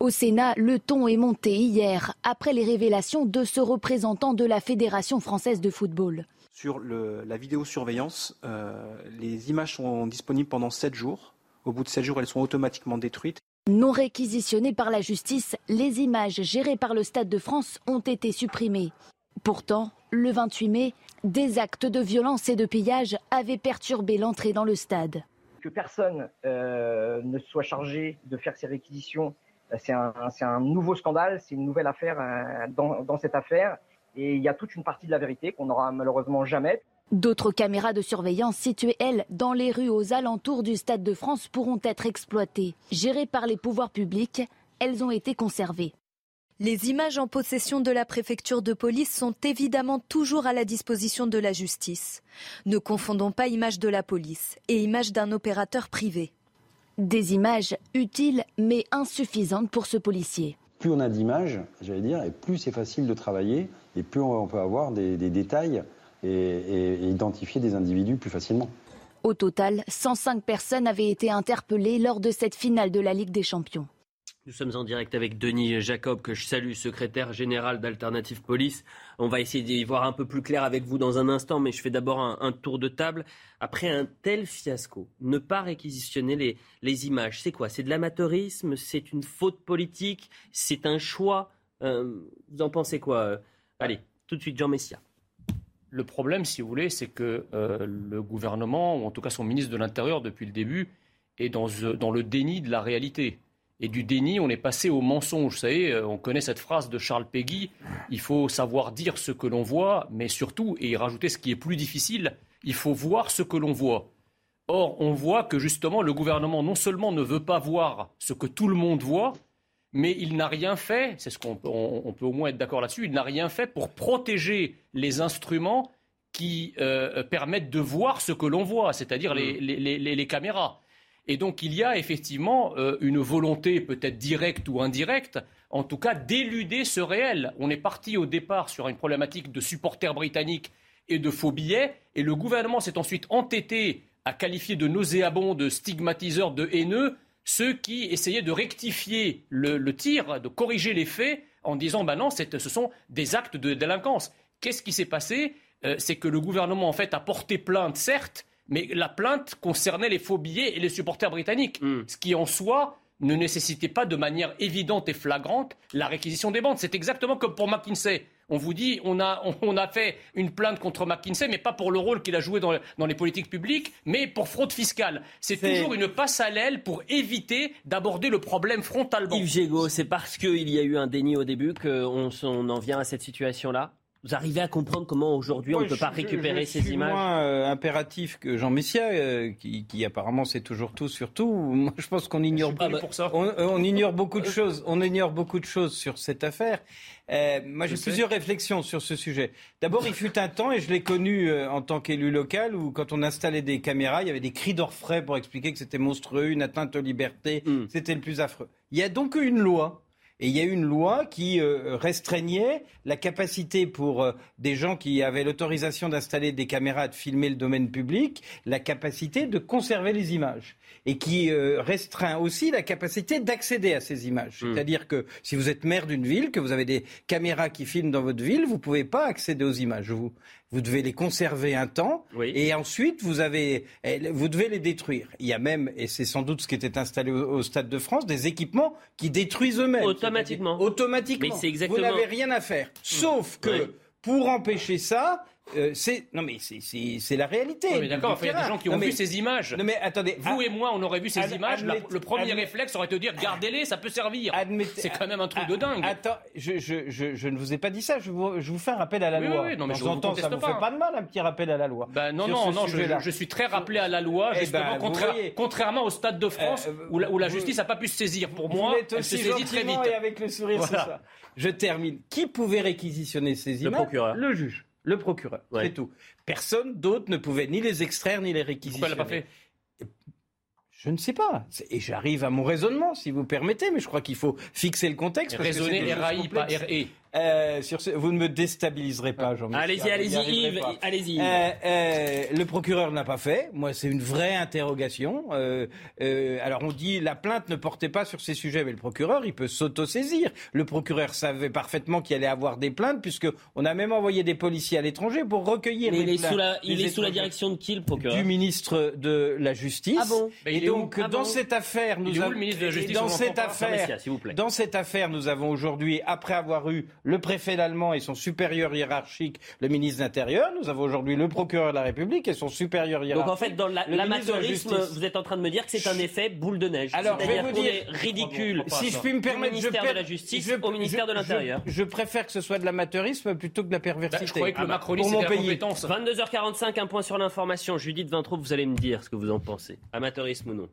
Au Sénat, le ton est monté hier après les révélations de ce représentant de la Fédération française de football sur la vidéosurveillance. Euh, les images sont disponibles pendant 7 jours. Au bout de 7 jours, elles sont automatiquement détruites. Non réquisitionnées par la justice, les images gérées par le Stade de France ont été supprimées. Pourtant, le 28 mai, des actes de violence et de pillage avaient perturbé l'entrée dans le stade. Que personne euh, ne soit chargé de faire ces réquisitions, euh, c'est un, nouveau scandale, c'est une nouvelle affaire dans cette affaire. Et il y a toute une partie de la vérité qu'on n'aura malheureusement jamais. D'autres caméras de surveillance situées, elles, dans les rues aux alentours du Stade de France pourront être exploitées. Gérées par les pouvoirs publics, elles ont été conservées. Les images en possession de la préfecture de police sont évidemment toujours à la disposition de la justice. Ne confondons pas images de la police et images d'un opérateur privé. Des images utiles mais insuffisantes pour ce policier plus on a d'images, j'allais dire, et plus c'est facile de travailler, et plus on peut avoir des, détails et, identifier des individus plus facilement. Au total, 105 personnes avaient été interpellées lors de cette finale de la Ligue des Champions. Nous sommes en direct avec Denis Jacob, que je salue, secrétaire général d'Alternative Police. On va essayer d'y voir un peu plus clair avec vous dans un instant, mais je fais d'abord un, tour de table. Après un tel fiasco, ne pas réquisitionner les, les images, c'est quoi? C'est de l'amateurisme? C'est une faute politique? C'est un choix? Euh, Vous en pensez quoi? Allez, tout de suite, Jean Messia. Le problème, si vous voulez, c'est que euh, le gouvernement, ou en tout cas son ministre de l'Intérieur depuis le début, est dans, euh, dans le déni de la réalité. Et du déni, on est passé au mensonge. Vous savez, euh, on connaît cette phrase de Charles Péguy il faut savoir dire ce que l'on voit, mais surtout, et rajouter ce qui est plus difficile, il faut voir ce que l'on voit. Or, on voit que justement, le gouvernement non seulement ne veut pas voir ce que tout le monde voit, mais il n'a rien fait, c'est ce qu'on peut, peut au moins être d'accord là-dessus, il n'a rien fait pour protéger les instruments qui euh, permettent de voir ce que l'on voit, c'est-à-dire les, les caméras. Et donc il y a effectivement euh, une volonté peut-être directe ou indirecte, en tout cas d'éluder ce réel. On est parti au départ sur une problématique de supporters britanniques et de faux billets, et le gouvernement s'est ensuite entêté à qualifier de nauséabonds, de stigmatiseurs, de haineux ceux qui essayaient de rectifier le, tir, de corriger les faits en disant ben non, ce sont des actes de délinquance. Qu'est-ce qui s'est passé? Euh, C'est que le gouvernement en fait a porté plainte, certes, mais la plainte concernait les faux billets et les supporters britanniques, hmm. ce qui en soi ne nécessitait pas de manière évidente et flagrante la réquisition des bandes. C'est exactement comme pour McKinsey. On vous dit, on a, on a fait une plainte contre McKinsey, mais pas pour le rôle qu'il a joué dans, dans, les politiques publiques, mais pour fraude fiscale. C'est toujours une passe à l'aile pour éviter d'aborder le problème frontalement. Yves Gégaud, c'est parce qu'il y a eu un déni au début qu'on on en vient à cette situation-là? Vous arrivez à comprendre comment aujourd'hui on ne peut pas récupérer ces images moins euh, impératif que Jean Messia, euh, qui, apparemment sait toujours tout sur tout. Moi, je pense qu'on ignore, pour ça. On, ignore beaucoup de choses. On ignore beaucoup de choses sur cette affaire. Euh, moi, j'ai plusieurs réflexions sur ce sujet. D'abord, il fut un temps, et je l'ai connu en tant qu'élu local, où quand on installait des caméras, il y avait des cris d'orfraie pour expliquer que c'était monstrueux, une atteinte aux libertés, hmm. c'était le plus affreux. Il y a donc eu une loi et il y a eu une loi qui euh, restreignait la capacité pour euh, des gens qui avaient l'autorisation d'installer des caméras de filmer le domaine public, la capacité de conserver les images. Et qui euh, restreint aussi la capacité d'accéder à ces images. Hmm. C'est-à-dire que si vous êtes maire d'une ville, que vous avez des caméras qui filment dans votre ville, vous ne pouvez pas accéder aux images. Vous, vous devez les conserver un temps et ensuite vous, avez, eh, vous devez les détruire. Il y a même, et c'est sans doute ce qui était installé au, Stade de France, des équipements qui détruisent eux-mêmes. Automatiquement. Automatiquement. Mais exactement... Vous n'avez rien à faire. Sauf que pour empêcher ça, euh, c'est non mais c'est- c'est c'est la réalité. Oui, d'accord, il y a des gens qui ont Non, vu mais- ces images. Non mais attendez, Vous ah, et moi, on aurait vu ces ad- images. la- le premier réflexe aurait été de dire gardez-les, ça peut servir. C'est quand même un truc de dingue. Attends, je, je, je, je ne vous ai pas dit ça. Je vous, je vous fais un rappel à la Oui, loi. oui, oui, non, mais je vous temps, ça vous fait pas. de mal un petit rappel à la loi. Ben non, non, non, je, suis très rappelé à la loi, Eh justement, ben, vous contra- voyez. contrairement au Stade de France, Euh, où, la, où la vous- justice n'a pas pu se saisir. Pour moi, elle se aussi saisit très vite. et avec le sourire, c'est Voilà. ça. Je termine. Qui pouvait réquisitionner ces Le images procureur. Le juge, le procureur. Ouais. C'est tout. Personne d'autre ne pouvait ni les extraire ni les réquisitionner. Pourquoi elle l'a pas fait Je ne sais pas. Et j'arrive à mon raisonnement, si vous permettez, mais je crois qu'il faut fixer le contexte. Raisonner c'est des choses RAI, pas complexes. Euh, sur ce- vous ne me déstabiliserez pas, Jean-Michel. Allez-y, allez-y, Yves. Allez-y. Euh, euh, le procureur n'a pas fait. Moi, c'est une vraie interrogation. Euh, euh, alors, on dit la plainte ne portait pas sur ces sujets, mais le procureur, il peut s'autosaisir. Le procureur savait parfaitement qu'il allait avoir des plaintes, puisque on a même envoyé des policiers à l'étranger pour recueillir Mais les il est plaintes sous la, il est sous la direction de qui, le procureur du ministre de la Justice. Ah bon Et donc, Ah dans bon cette affaire, nous avons la dans cette affaire, dans cette affaire, nous avons aujourd'hui, après avoir eu le préfet allemand et son supérieur hiérarchique, le ministre de l'Intérieur, nous avons aujourd'hui le procureur de la République et son supérieur hiérarchique. Donc en fait, dans la- le ministre de la l'amateurisme, Justice. vous êtes en train de me dire que c'est un effet boule de neige. Alors, je vais vous dire- est ridicule. Si je puis me permettre, je de la Justice je- au ministère je- de l'Intérieur. Je, je préfère que ce soit de l'amateurisme plutôt que de la perversité. Bah, je croyais que le Ah bah, macronisme pour mon pays. compétence. 22h45, un point sur l'information. Judith Vintraud, vous allez me dire ce que vous en pensez. Amateurisme ou non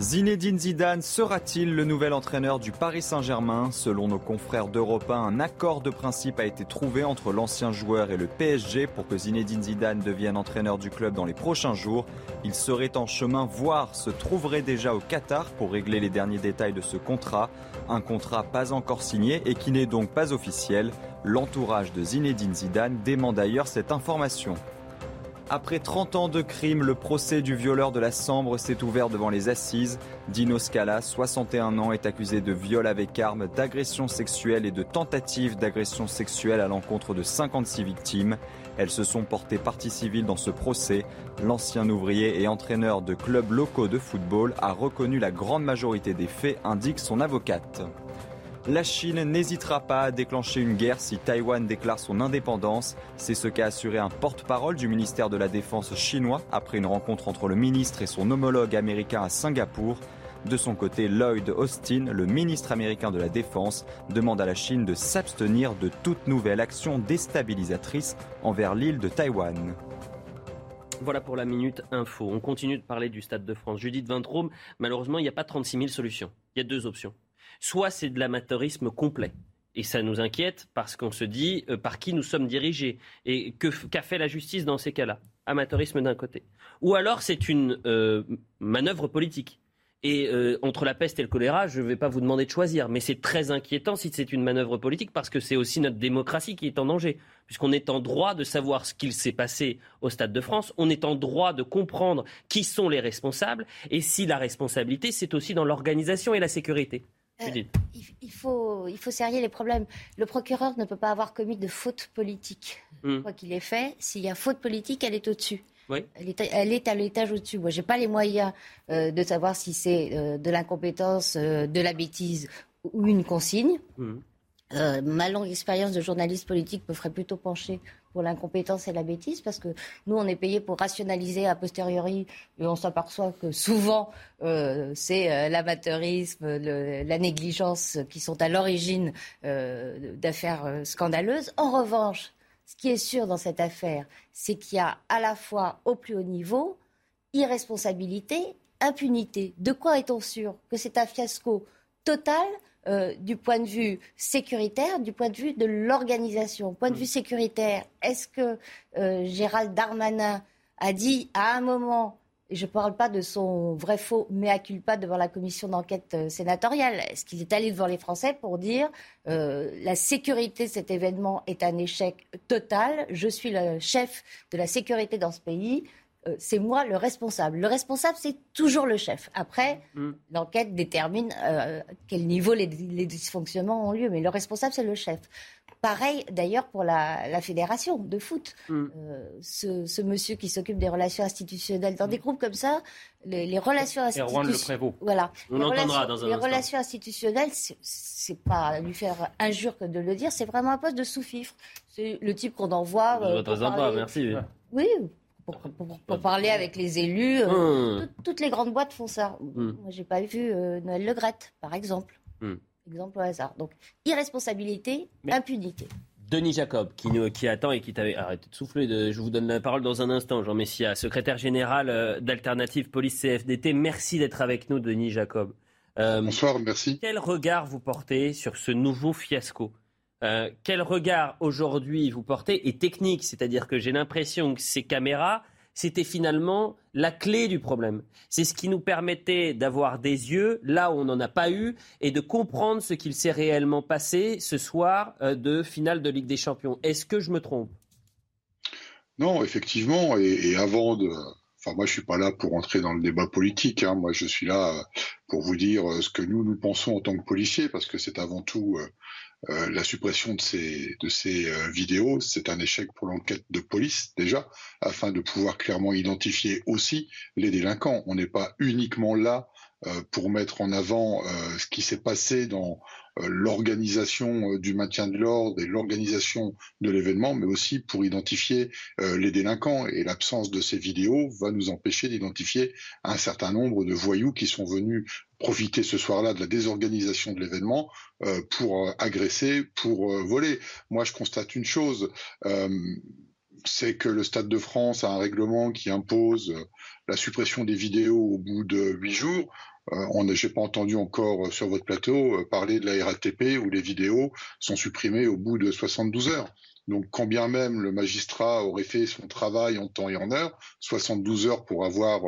Zinedine Zidane sera-t-il le nouvel entraîneur du Paris Saint-Germain Selon nos confrères d'Europe 1, un accord de principe a été trouvé entre l'ancien joueur et le PSG pour que Zinedine Zidane devienne entraîneur du club dans les prochains jours. Il serait en chemin, voire se trouverait déjà au Qatar pour régler les derniers détails de ce contrat. Un contrat pas encore signé et qui n'est donc pas officiel. L'entourage de Zinedine Zidane dément d'ailleurs cette information. Après 30 ans de crime, le procès du violeur de la Sambre s'est ouvert devant les assises. Dino Scala, 61 ans, est accusé de viol avec arme, d'agression sexuelle et de tentative d'agression sexuelle à l'encontre de 56 victimes. Elles se sont portées partie civile dans ce procès. L'ancien ouvrier et entraîneur de clubs locaux de football a reconnu la grande majorité des faits, indique son avocate. La Chine n'hésitera pas à déclencher une guerre si Taïwan déclare son indépendance. C'est ce qu'a assuré un porte-parole du ministère de la Défense chinois après une rencontre entre le ministre et son homologue américain à Singapour. De son côté, Lloyd Austin, le ministre américain de la Défense, demande à la Chine de s'abstenir de toute nouvelle action déstabilisatrice envers l'île de Taïwan. Voilà pour la minute info. On continue de parler du Stade de France. Judith Vintraube, malheureusement, il n'y a pas 36 000 solutions. Il y a deux options. Soit c'est de l'amateurisme complet. Et ça nous inquiète parce qu'on se dit euh, par qui nous sommes dirigés et qu'a fait la justice dans ces cas-là? Amateurisme d'un côté. Ou alors c'est une euh, manœuvre politique. Et euh, entre la peste et le choléra, je ne vais pas vous demander de choisir, mais c'est très inquiétant si c'est une manœuvre politique parce que c'est aussi notre démocratie qui est en danger, puisqu'on est en droit de savoir ce qu'il s'est passé au Stade de France, on est en droit de comprendre qui sont les responsables et si la responsabilité c'est aussi dans l'organisation et la sécurité. Judith. il, faut, il faut serrer les problèmes. Le procureur ne peut pas avoir commis de faute politique. Hmm. Quoi qu'il ait fait, s'il y a faute politique, elle est au-dessus. Oui. Elle est, elle est à l'étage au-dessus. Moi, j'ai pas les moyens euh, de savoir si c'est euh, de l'incompétence, euh, de la bêtise ou une consigne. Mhm. Euh, ma longue expérience de journaliste politique me ferait plutôt pencher pour l'incompétence et la bêtise parce que nous, on est payé pour rationaliser a posteriori et on s'aperçoit que souvent, euh, c'est euh, l'amateurisme, la négligence qui sont à l'origine d'affaires scandaleuses. En revanche, ce qui est sûr dans cette affaire, c'est qu'il y a à la fois au plus haut niveau irresponsabilité, impunité. De quoi est-on sûr Que c'est un fiasco total euh, du point de vue sécuritaire, du point de vue de l'organisation. Point de vue sécuritaire, est-ce que euh, Gérald Darmanin a dit à un moment, et je ne parle pas de son vrai faux mea culpa devant la commission d'enquête euh, sénatoriale, est-ce qu'il est allé devant les Français pour dire euh, la sécurité de cet événement est un échec total, je suis le chef de la sécurité dans ce pays, euh, c'est moi le responsable. Le responsable, c'est toujours le chef. Après, Mm. l'enquête détermine euh, quel niveau les, les dysfonctionnements ont lieu, mais le responsable, c'est le chef. Pareil d'ailleurs pour la, la fédération de foot. Mm. Euh, ce, ce monsieur qui s'occupe des relations institutionnelles dans des groupes comme ça, les, les relations Le institutionnelles. Prévost. Voilà. On les l'entendra relations- dans un Les instant. relations institutionnelles, c'est- pas lui faire injure que de le dire, c'est vraiment un poste de sous-fifre. C'est le type qu'on envoie. euh, pour sympa, merci. Oui, pour, pour- pour parler avec les élus. euh, Hum. tout- toutes les grandes boîtes font ça. Hum. Moi, j'ai pas vu euh, Noël Legrette, par exemple. Hum. Exemple au hasard. Donc, irresponsabilité, impunité. Denis Jacob, qui, nous, qui attend et qui t'avait. Arrêtez de souffler, de- je vous donne la parole dans un instant, Jean Messia, secrétaire général euh, d'Alternative Police CFDT. Merci d'être avec nous, Denis Jacob. Bonsoir, merci. Quel regard vous portez sur ce nouveau fiasco? Euh, Quel regard aujourd'hui vous portez Et technique, c'est-à-dire que j'ai l'impression que ces caméras, c'était finalement la clé du problème. C'est ce qui nous permettait d'avoir des yeux là où on n'en a pas eu et de comprendre ce qu'il s'est réellement passé ce soir euh, de finale de Ligue des Champions. Est-ce que je me trompe? Non, effectivement, et, avant de... Enfin, moi, je suis pas là pour entrer dans le débat politique. hein. Moi, je suis là euh, pour vous dire ce que nous, nous pensons en tant que policiers, parce que c'est avant tout euh, la suppression de ces, de ces euh, vidéos. C'est un échec pour l'enquête de police, déjà, afin de pouvoir clairement identifier aussi les délinquants. On n'est pas uniquement là pour mettre en avant euh, ce qui s'est passé dans euh, l'organisation euh, du maintien de l'ordre et l'organisation de l'événement, mais aussi pour identifier euh, les délinquants. Et l'absence de ces vidéos va nous empêcher d'identifier un certain nombre de voyous qui sont venus profiter ce soir-là de la désorganisation de l'événement euh, pour euh, agresser, pour euh, voler. Moi, je constate une chose. euh, c'est que le Stade de France a un règlement qui impose euh, la suppression des vidéos au bout de huit jours. Euh, j'ai pas entendu encore euh, sur votre plateau euh, parler de la RATP où les vidéos sont supprimées au bout de 72 heures. Donc, quand bien même le magistrat aurait fait son travail en temps et en heure, 72 heures pour avoir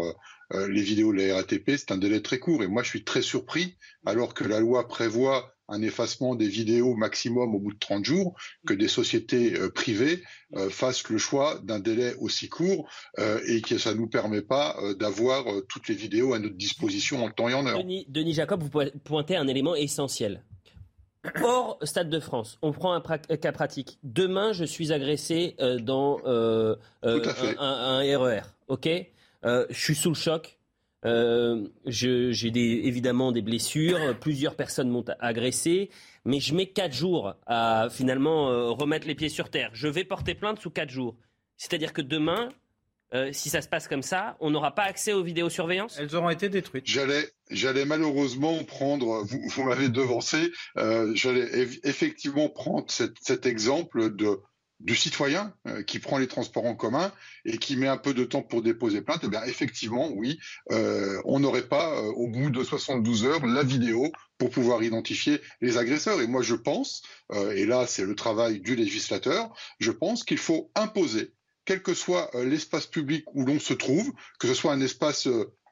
les vidéos de la RATP, c'est un délai très court. Et moi, je suis très surpris, alors que la loi prévoit un effacement des vidéos maximum au bout de 30 jours, que des sociétés euh, privées euh, fassent le choix d'un délai aussi court euh, et que ça ne nous permet pas d'avoir toutes les vidéos à notre disposition en temps et en heure. Denis, Denis Jacob, vous po- pointez un élément essentiel. Hors Stade de France, on prend un pra- cas pratique. Demain, je suis agressé euh, dans euh, euh, un, un- un RER. Ok, Euh, je suis sous le choc. Euh, J'ai des- évidemment des blessures. Plusieurs personnes m'ont agressé, mais je mets quatre jours à finalement euh, remettre les pieds sur terre. Je vais porter plainte sous quatre jours. C'est-à-dire que demain, euh, si ça se passe comme ça, on n'aura pas accès aux vidéosurveillances? Elles auront été détruites. J'allais, malheureusement prendre, vous, vous m'avez devancé, euh, j'allais eff- effectivement prendre cet, cet exemple de du citoyen euh, qui prend les transports en commun et qui met un peu de temps pour déposer plainte, eh bien effectivement, oui, euh, on n'aurait pas euh, au bout de 72 heures la vidéo pour pouvoir identifier les agresseurs. Et moi, je pense, et là c'est le travail du législateur, je pense qu'il faut imposer, quel que soit l'espace public où l'on se trouve, que ce soit un espace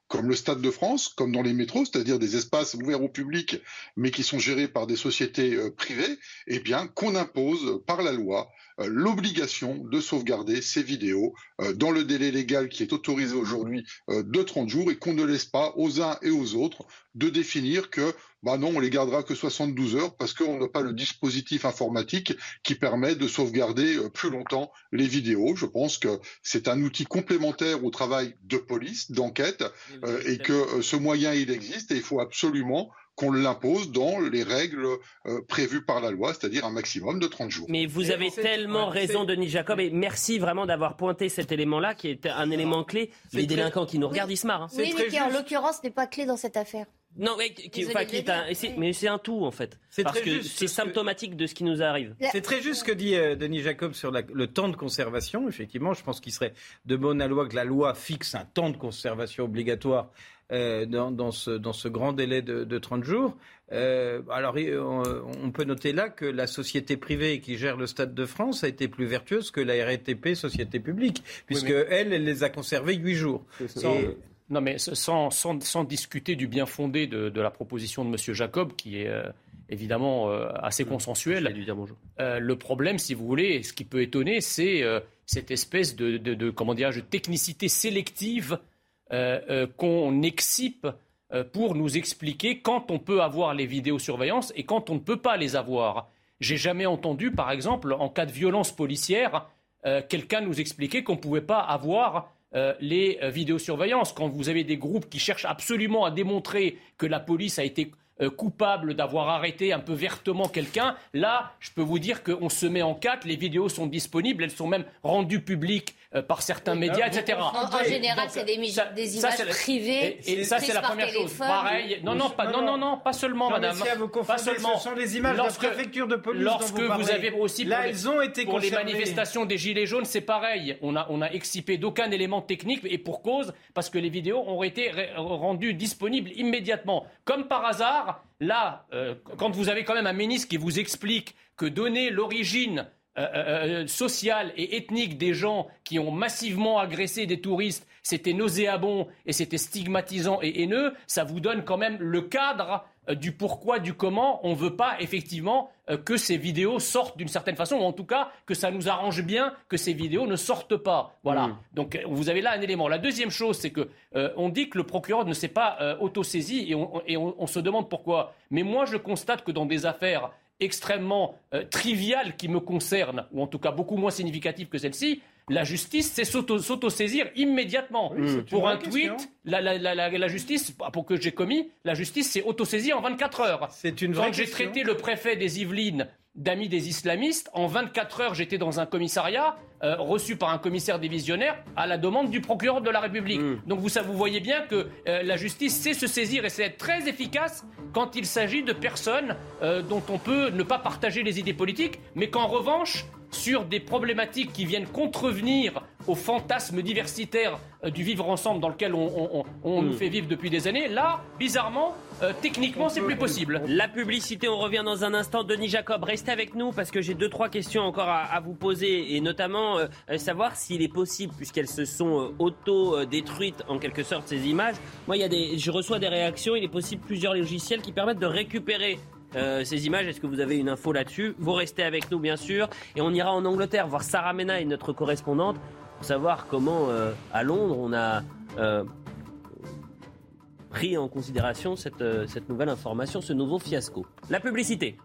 comme le Stade de France, comme dans les métros, c'est-à-dire des espaces ouverts au public, mais qui sont gérés par des sociétés euh, privées, eh bien, qu'on impose par la loi euh, l'obligation de sauvegarder ces vidéos euh, dans le délai légal qui est autorisé aujourd'hui de 30 jours et qu'on ne laisse pas aux uns et aux autres de définir que bah non, on les gardera que 72 heures parce qu'on n'a pas le dispositif informatique qui permet de sauvegarder euh, plus longtemps les vidéos. Je pense que c'est un outil complémentaire au travail de police, d'enquête, euh, et que euh, ce moyen, il existe et il faut absolument qu'on l'impose dans les règles euh, prévues par la loi, c'est-à-dire un maximum de 30 jours. Mais vous avez tellement raison, Denis Jacob, et merci vraiment d'avoir pointé cet élément-là, qui est un élément clé. Les délinquants qui nous regardent, ils se marrent. hein. Oui, mais qui en l'occurrence n'est pas clé dans cette affaire. Non, mais, qui, Désolée enfin, de qui le est un- dire. c'est- mais c'est un tout, en fait. C'est Parce très que juste, c'est symptomatique de ce qui nous arrive. C'est très juste ce que dit euh, Denis Jacob sur la- le temps de conservation. Effectivement, je pense qu'il serait de bonne loi que la loi fixe un temps de conservation obligatoire euh, dans, dans ce, dans ce grand délai de, de 30 jours. Euh, alors, on, on peut noter là que la société privée qui gère le Stade de France a été plus vertueuse que la RATP, société publique, puisque mais- elle, elle les a conservés huit jours. Sans- Et- non, mais sans, sans, sans discuter du bien fondé de, de la proposition de M. Jacob, qui est, euh, évidemment euh, assez Mmh. consensuel. Euh, le problème, si vous voulez, ce qui peut étonner, c'est cette espèce de, de, de, comment dirais-je, technicité sélective qu'on excipe pour nous expliquer quand on peut avoir les vidéosurveillances et quand on ne peut pas les avoir. J'ai jamais entendu, par exemple, en cas de violence policière, quelqu'un nous expliquer qu'on ne pouvait pas avoir euh, les euh, vidéosurveillances. Quand vous avez des groupes qui cherchent absolument à démontrer que la police a été euh, coupable d'avoir arrêté un peu vertement quelqu'un, là, je peux vous dire qu'on se met en quatre, les vidéos sont disponibles, elles sont même rendues publiques euh, par certains médias, etc. En, en général, c'est des, ça- images privées. Et, et ça, c'est prises la par première chose. téléphone. Pareil. Non, non, pas, non, non, non, pas seulement, Non, madame. si, vous pas seulement. ce sont les images de la préfecture de police dont Lorsque vous vous, parlez. avez aussi Là, pour les, elles ont été pour les manifestations des gilets jaunes, c'est pareil. On a, on a excipé d'aucun élément technique et pour cause parce que les vidéos ont été rendues disponibles immédiatement. Comme par hasard, là, euh, quand vous avez quand même un ministre qui vous explique que donner l'origine euh, euh, sociale et ethnique des gens qui ont massivement agressé des touristes, c'était nauséabond et c'était stigmatisant et haineux, ça vous donne quand même le cadre euh, du pourquoi, du comment. On ne veut pas effectivement euh, que ces vidéos sortent d'une certaine façon, ou en tout cas que ça nous arrange bien que ces vidéos ne sortent pas. Voilà. Donc euh, vous avez là un élément. La deuxième chose, c'est que euh, on dit que le procureur ne s'est pas euh, autosaisi et, on, et on- on se demande pourquoi. Mais moi, je constate que dans des affaires extrêmement euh, triviales qui me concernent, ou en tout cas beaucoup moins significatives que celle-ci, la justice c'est s'auto- s'autosaisir immédiatement. c'est Pour un tweet, la, la- la- la- la justice, pour que j'ai commis, la justice s'est autosaisie en 24 heures. C'est une vraie Quand j'ai traité le préfet des Yvelines d'amis des islamistes, en 24 heures, j'étais dans un commissariat euh, reçu par un commissaire divisionnaire à la demande du procureur de la République. Donc vous, ça, vous voyez bien que euh, la justice sait se saisir et sait être très efficace quand il s'agit de personnes euh, dont on peut ne pas partager les idées politiques, mais qu'en revanche, sur des problématiques qui viennent contrevenir au fantasme diversitaire euh, du vivre ensemble dans lequel on, on- on- on nous fait vivre depuis des années, là, bizarrement, euh, techniquement, c'est plus possible. La publicité, on revient dans un instant. Denis Jacob, restez avec nous parce que j'ai deux, trois questions encore à, à vous poser et notamment euh, euh, savoir s'il est possible, puisqu'elles se sont euh, auto-détruites en quelque sorte ces images. Moi, il y a des, je reçois des réactions. Il est possible plusieurs logiciels qui permettent de récupérer euh, ces images. Est-ce que vous avez une info là-dessus? Vous restez avec nous, bien sûr. Et on ira en Angleterre voir Sarah Menaille, notre correspondante, pour savoir comment, euh, à Londres, on a euh, pris en considération cette, euh, cette nouvelle information, ce nouveau fiasco. La publicité.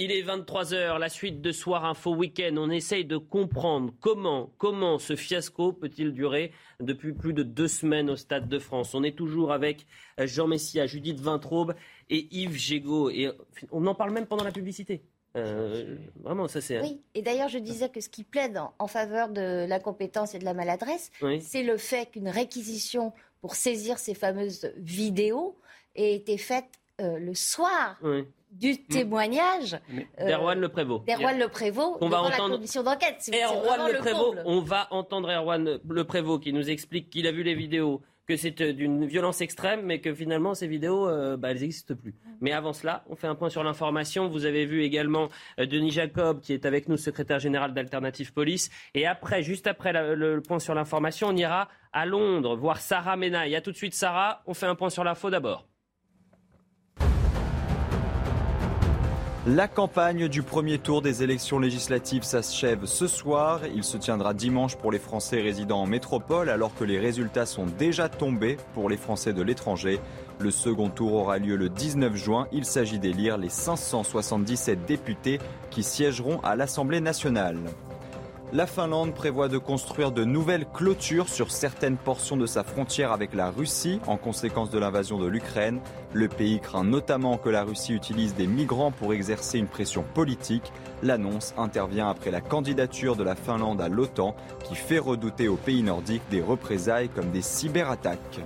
Il est 23h, la suite de Soir Info Week-end. On essaye de comprendre comment, comment ce fiasco peut-il durer depuis plus de deux semaines au Stade de France. On est toujours avec euh, Jean Messia, Judith Vintraube et Yves Gégaud. Et euh, on en parle même pendant la publicité. Euh, vraiment, ça c'est... Oui, et d'ailleurs, je disais que ce qui plaide en, en faveur de l'incompétence et de la maladresse, Oui. c'est le fait qu'une réquisition pour saisir ces fameuses vidéos ait été faite euh, le soir Oui. Du témoignage euh, D'Erwan Le Prévost. d'Erwan Le Prévost On va entendre la commission d'enquête. Erwan Le Prévost, on va entendre Erwan Le Prévost qui nous explique qu'il a vu les vidéos, que c'est euh, d'une violence extrême, mais que finalement ces vidéos, euh, bah, elles n'existent plus. Mais avant cela, on fait un point sur l'information. Vous avez vu également euh, Denis Jacob qui est avec nous, secrétaire général d'Alternative Police. Et après, juste après la- le, le point sur l'information, on ira à Londres voir Sarah Menaille. À tout de suite, Sarah. On fait un point sur l'info d'abord. La campagne du premier tour des élections législatives s'achève ce soir. Il se tiendra dimanche pour les Français résidant en métropole alors que les résultats sont déjà tombés pour les Français de l'étranger. Le second tour aura lieu le 19 juin. Il s'agit d'élire les 577 députés qui siégeront à l'Assemblée nationale. La Finlande prévoit de construire de nouvelles clôtures sur certaines portions de sa frontière avec la Russie en conséquence de l'invasion de l'Ukraine. Le pays craint notamment que la Russie utilise des migrants pour exercer une pression politique. L'annonce intervient après la candidature de la Finlande à l'OTAN qui fait redouter aux pays nordiques des représailles comme des cyberattaques.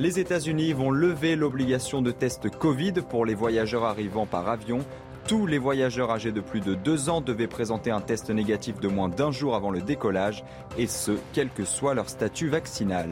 Les États-Unis vont lever l'obligation de test Covid pour les voyageurs arrivant par avion. Tous les voyageurs âgés de plus de deux ans devaient présenter un test négatif de moins d'un jour avant le décollage, et ce, quel que soit leur statut vaccinal.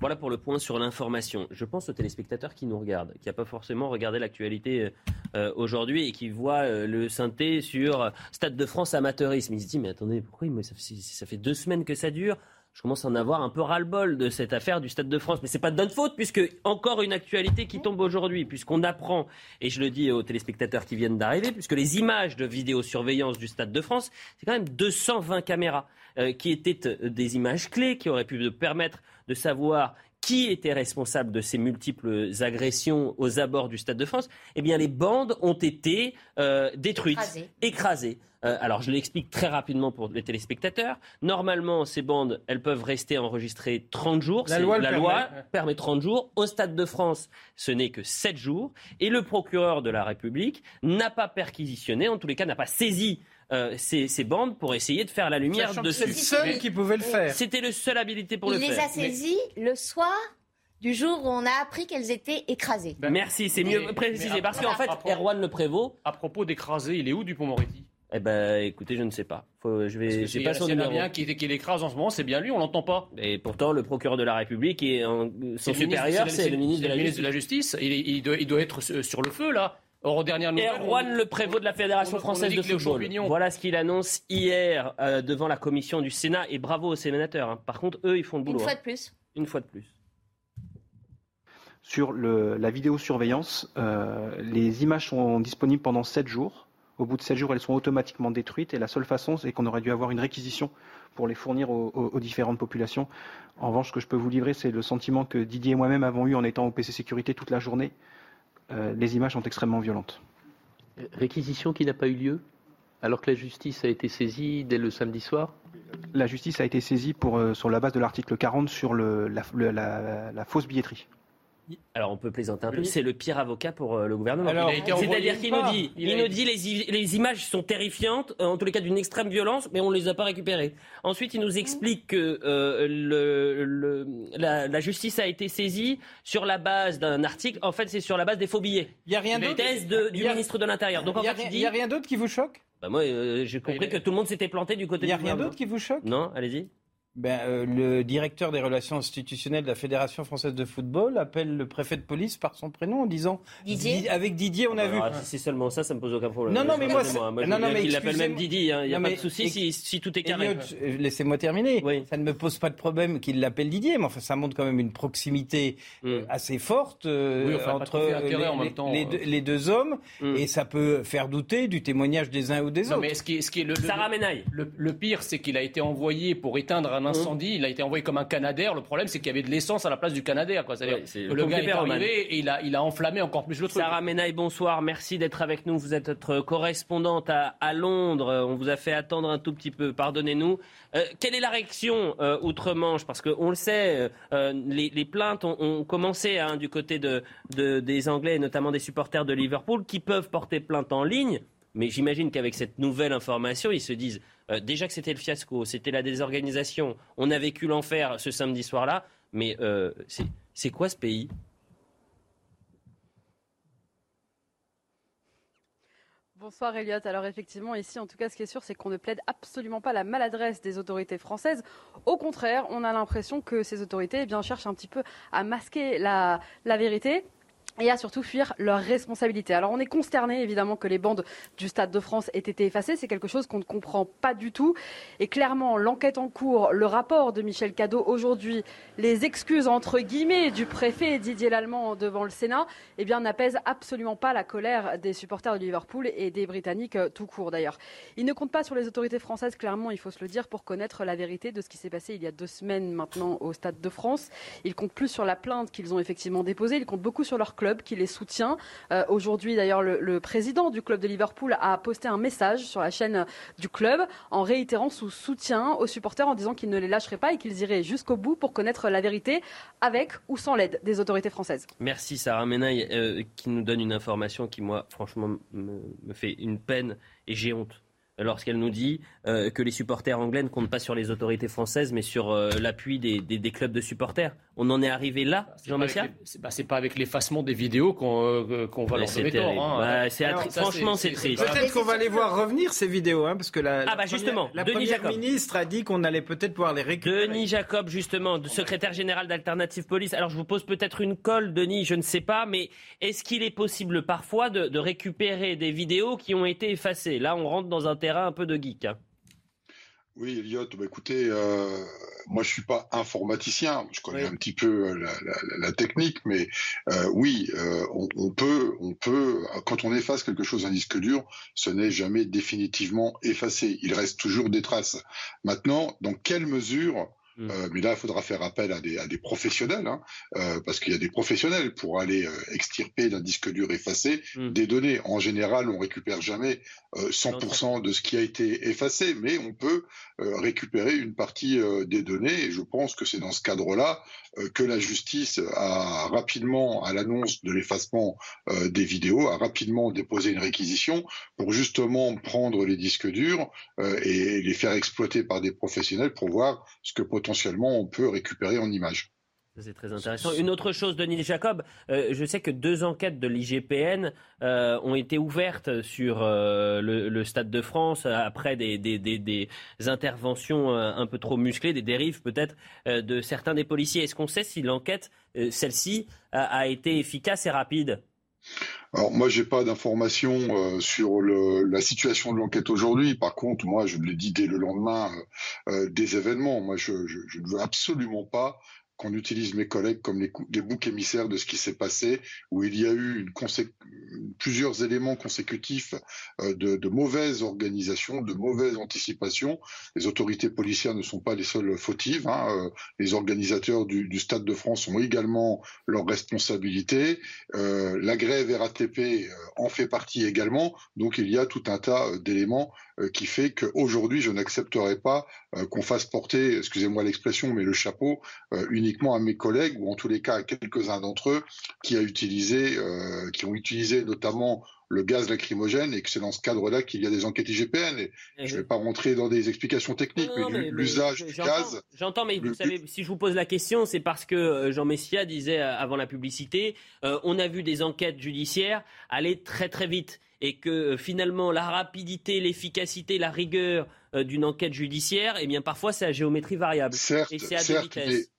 Voilà pour le point sur l'information. Je pense aux téléspectateurs qui nous regardent, qui n'ont pas forcément regardé l'actualité euh, aujourd'hui et qui voient euh, le synthé sur Stade de France amateurisme. Ils se disent mais attendez, pourquoi ça fait deux semaines que ça dure? Je commence à en avoir un peu ras-le-bol de cette affaire du Stade de France. Mais c'est pas de notre faute, puisque encore une actualité qui tombe aujourd'hui, puisqu'on apprend, et je le dis aux téléspectateurs qui viennent d'arriver, puisque les images de vidéosurveillance du Stade de France, c'est quand même 220 caméras euh, qui étaient euh, des images clés qui auraient pu permettre de savoir qui était responsable de ces multiples agressions aux abords du Stade de France Eh bien, les bandes ont été euh, détruites, Écrasées. écrasées. Euh, alors, je l'explique très rapidement pour les téléspectateurs. Normalement, ces bandes, elles peuvent rester enregistrées 30 jours. La loi la permet, loi ouais. permet 30 jours. Au Stade de France, ce n'est que 7 jours. Et le procureur de la République n'a pas perquisitionné, en tous les cas, n'a pas saisi euh, ces, ces bandes pour essayer de faire la lumière Sachant dessus. c'est le seul qui pouvait le faire. C'était le seul habilité pour Il le les faire. a saisies le soir du jour où on a appris qu'elles étaient écrasées. Merci, c'est mieux précisé. Parce qu'en fait, Erwan Le Prévost. À propos d'écraser, il est où Dupont-Moretti? Eh ben, écoutez, je ne sais pas. Faut, je vais, j'ai pas son numéro. bien qui, qui l'écrase en ce moment, c'est bien lui, on l'entend pas. Et pourtant, le procureur de la République est en, son C'est le ministre- supérieur, le- c'est le ministre de la ministre Justice. de la Justice. Il, doit, il doit être sur sur le feu, là. Or, aux dernières nouvelles. Erwan Le Prévost de la Fédération on- on française dit de football. Voilà ce qu'il annonce hier euh, devant la commission du Sénat. Et bravo aux sénateurs. hein. Par contre, eux, ils font le boulot. Une fois hein. de plus. Une fois de plus. Sur le- la vidéosurveillance, euh, les images sont disponibles pendant 7 jours. Au bout de 7 jours, elles sont automatiquement détruites et la seule façon, c'est qu'on aurait dû avoir une réquisition pour les fournir aux, aux- aux différentes populations. En revanche, ce que je peux vous livrer, c'est le sentiment que Didier et moi-même avons eu en étant au PC Sécurité toute la journée. Euh, les images sont extrêmement violentes. Réquisition qui n'a pas eu lieu alors que la justice a été saisie dès le samedi soir? La justice a été saisie pour, euh, sur la base de l'article 40 sur le- la, le- la- la fausse billetterie. Alors on peut plaisanter un peu, c'est le pire avocat pour euh, le gouvernement. C'est-à-dire qu'il ou nous dit, Il nous dit les, images sont terrifiantes, euh, en tous les cas d'une extrême violence, mais on ne les a pas récupérées. Ensuite, il nous explique que euh, le, le- la, la justice a été saisie sur la base d'un article. En fait, c'est sur la base des faux billets. Il n'y a rien d'autre. thèses de- du a- ministre de l'Intérieur. Donc en Il y a fait, rien- il dit. y a rien d'autre qui vous choque? Bah, moi, euh, j'ai compris que tout le monde s'était planté du côté Il n'y a du rien d'autre qui vous choque? Non, allez-y. Ben, euh, le directeur des relations institutionnelles de la Fédération française de football appelle le préfet de police par son prénom en disant Didier Di- avec Didier on a vu. Alors, si c'est seulement ça, ça me pose aucun problème. Non, non, mais moi, Excusez-moi, c'est- moi, je non, veux non, bien mais qu'il l'appelle même excusez-moi. Didi. hein. Il n'y a Non, pas de souci si, si tout est carré. Euh, laissez-moi terminer. Ça ne me pose pas de problème qu'il l'appelle Didier, mais enfin, ça montre quand même une proximité euh, assez forte euh, Oui, enfin, pas entre intérêt les, en même les- temps, les euh. deux, les deux hommes, et ça peut faire douter du témoignage des uns ou des Non, autres. mais ce qui est, ce qui est le, le- Sarah Menaille. le, le pire, c'est qu'il a été envoyé pour éteindre un incendie. Il a été envoyé comme un Canadair. Le problème, c'est qu'il y avait de l'essence à la place du Canadair. Quoi. C'est-à-dire Ouais, c'est que le gars est arrivé et il a, il a enflammé encore plus le truc. Sarah Menaille, bonsoir. Merci d'être avec nous. Vous êtes notre correspondante à, à Londres. Euh, On vous a fait attendre un tout petit peu. Pardonnez-nous. Euh, quelle est la réaction euh, outre-Manche? Parce qu'on le sait, euh, les, les plaintes ont, ont commencé hein, du côté de, de- des Anglais, et notamment des supporters de Liverpool, qui peuvent porter plainte en ligne. Mais j'imagine qu'avec cette nouvelle information, ils se disent euh, déjà que c'était le fiasco, c'était la désorganisation, on a vécu l'enfer ce samedi soir-là, mais euh, c'est- quoi ce pays? Bonsoir Elliot. Alors effectivement, ici, en tout cas, ce qui est sûr, c'est qu'on ne plaide absolument pas la maladresse des autorités françaises. Au contraire, on a l'impression que ces autorités eh cherchent un petit peu à masquer la vérité et à surtout fuir leurs responsabilités. Alors on est consterné évidemment que les bandes du Stade de France aient été effacées, c'est quelque chose qu'on ne comprend pas du tout. Et clairement, l'enquête en cours, le rapport de Michel Cadot aujourd'hui, les excuses entre guillemets du préfet Didier Lallemand devant le Sénat, eh bien n'apaisent absolument pas la colère des supporters de Liverpool et des Britanniques euh, tout court d'ailleurs. Ils ne comptent pas sur les autorités françaises, clairement, il faut se le dire, pour connaître la vérité de ce qui s'est passé il y a deux semaines maintenant au Stade de France. Ils comptent plus sur la plainte qu'ils ont effectivement déposée, ils comptent beaucoup sur leur club qui les soutient. Euh, Aujourd'hui, d'ailleurs, le, président du club de Liverpool a posté un message sur la chaîne du club en réitérant son soutien aux supporters en disant qu'ils ne les lâcheraient pas et qu'ils iraient jusqu'au bout pour connaître la vérité avec ou sans l'aide des autorités françaises. Merci Sarah Menaille euh, qui nous donne une information qui moi franchement me, me fait une peine et j'ai honte lorsqu'elle nous dit euh, que les supporters anglais ne comptent pas sur les autorités françaises mais sur euh, l'appui des, des- des clubs de supporters. On en est arrivé là, Jean pas Messia les- C'est bah, c'est pas avec l'effacement des vidéos qu'on euh, va Ouais, leur c'est donner tort. terrible. hein. Bah, Alors, ça, franchement, c'est triste. Peut-être qu'on va les voir revenir ces vidéos, hein, parce que la, Ah, la bah, justement, première, la Denis première Jacob. ministre a dit qu'on allait peut-être pouvoir les récupérer. Denis Jacob, justement, secrétaire général d'Alternative Police. Alors, je vous pose peut-être une colle, Denis, je ne sais pas, mais est-ce qu'il est possible parfois de, de récupérer des vidéos qui ont été effacées? Là, on rentre dans un terrain un peu de geek. hein. Oui, Elliot, bah écoutez, euh, moi je suis pas informaticien, je connais un petit peu la, la, la technique, mais euh, oui, euh, on, on, peut, on peut, quand on efface quelque chose d'un disque dur, ce n'est jamais définitivement effacé. Il reste toujours des traces. Maintenant, dans quelle mesure Mm. Euh, mais là, il faudra faire appel à des, à des professionnels, hein, euh, parce qu'il y a des professionnels pour aller euh, extirper d'un disque dur effacé Mm. des données. En général, on récupère jamais euh, 100% de ce qui a été effacé, mais on peut euh, récupérer une partie euh, des données. Et je pense que c'est dans ce cadre-là que la justice a rapidement, à l'annonce de l'effacement euh, des vidéos, a rapidement déposé une réquisition pour justement prendre les disques durs euh, et les faire exploiter par des professionnels pour voir ce que potentiellement on peut récupérer en images. C'est très intéressant. Une autre chose, Denis Jacob, euh, je sais que deux enquêtes de l'IGPN euh, ont été ouvertes sur euh, le, le Stade de France après des, des, des, des interventions euh, un peu trop musclées, des dérives peut-être euh, de certains des policiers. Est-ce qu'on sait si l'enquête, euh, celle-ci, a, a été efficace et rapide? Alors moi, j'ai pas d'informations euh, sur le, la situation de l'enquête aujourd'hui. Par contre, moi, je l'ai dit dès le lendemain euh, des événements. Moi, je, je, je ne veux absolument pas qu'on utilise mes collègues comme les, des boucs émissaires de ce qui s'est passé, où il y a eu une plusieurs éléments consécutifs euh, de, mauvaise organisation, de mauvaise anticipation. Les autorités policières ne sont pas les seules fautives. hein. Euh, Les organisateurs du, Stade de France ont également leurs responsabilités. Euh, la grève RATP en fait partie également. Donc il y a tout un tas d'éléments qui fait qu'aujourd'hui je n'accepterai pas qu'on fasse porter, excusez-moi l'expression, mais le chapeau euh, uniquement à mes collègues ou en tous les cas à quelques-uns d'entre eux qui a utilisé, euh, qui ont utilisé notamment le gaz lacrymogène et que c'est dans ce cadre-là qu'il y a des enquêtes IGPN. Et je ne vais pas rentrer dans des explications techniques, Non, mais, mais- mais l'usage du gaz. J'entends, mais le- vous savez, si je vous pose la question, c'est parce que euh, Jean Messia disait euh, avant la publicité, euh, on a vu des enquêtes judiciaires aller très très vite et que finalement la rapidité, l'efficacité, la rigueur d'une enquête judiciaire, eh bien parfois c'est à géométrie variable. Certes, et c'est à deux certes, vitesses.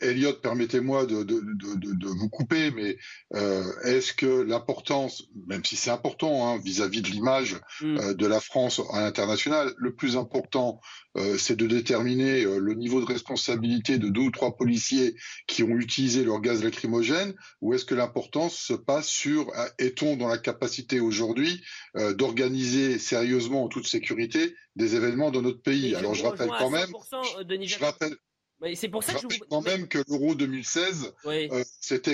Elliot, permettez-moi de, de, de, de, de vous couper, mais euh, est-ce que l'importance, même si c'est important hein, vis-à-vis de l'image Mm. euh, de la France à l'international, le plus important, euh, c'est de déterminer euh, le niveau de responsabilité de deux ou trois policiers qui ont utilisé leur gaz lacrymogène, ou est-ce que l'importance se passe sur euh, est-on dans la capacité aujourd'hui euh, d'organiser sérieusement en toute sécurité des événements dans notre pays? Et Alors je rappelle quand même, 100%, Denis je Jacob. rappelle Mais c'est pour ça je que je rappelle vous... quand même que l'Euro 2016 Oui. euh,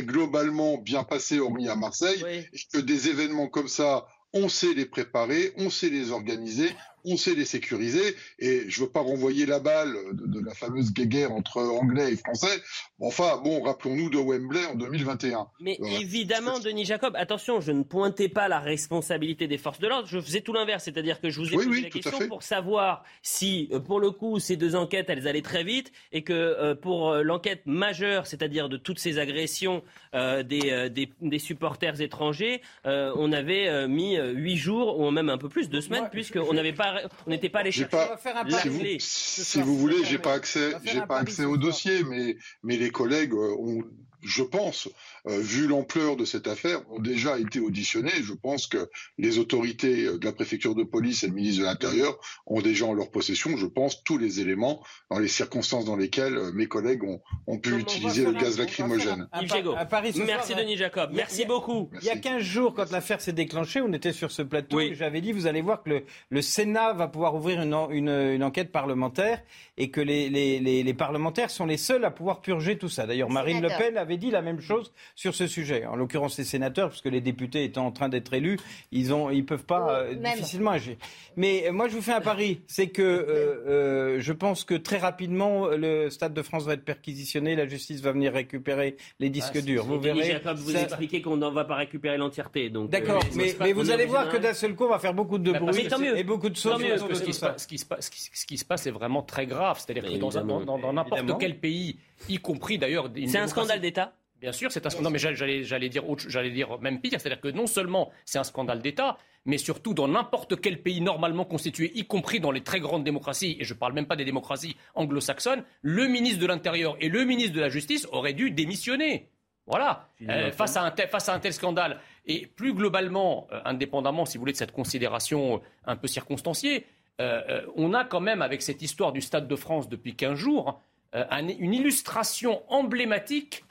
globalement bien passé, hormis à Marseille, Oui. et que des événements comme ça, on sait les préparer, on sait les organiser, on sait les sécuriser, et je veux pas renvoyer la balle de, de la fameuse guéguerre entre Anglais et Français. Enfin, bon, rappelons-nous de Wembley en 2021. Mais Voilà. évidemment, Denis Jacob, attention, je ne pointais pas la responsabilité des forces de l'ordre, je faisais tout l'inverse, c'est-à-dire que je vous ai Oui, posé oui, la question pour savoir si, euh, pour le coup, ces deux enquêtes, elles allaient très vite, et que euh, pour euh, l'enquête majeure, c'est-à-dire de toutes ces agressions euh, des, euh, des, des supporters étrangers, euh, on avait euh, mis huit jours, ou même un peu plus, deux semaines, puisqu'on n'avait pas, on n'était pas allé chercher. pas- la si vous, si vous voulez, j'ai pas accès, j'ai pas accès au dossier, mais mais les collègues euh, ont, je pense, euh, vu l'ampleur de cette affaire, ont déjà été auditionnés. Je pense que les autorités euh, de la préfecture de police et le ministre de l'Intérieur ont déjà en leur possession, je pense, tous les éléments dans les circonstances dans lesquelles euh, mes collègues ont, ont pu utiliser le gaz lacrymogène. À Paris ce Merci soir, Denis Jacob, merci beaucoup. Il y a 15 jours, quand l'affaire s'est déclenchée, on était sur ce plateau et j'avais dit, vous allez voir que le, le Sénat va pouvoir ouvrir une, en- une- une enquête parlementaire et que les, les- les- les parlementaires sont les seuls à pouvoir purger tout ça. D'ailleurs, Marine Le. Pen avait dit la même chose sur ce sujet. En l'occurrence, les sénateurs, puisque les députés étant en train d'être élus, ils ont, ils peuvent pas euh, difficilement agir. Mais euh, moi, je vous fais un pari, c'est que euh, euh, je pense que très rapidement, le Stade de France va être perquisitionné, la justice va venir récupérer les disques Ah, durs. c'est- Vous verrez. Jacob vous ça- expliquez qu'on n'en va pas récupérer l'entièreté. donc, D'accord, euh, mais, c'est vous allez voir de que d'un seul coup, on va faire beaucoup de Bah, bruit que tant mieux. et beaucoup de Tant sauts. mieux, parce que ce qui, se passe, ce, qui se passe, ce qui- ce qui se passe est vraiment très grave. C'est-à-dire que dans n'importe quel pays, y compris d'ailleurs. C'est un scandale d'État Bien sûr, c'est un scandale. Non, mais j'allais- dire, autre- j'allais dire même pire. C'est-à-dire que non seulement c'est un scandale d'État, mais surtout dans n'importe quel pays normalement constitué, y compris dans les très grandes démocraties, et je ne parle même pas des démocraties anglo-saxonnes, le ministre de l'Intérieur et le ministre de la Justice auraient dû démissionner. Voilà, Euh, face, à un tel, face à un tel scandale. Et plus globalement, euh, indépendamment, si vous voulez, de cette considération euh, un peu circonstanciée, euh, euh, on a quand même, avec cette histoire du Stade de France depuis 15 jours, euh, une illustration emblématique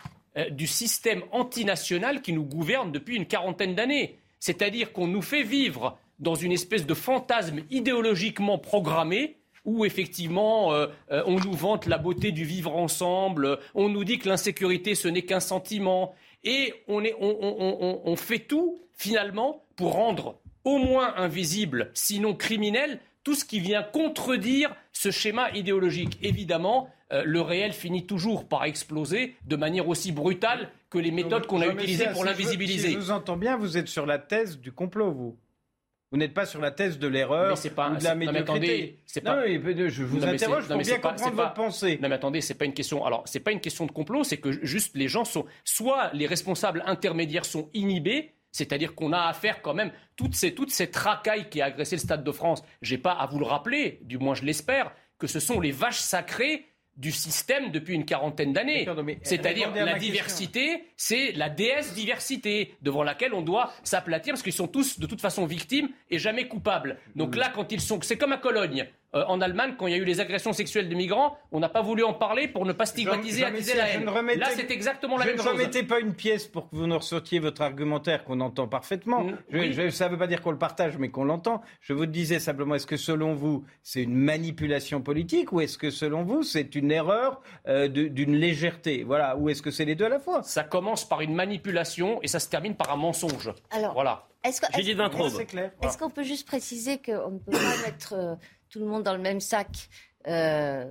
du système antinational qui nous gouverne depuis une quarantaine d'années. C'est-à-dire qu'on nous fait vivre dans une espèce de fantasme idéologiquement programmé où effectivement on nous vante la beauté du vivre ensemble, on nous dit que l'insécurité ce n'est qu'un sentiment, et on, fait tout finalement pour rendre au moins invisible, sinon criminel, tout ce qui vient contredire ce schéma idéologique. Évidemment, euh, le réel finit toujours par exploser de manière aussi brutale que les méthodes qu'on a utilisées pour l'invisibiliser. Si je vous entends bien, vous êtes sur la thèse du complot, vous. Vous n'êtes pas sur la thèse de l'erreur ou de la médiocrité. c'est pas... Non, je vous interroge pour bien comprendre votre pensée. Non, mais attendez, c'est pas une question. Alors, c'est pas une question de complot, c'est que juste les gens sont soit les responsables intermédiaires sont inhibés, c'est-à-dire qu'on a affaire quand même toutes ces toutes ces tracailles qui a agressé le Stade de France. J'ai pas à vous le rappeler, du moins je l'espère, que ce sont les vaches sacrées du système depuis une quarantaine d'années. C'est-à-dire la diversité, c'est la déesse diversité devant laquelle on doit s'aplatir parce qu'ils sont tous de toute façon victimes et jamais coupables. Donc là, quand ils sont, c'est comme à Cologne. Euh, en Allemagne, quand il y a eu les agressions sexuelles de migrants, on n'a pas voulu en parler pour ne pas stigmatiser, attiser la haine. Là, c'est exactement la même chose. Je ne remettez pas une pièce pour que vous nous ressortiez votre argumentaire qu'on entend parfaitement. Mm, ça ne veut pas dire qu'on le partage, mais qu'on l'entend. Je vous disais simplement, est-ce que selon vous, c'est une manipulation politique ou est-ce que selon vous, c'est une erreur euh, d'une légèreté? Voilà. Ou est-ce que c'est les deux à la fois? Ça commence par une manipulation et ça se termine par un mensonge. Alors, voilà. Est-ce qu'on peut juste préciser qu'on ne peut pas mettre euh, tout le monde dans le même sac. Euh,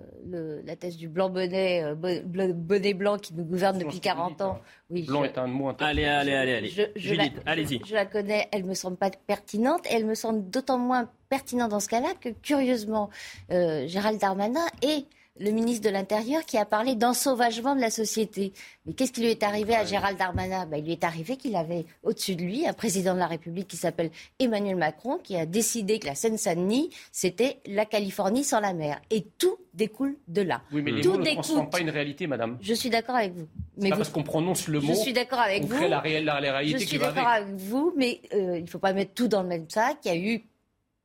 la thèse du blanc bonnet, euh, bonnet blanc qui nous gouverne depuis 40 ans. Oui, blanc est un mot Allez, allez, allez, allez. Judith, allez-y. Je, la connais, elle me semble pas pertinente et elle me semble d'autant moins pertinente dans ce cas-là que curieusement, euh, Gérald Darmanin est le ministre de l'Intérieur qui a parlé d'ensauvagement de la société. Mais qu'est-ce qui lui est arrivé à Gérald Darmanin? Ben, Il lui est arrivé qu'il avait au-dessus de lui un président de la République qui s'appelle Emmanuel Macron, qui a décidé que la Seine-Saint-Denis, c'était la Californie sans la mer. Et tout découle de là. Oui, mais les tout mots ne transforment pas une réalité, madame. Je suis d'accord avec vous. Mais pas parce qu'on prononce le mot. Je suis d'accord avec vous. Crée la, réalité Je suis d'accord avec vous, mais euh, il ne faut pas mettre tout dans le même sac. Il y a eu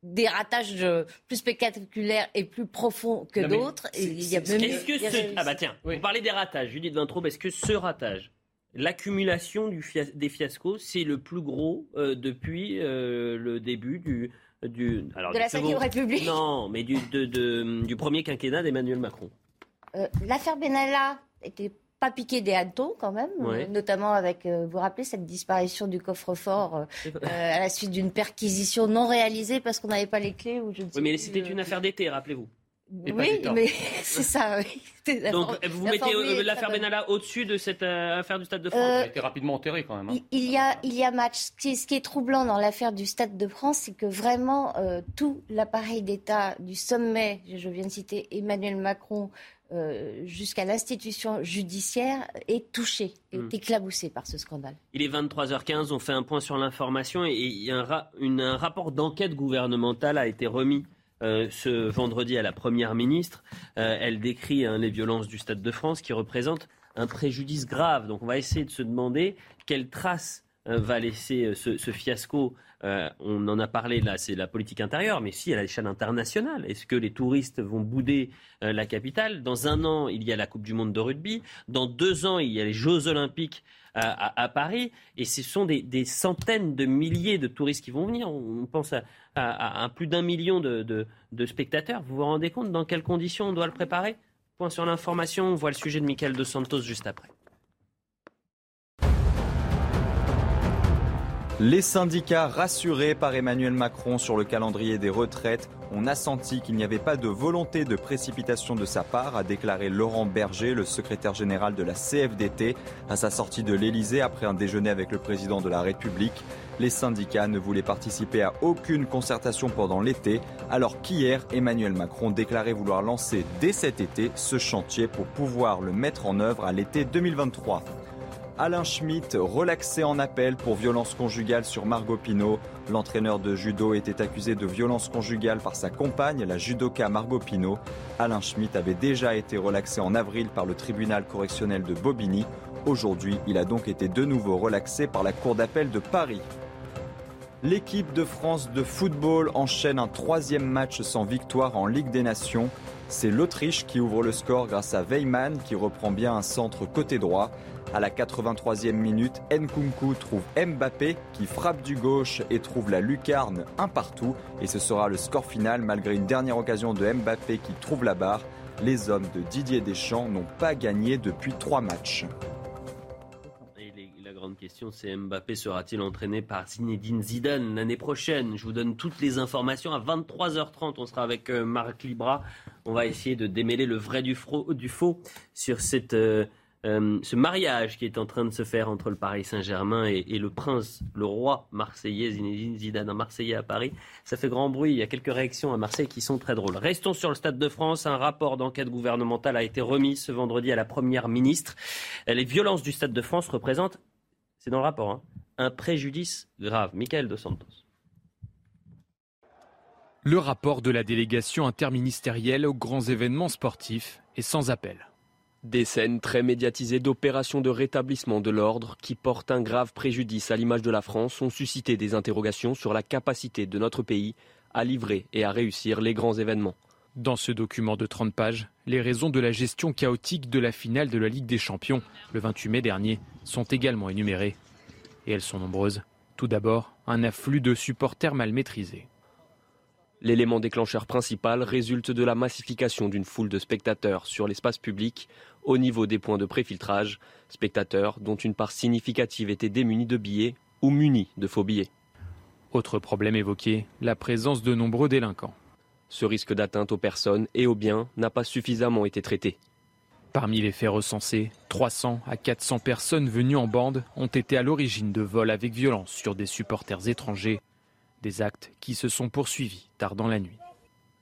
des ratages euh, plus spectaculaires et plus profonds que d'autres. Il que Ah bah tiens, vous parlez des ratages, Judith Vintraube, est-ce que ce ratage, l'accumulation des fiascos, c'est le plus gros euh, depuis euh, le début du... du alors, de la Ve République Non, mais du, du premier quinquennat d'Emmanuel Macron. L'affaire Benalla était pas piqué des hannetons quand même, euh, notamment avec, euh, vous vous rappelez, cette disparition du coffre-fort euh, à la suite d'une perquisition non réalisée parce qu'on n'avait pas les clés. Ou je oui, mais c'était une affaire d'été, rappelez-vous. oui, mais c'est ça. Oui. Donc vous mettez l'affaire Benalla au-dessus de cette affaire du Stade de France Elle a été rapidement enterrée quand même. Hein. Il, y a, il y a match. Ce qui, est, ce qui est troublant dans l'affaire du Stade de France, c'est que vraiment tout l'appareil d'État du sommet, je viens de citer Emmanuel Macron, euh, jusqu'à l'institution judiciaire est touché, est hmm. éclaboussé par ce scandale. Il est 23h15, on fait un point sur l'information et, un, rapport d'enquête gouvernementale a été remis euh, ce vendredi à la Première ministre. Euh, elle décrit hein, les violences du Stade de France qui représentent un préjudice grave. Donc on va essayer de se demander quelle trace va laisser ce, fiasco euh, on en a parlé là, c'est la politique intérieure, mais si à l'échelle internationale, est-ce que les touristes vont bouder euh, la capitale? Dans un an, il y a la Coupe du Monde de rugby. Dans deux ans, il y a les Jeux Olympiques à, Paris. Et ce sont des, centaines de milliers de touristes qui vont venir. On, pense à, plus d'un million de, spectateurs. Vous vous rendez compte dans quelles conditions on doit le préparer? Point sur l'information. On voit le sujet de Michael Dos Santos juste après. Les syndicats rassurés par Emmanuel Macron sur le calendrier des retraites ont assenti qu'il n'y avait pas de volonté de précipitation de sa part, a déclaré Laurent Berger, le secrétaire général de la CFDT, à sa sortie de l'Elysée après un déjeuner avec le président de la République. Les syndicats ne voulaient participer à aucune concertation pendant l'été, alors qu'hier, Emmanuel Macron déclarait vouloir lancer dès cet été ce chantier pour pouvoir le mettre en œuvre à l'été 2023. Alain Schmitt, relaxé en appel pour violence conjugale sur Margot Pino. L'entraîneur de judo était accusé de violence conjugale par sa compagne, la judoka Margot Pino. Alain Schmitt avait déjà été relaxé en avril par le tribunal correctionnel de Bobigny. Aujourd'hui, il a donc été de nouveau relaxé par la Cour d'appel de Paris. L'équipe de France de football enchaîne un troisième match sans victoire en Ligue des Nations. C'est l'Autriche qui ouvre le score grâce à Weyman qui reprend bien un centre côté droit. À la 83e minute, Nkunku trouve Mbappé qui frappe du gauche et trouve la lucarne un partout. Et ce sera le score final malgré une dernière occasion de Mbappé qui trouve la barre. Les hommes de Didier Deschamps n'ont pas gagné depuis trois matchs. La grande question, c'est Mbappé sera-t-il entraîné par Zinedine Zidane l'année prochaine? Je vous donne toutes les informations. À 23h30, on sera avec euh, Marc Libra. On va essayer de démêler le vrai du, du faux sur cette... Euh, euh, ce mariage qui est en train de se faire entre le Paris Saint-Germain et, le prince, le roi marseillais, Zinedine Zidane, un Marseillais à Paris, ça fait grand bruit. Il y a quelques réactions à Marseille qui sont très drôles. Restons sur le Stade de France. Un rapport d'enquête gouvernementale a été remis ce vendredi à la Première ministre. Les violences du Stade de France représentent, c'est dans le rapport, hein, un préjudice grave. Michael Dos Santos. Le rapport de la délégation interministérielle aux grands événements sportifs est sans appel. Des scènes très médiatisées d'opérations de rétablissement de l'ordre qui portent un grave préjudice à l'image de la France ont suscité des interrogations sur la capacité de notre pays à livrer et à réussir les grands événements. Dans ce document de 30 pages, les raisons de la gestion chaotique de la finale de la Ligue des Champions le 28 mai dernier sont également énumérées. Et elles sont nombreuses. Tout d'abord, un afflux de supporters mal maîtrisés. L'élément déclencheur principal résulte de la massification d'une foule de spectateurs sur l'espace public au niveau des points de préfiltrage, spectateurs dont une part significative était démunie de billets ou munis de faux billets. Autre problème évoqué, la présence de nombreux délinquants. Ce risque d'atteinte aux personnes et aux biens n'a pas suffisamment été traité. Parmi les faits recensés, 300 à 400 personnes venues en bande ont été à l'origine de vols avec violence sur des supporters étrangers des actes qui se sont poursuivis tard dans la nuit.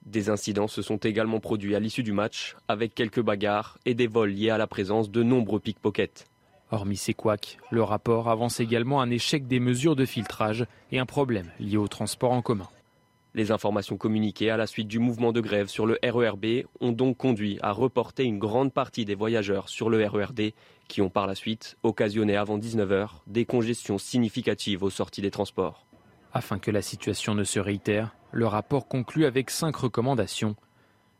Des incidents se sont également produits à l'issue du match, avec quelques bagarres et des vols liés à la présence de nombreux pickpockets. Hormis ces couacs, le rapport avance également un échec des mesures de filtrage et un problème lié au transport en commun. Les informations communiquées à la suite du mouvement de grève sur le RERB ont donc conduit à reporter une grande partie des voyageurs sur le RERD qui ont par la suite occasionné avant 19h des congestions significatives aux sorties des transports. Afin que la situation ne se réitère, le rapport conclut avec cinq recommandations.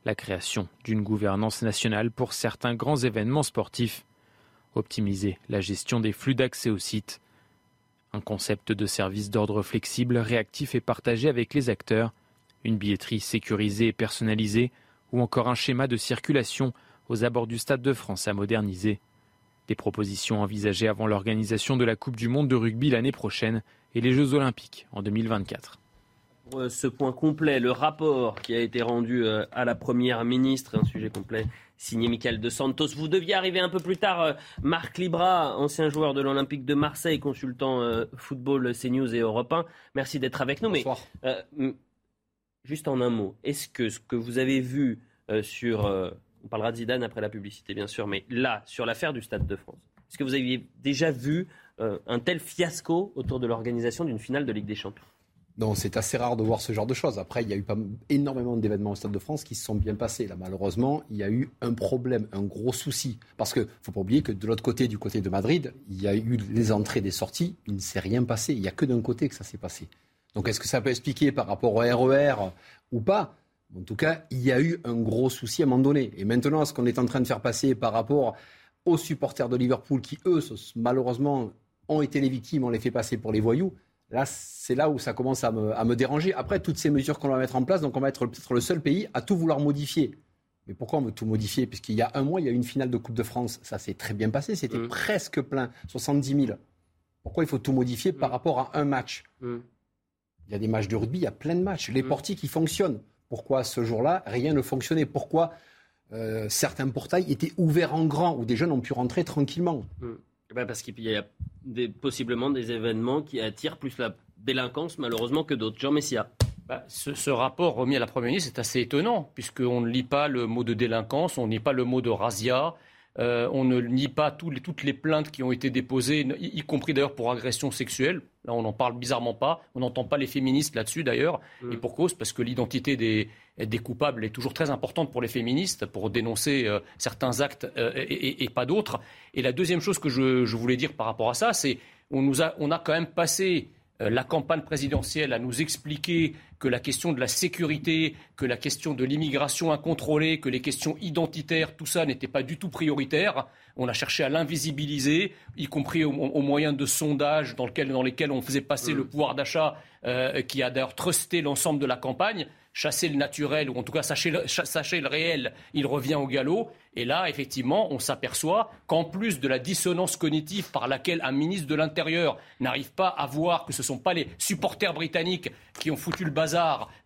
La création d'une gouvernance nationale pour certains grands événements sportifs, optimiser la gestion des flux d'accès au site, un concept de service d'ordre flexible, réactif et partagé avec les acteurs, une billetterie sécurisée et personnalisée, ou encore un schéma de circulation aux abords du Stade de France à moderniser. Des propositions envisagées avant l'organisation de la Coupe du Monde de rugby l'année prochaine et les Jeux Olympiques en 2024. Euh, ce point complet, le rapport qui a été rendu euh, à la Première ministre, un sujet complet signé Michael De Santos. Vous deviez arriver un peu plus tard, euh, Marc Libra, ancien joueur de l'Olympique de Marseille, consultant football CNews et Europe 1. Merci d'être avec nous. Bonsoir. Mais juste en un mot, est-ce que ce que vous avez vu sur, on parlera de Zidane après la publicité bien sûr, mais là, sur l'affaire du Stade de France, est-ce que vous aviez déjà vu euh, un tel fiasco autour de l'organisation d'une finale de Ligue des Champions? Non, c'est assez rare de voir ce genre de choses. Après, il y a eu énormément d'événements au Stade de France qui se sont bien passés. Là, malheureusement, il y a eu un problème, un gros souci. Parce qu'il ne faut pas oublier que de l'autre côté, du côté de Madrid, il y a eu les entrées, des sorties. Il ne s'est rien passé. Il n'y a que d'un côté que ça s'est passé. Donc, est-ce que ça peut expliquer par rapport au RER e ou pas? En tout cas, il y a eu un gros souci à un moment donné. Et maintenant, ce qu'on est en train de faire passer par rapport aux supporters de Liverpool qui, eux, malheureusement, ont été les victimes, on les fait passer pour les voyous. Là, c'est là où ça commence à me, déranger. Après, toutes ces mesures qu'on va mettre en place, donc on va être peut-être le seul pays à tout vouloir modifier. Mais pourquoi on veut tout modifier? Puisqu'il y a un mois, il y a eu une finale de Coupe de France. Ça s'est très bien passé. C'était mm. presque plein, 70 000. Pourquoi il faut tout modifier par mm. rapport à un match? Mm. Il y a des matchs de rugby, il y a plein de matchs. Les portiques, qui fonctionnent. Pourquoi ce jour-là, rien ne fonctionnait Pourquoi euh, certains portails étaient ouverts en grand, où des jeunes ont pu rentrer tranquillement eh ben, parce qu'il y a des, possiblement des événements qui attirent plus la délinquance, malheureusement, que d'autres. Jean Messia. Bah, ce, rapport remis à la Première ministre est assez étonnant, puisqu'on ne lit pas le mot de délinquance, on ne lit pas le mot de razzia, euh, on ne nie pas toutes les plaintes qui ont été déposées, y, compris d'ailleurs pour agression sexuelle. Là, on n'en parle bizarrement pas. On n'entend pas les féministes là-dessus d'ailleurs. Mm. Et pour cause, parce que l'identité des, des, coupables est toujours très importante pour les féministes, pour dénoncer euh, certains actes euh, et, pas d'autres. Et la deuxième chose que je, voulais dire par rapport à ça, c'est on, nous a, on a quand même passé la campagne présidentielle à nous expliquer que la question de la sécurité, que la question de l'immigration incontrôlée, que les questions identitaires, tout ça n'était pas du tout prioritaire. On a cherché à l'invisibiliser, y compris au, au moyen de sondages dans, lesquels on faisait passer le pouvoir d'achat, euh, qui a d'ailleurs trusté l'ensemble de la campagne chasser le naturel, ou en tout cas sachez le, le réel, il revient au galop. Et là, effectivement, on s'aperçoit qu'en plus de la dissonance cognitive par laquelle un ministre de l'Intérieur n'arrive pas à voir que ce ne sont pas les supporters britanniques qui ont foutu le bazar,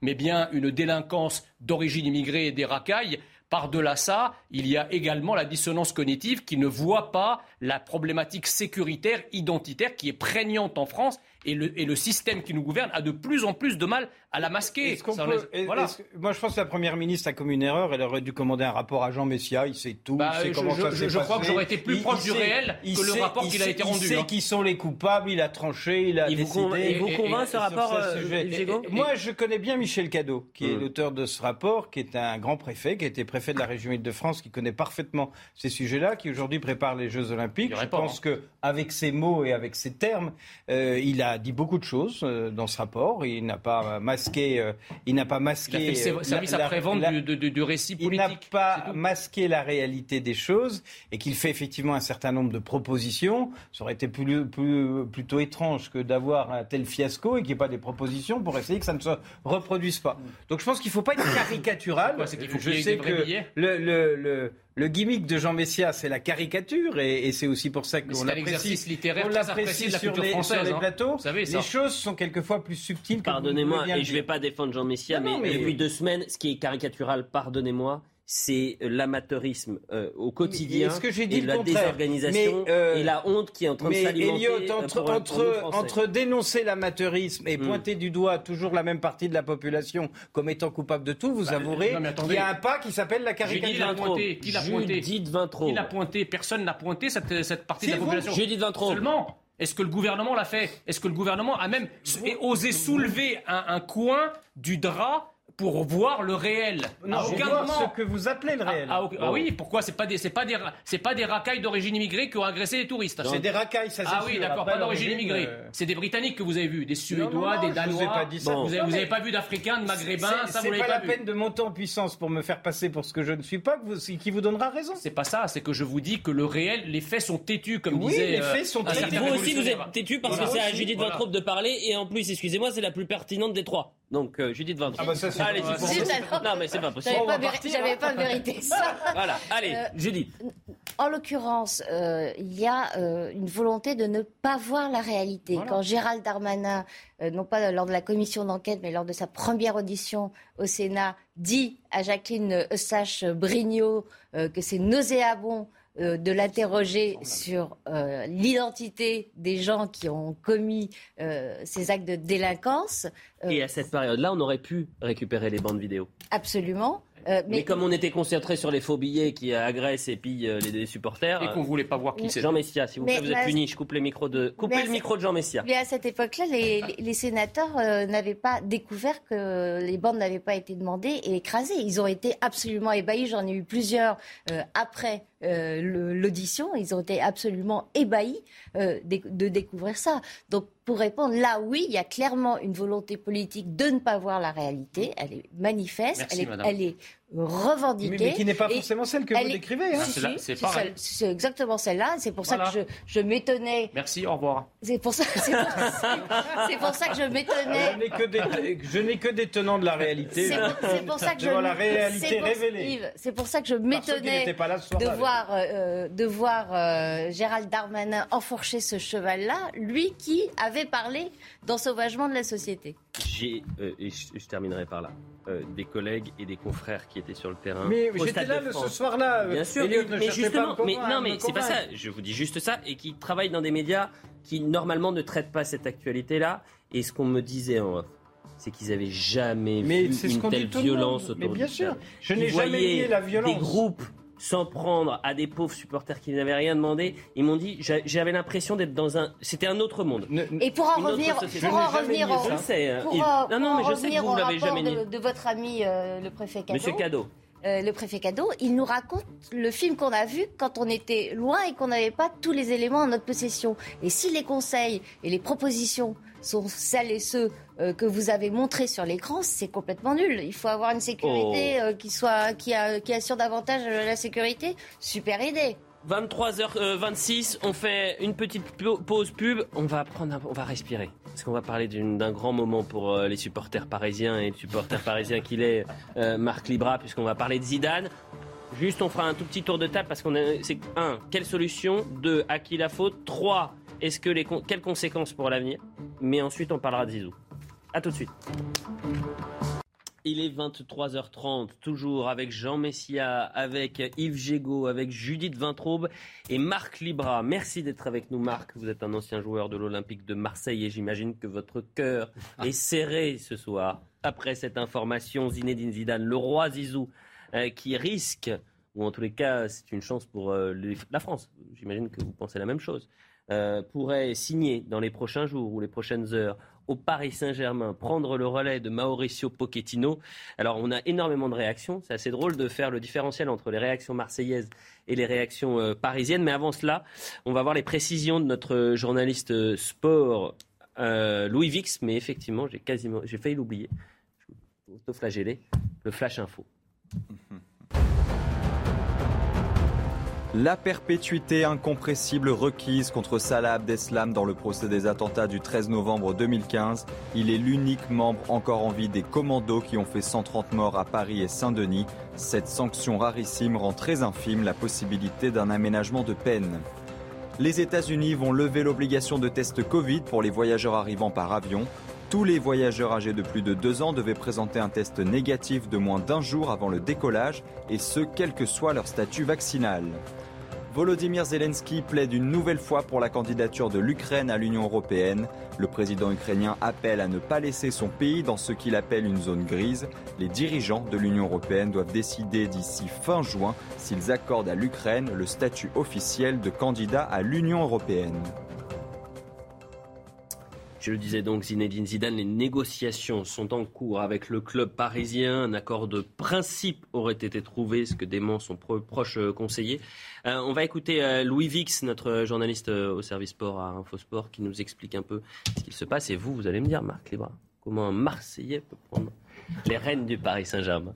mais bien une délinquance d'origine immigrée et des racailles, par-delà ça, il y a également la dissonance cognitive qui ne voit pas la problématique sécuritaire, identitaire qui est prégnante en France et le, et le, système qui nous gouverne a de plus en plus de mal à la masquer. Peut, voilà. que, moi, je pense que la première ministre a commis une erreur. Elle aurait dû commander un rapport à Jean Messia. Il sait tout. Bah, il sait je, comment je, ça s'est je crois passé. que j'aurais été plus Il- proche il du sait- réel il que le sait- rapport il qu'il a été rendu. Il sait hein. qui sont les coupables. Il a tranché. Il a Il vous décidé. convainc- il vous convainc, ce rapport, ce euh, Moi, je connais bien Michel Cadeau, qui est Mm. l'auteur de ce rapport, qui est un grand préfet, qui a été préfet de la région Île-de-France, qui connaît parfaitement ces sujets-là, qui aujourd'hui prépare les Jeux Olympiques. Je pense que avec ses mots et avec ses termes, euh, il a dit beaucoup de choses euh, dans ce rapport. Il n'a pas masqué, euh, il n'a pas masqué. Il a fait euh, service après-vente du, du récit il n'a politique. pas masqué la réalité des choses et qu'il fait effectivement un certain nombre de propositions. Ça aurait été plus, plus- plutôt étrange que d'avoir un tel fiasco et qu'il n'y ait pas des propositions pour essayer que ça ne se reproduise pas. Donc je pense qu'il ne faut pas être caricatural. C'est qu'il faut je ait sais que le, le, le gimmick de Jean Messia, c'est la caricature et, et c'est aussi pour ça qu'on l'apprécie. littéraire on l'apprécie la sur les, française, sur les hein. plateaux. Vous savez, ça. les choses sont quelquefois plus subtiles Pardonnez-moi, et je ne vais pas défendre Jean Messia, Non, non, mais, mais- depuis deux semaines, ce qui est caricatural, pardonnez-moi, c'est l'amateurisme euh, au quotidien que dit et le la contraire désorganisation Mais, euh, et la honte qui est en train de Mais s'alimenter Elliot, euh, entre, pour pour dénoncer l'amateurisme et Mm. pointer du doigt toujours la même partie de la population comme étant coupable de tout, vous avouerez non, mais qu'il y a un pas qui s'appelle la caricature. pointé Qui l'a pointé Judith Vintraud. Qui l'a pointé? Personne n'a pointé cette, cette partie de la vous. population. Judith Vintraud. Seulement, est-ce que le gouvernement l'a fait? Est-ce que le gouvernement a même osé soulever un, un coin du drap pour voir le réel Non, À je aucun moment. ce que vous appelez le réel. Ah, ah. Ah oui, pourquoi C'est pas des, c'est pas des, c'est pas des racailles d'origine immigrée qui ont agressé les touristes. C'est des racailles, ça c'est Ah oui, d'accord, pas d'origine immigrée. euh, C'est des Britanniques que vous avez vus, des Suédois, non, non, des je vous ai Danois. pas dit ça. Vous avez, Non, vous mais- avez pas vu d'Africains, de Maghrébins, ça vous l'avez pas pas, la peine de monter en puissance pour me faire passer pour ce que je ne suis pas, que vous- qui vous donnera raison. C'est pas ça, c'est que je vous dis que le réel, les faits sont têtus, comme Oui, disait. les euh, faits sont têtus. Vous aussi, vous êtes têtu parce que c'est à Judith. Vintraud de parler et en plus, excusez-moi, c'est la plus pertinente des trois. Donc euh, Judith Vintraud. Allez, Non mais c'est pas possible. J'avais pas, véri- partir, j'avais pas vérité ça. Voilà, allez, Euh, Judith. En l'occurrence, euh, il y a euh, une volonté de ne pas voir la réalité. Quand Gérald Darmanin, euh, non pas lors de la commission d'enquête, mais lors de sa première audition au Sénat, dit à Jacqueline Eustache-Brignot euh, que c'est nauséabond euh, de l'interroger sur euh, l'identité des gens qui ont commis euh, ces actes de délinquance. euh, Et à cette période-là, on aurait pu récupérer les bandes vidéo. absolument. Euh, Mais, mais comme on était concentré sur les faux billets qui agressent et pillent euh, les, les supporters. Et qu'on euh, voulait pas voir qui c'était. Jean Messia, s'il vous plaît, vous êtes puni. Je coupe les micros de. Coupez le c'est- micro de Jean Messia. Mais à cette époque-là, les, les- les sénateurs euh, n'avaient pas découvert que les bandes n'avaient pas été demandées et écrasées. Ils ont été absolument ébahis. J'en ai eu plusieurs euh, après euh, l'audition. Ils ont été absolument ébahis euh, de, découvrir ça. Donc, pour répondre, là, oui, il y a clairement une volonté politique de ne pas voir la réalité. Elle est manifeste, Merci, elle est, madame. elle est revendiquée. Mais, mais qui n'est pas forcément celle que vous décrivez. hein. Si, c'est si, celle- exactement celle-là. C'est pour Voilà. ça que je, je m'étonnais Merci, au revoir. c'est pour ça, c'est pour, c'est pour ça que je m'étonnais. Je n'ai que des, je n'ai que des tenants de la réalité. C'est pour, c'est pour ça que je la c'est réalité pour- révélée. Yves, c'est pour ça que je m'étonnais n'étaient pas là ce soir-là, de voir, euh, de voir euh, Gérald Darmanin enfourcher ce cheval-là, lui qui avait parlé d'ensauvagement de la société. J'ai, euh, et je, je terminerai par là, euh, des collègues et des confrères qui étaient sur le terrain. Mais j'étais là ce soir-là. Bien sûr, Elliot, mais, mais justement, me mais non, mais c'est pas ça. Je vous dis juste ça et qui travaillent dans des médias qui normalement ne traitent pas cette actualité-là. Et ce qu'on me disait en off, c'est qu'ils avaient jamais Mais vu une telle violence Mais autour bien du sûr, je n'ai jamais nié la violence. Des groupes s'en prendre à des pauvres supporters qui n'avaient rien demandé. Ils m'ont dit, j'a- j'avais l'impression d'être dans un, c'était un autre monde. Et pour en revenir, pour en revenir au, hein, Non, non, pour mais je sais que vous, l'avez jamais de, de votre ami euh, le préfet Cadeau. Monsieur Cadeau. euh, le préfet cadeau, il nous raconte le film qu'on a vu quand on était loin et qu'on n'avait pas tous les éléments en notre possession. Et si les conseils et les propositions sont celles et ceux que vous avez montrés sur l'écran, c'est complètement nul. Il faut avoir une sécurité Oh. euh, qui, soit, qui, a- qui assure davantage euh, la sécurité. Super idée. 23h26, on fait une petite pause pub. On va prendre, un- on va respirer parce qu'on va parler d'un grand moment pour euh, les supporters parisiens et le supporter parisien qu'il est, euh, Marc Libra, puisqu'on va parler de Zidane. Juste, on fera un tout petit tour de table parce qu'on c'est un, quelle solution? Deux, à qui la faute? Trois, est-ce que les quelles conséquences pour l'avenir? Mais ensuite, on parlera de Zizou. À tout de suite. Il est 23h30, toujours avec Jean Messia, avec Yves Gégaud, avec Judith Vintraube et Marc Libra. Merci d'être avec nous, Marc. Vous êtes un ancien joueur de l'Olympique de Marseille et j'imagine que votre cœur est serré ce soir. Après cette information, Zinedine Zidane, le roi Zizou, euh, qui risque, ou en tous les cas, c'est une chance pour euh, les- la France. J'imagine que vous pensez la même chose. euh, pourrait signer dans les prochains jours ou les prochaines heures au Paris Saint-Germain, prendre le relais de Mauricio Pochettino. Alors, on a énormément de réactions. C'est assez drôle de faire le différentiel entre les réactions marseillaises et les réactions euh, parisiennes. Mais avant cela, on va voir les précisions de notre journaliste euh, sport, euh, Louis Vix. Mais effectivement, j'ai quasiment, j'ai failli l'oublier. Auto-flagellé. Le Flash Info. La perpétuité incompressible requise contre Salah Abdeslam dans le procès des attentats du 13 novembre 2015. Il est l'unique membre encore en vie des commandos qui ont fait 130 morts à Paris et Saint-Denis. Cette sanction rarissime rend très infime la possibilité d'un aménagement de peine. Les États-Unis vont lever l'obligation de test Covid pour les voyageurs arrivant par avion. Tous les voyageurs âgés de plus de deux ans devaient présenter un test négatif de moins d'un jour avant le décollage, et ce, quel que soit leur statut vaccinal. Volodymyr Zelensky plaide une nouvelle fois pour la candidature de l'Ukraine à l'Union européenne. Le président ukrainien appelle à ne pas laisser son pays dans ce qu'il appelle une zone grise. Les dirigeants de l'Union européenne doivent décider d'ici fin juin s'ils accordent à l'Ukraine le statut officiel de candidat à l'Union européenne. Je le disais donc, Zinedine Zidane, les négociations sont en cours avec le club parisien. Un accord de principe aurait été trouvé, ce que dément son pro- proche euh, conseiller. Euh, on va écouter euh, Louis Vix, notre journaliste au service sport à Infosport, qui nous explique un peu ce qu'il se passe. Et vous, vous allez me dire, Marc Libra, comment un Marseillais peut prendre les rênes du Paris Saint-Germain?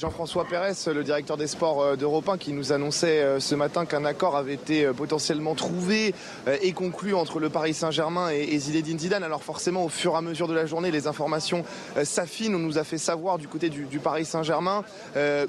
Jean-François Pérez, le directeur des sports euh, d'Europe 1, qui nous annonçait euh, ce matin qu'un accord avait été euh, potentiellement trouvé et conclu entre le Paris Saint-Germain et Zinedine Zidane. Alors forcément, au fur et à mesure de la journée, les informations s'affinent. On nous a fait savoir du côté du, Paris Saint-Germain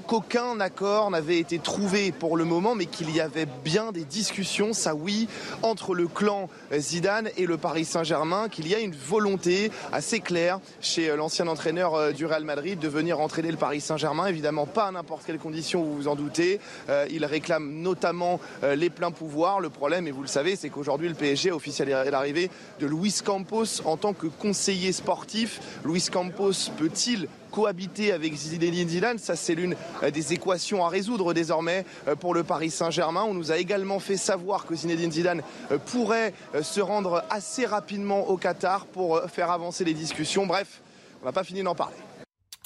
qu'aucun accord n'avait été trouvé pour le moment, mais qu'il y avait bien des discussions, ça oui, entre le clan Zidane et le Paris Saint-Germain, qu'il y a une volonté assez claire chez l'ancien entraîneur du Real Madrid de venir entraîner le Paris Saint-Germain. Évidemment, pas à n'importe quelle condition, vous vous en doutez. Euh, il réclame notamment euh, les pleins pouvoirs. Le problème, et vous le savez, c'est qu'aujourd'hui, le PSG a l'arrivée de Luis Campos en tant que conseiller sportif. Luis Campos peut-il cohabiter avec Zinedine Zidane? Ça, c'est l'une euh, des équations à résoudre désormais pour le Paris Saint-Germain. On nous a également fait savoir que Zinedine Zidane pourrait se rendre assez rapidement au Qatar pour faire avancer les discussions. Bref, on n'a pas fini d'en parler.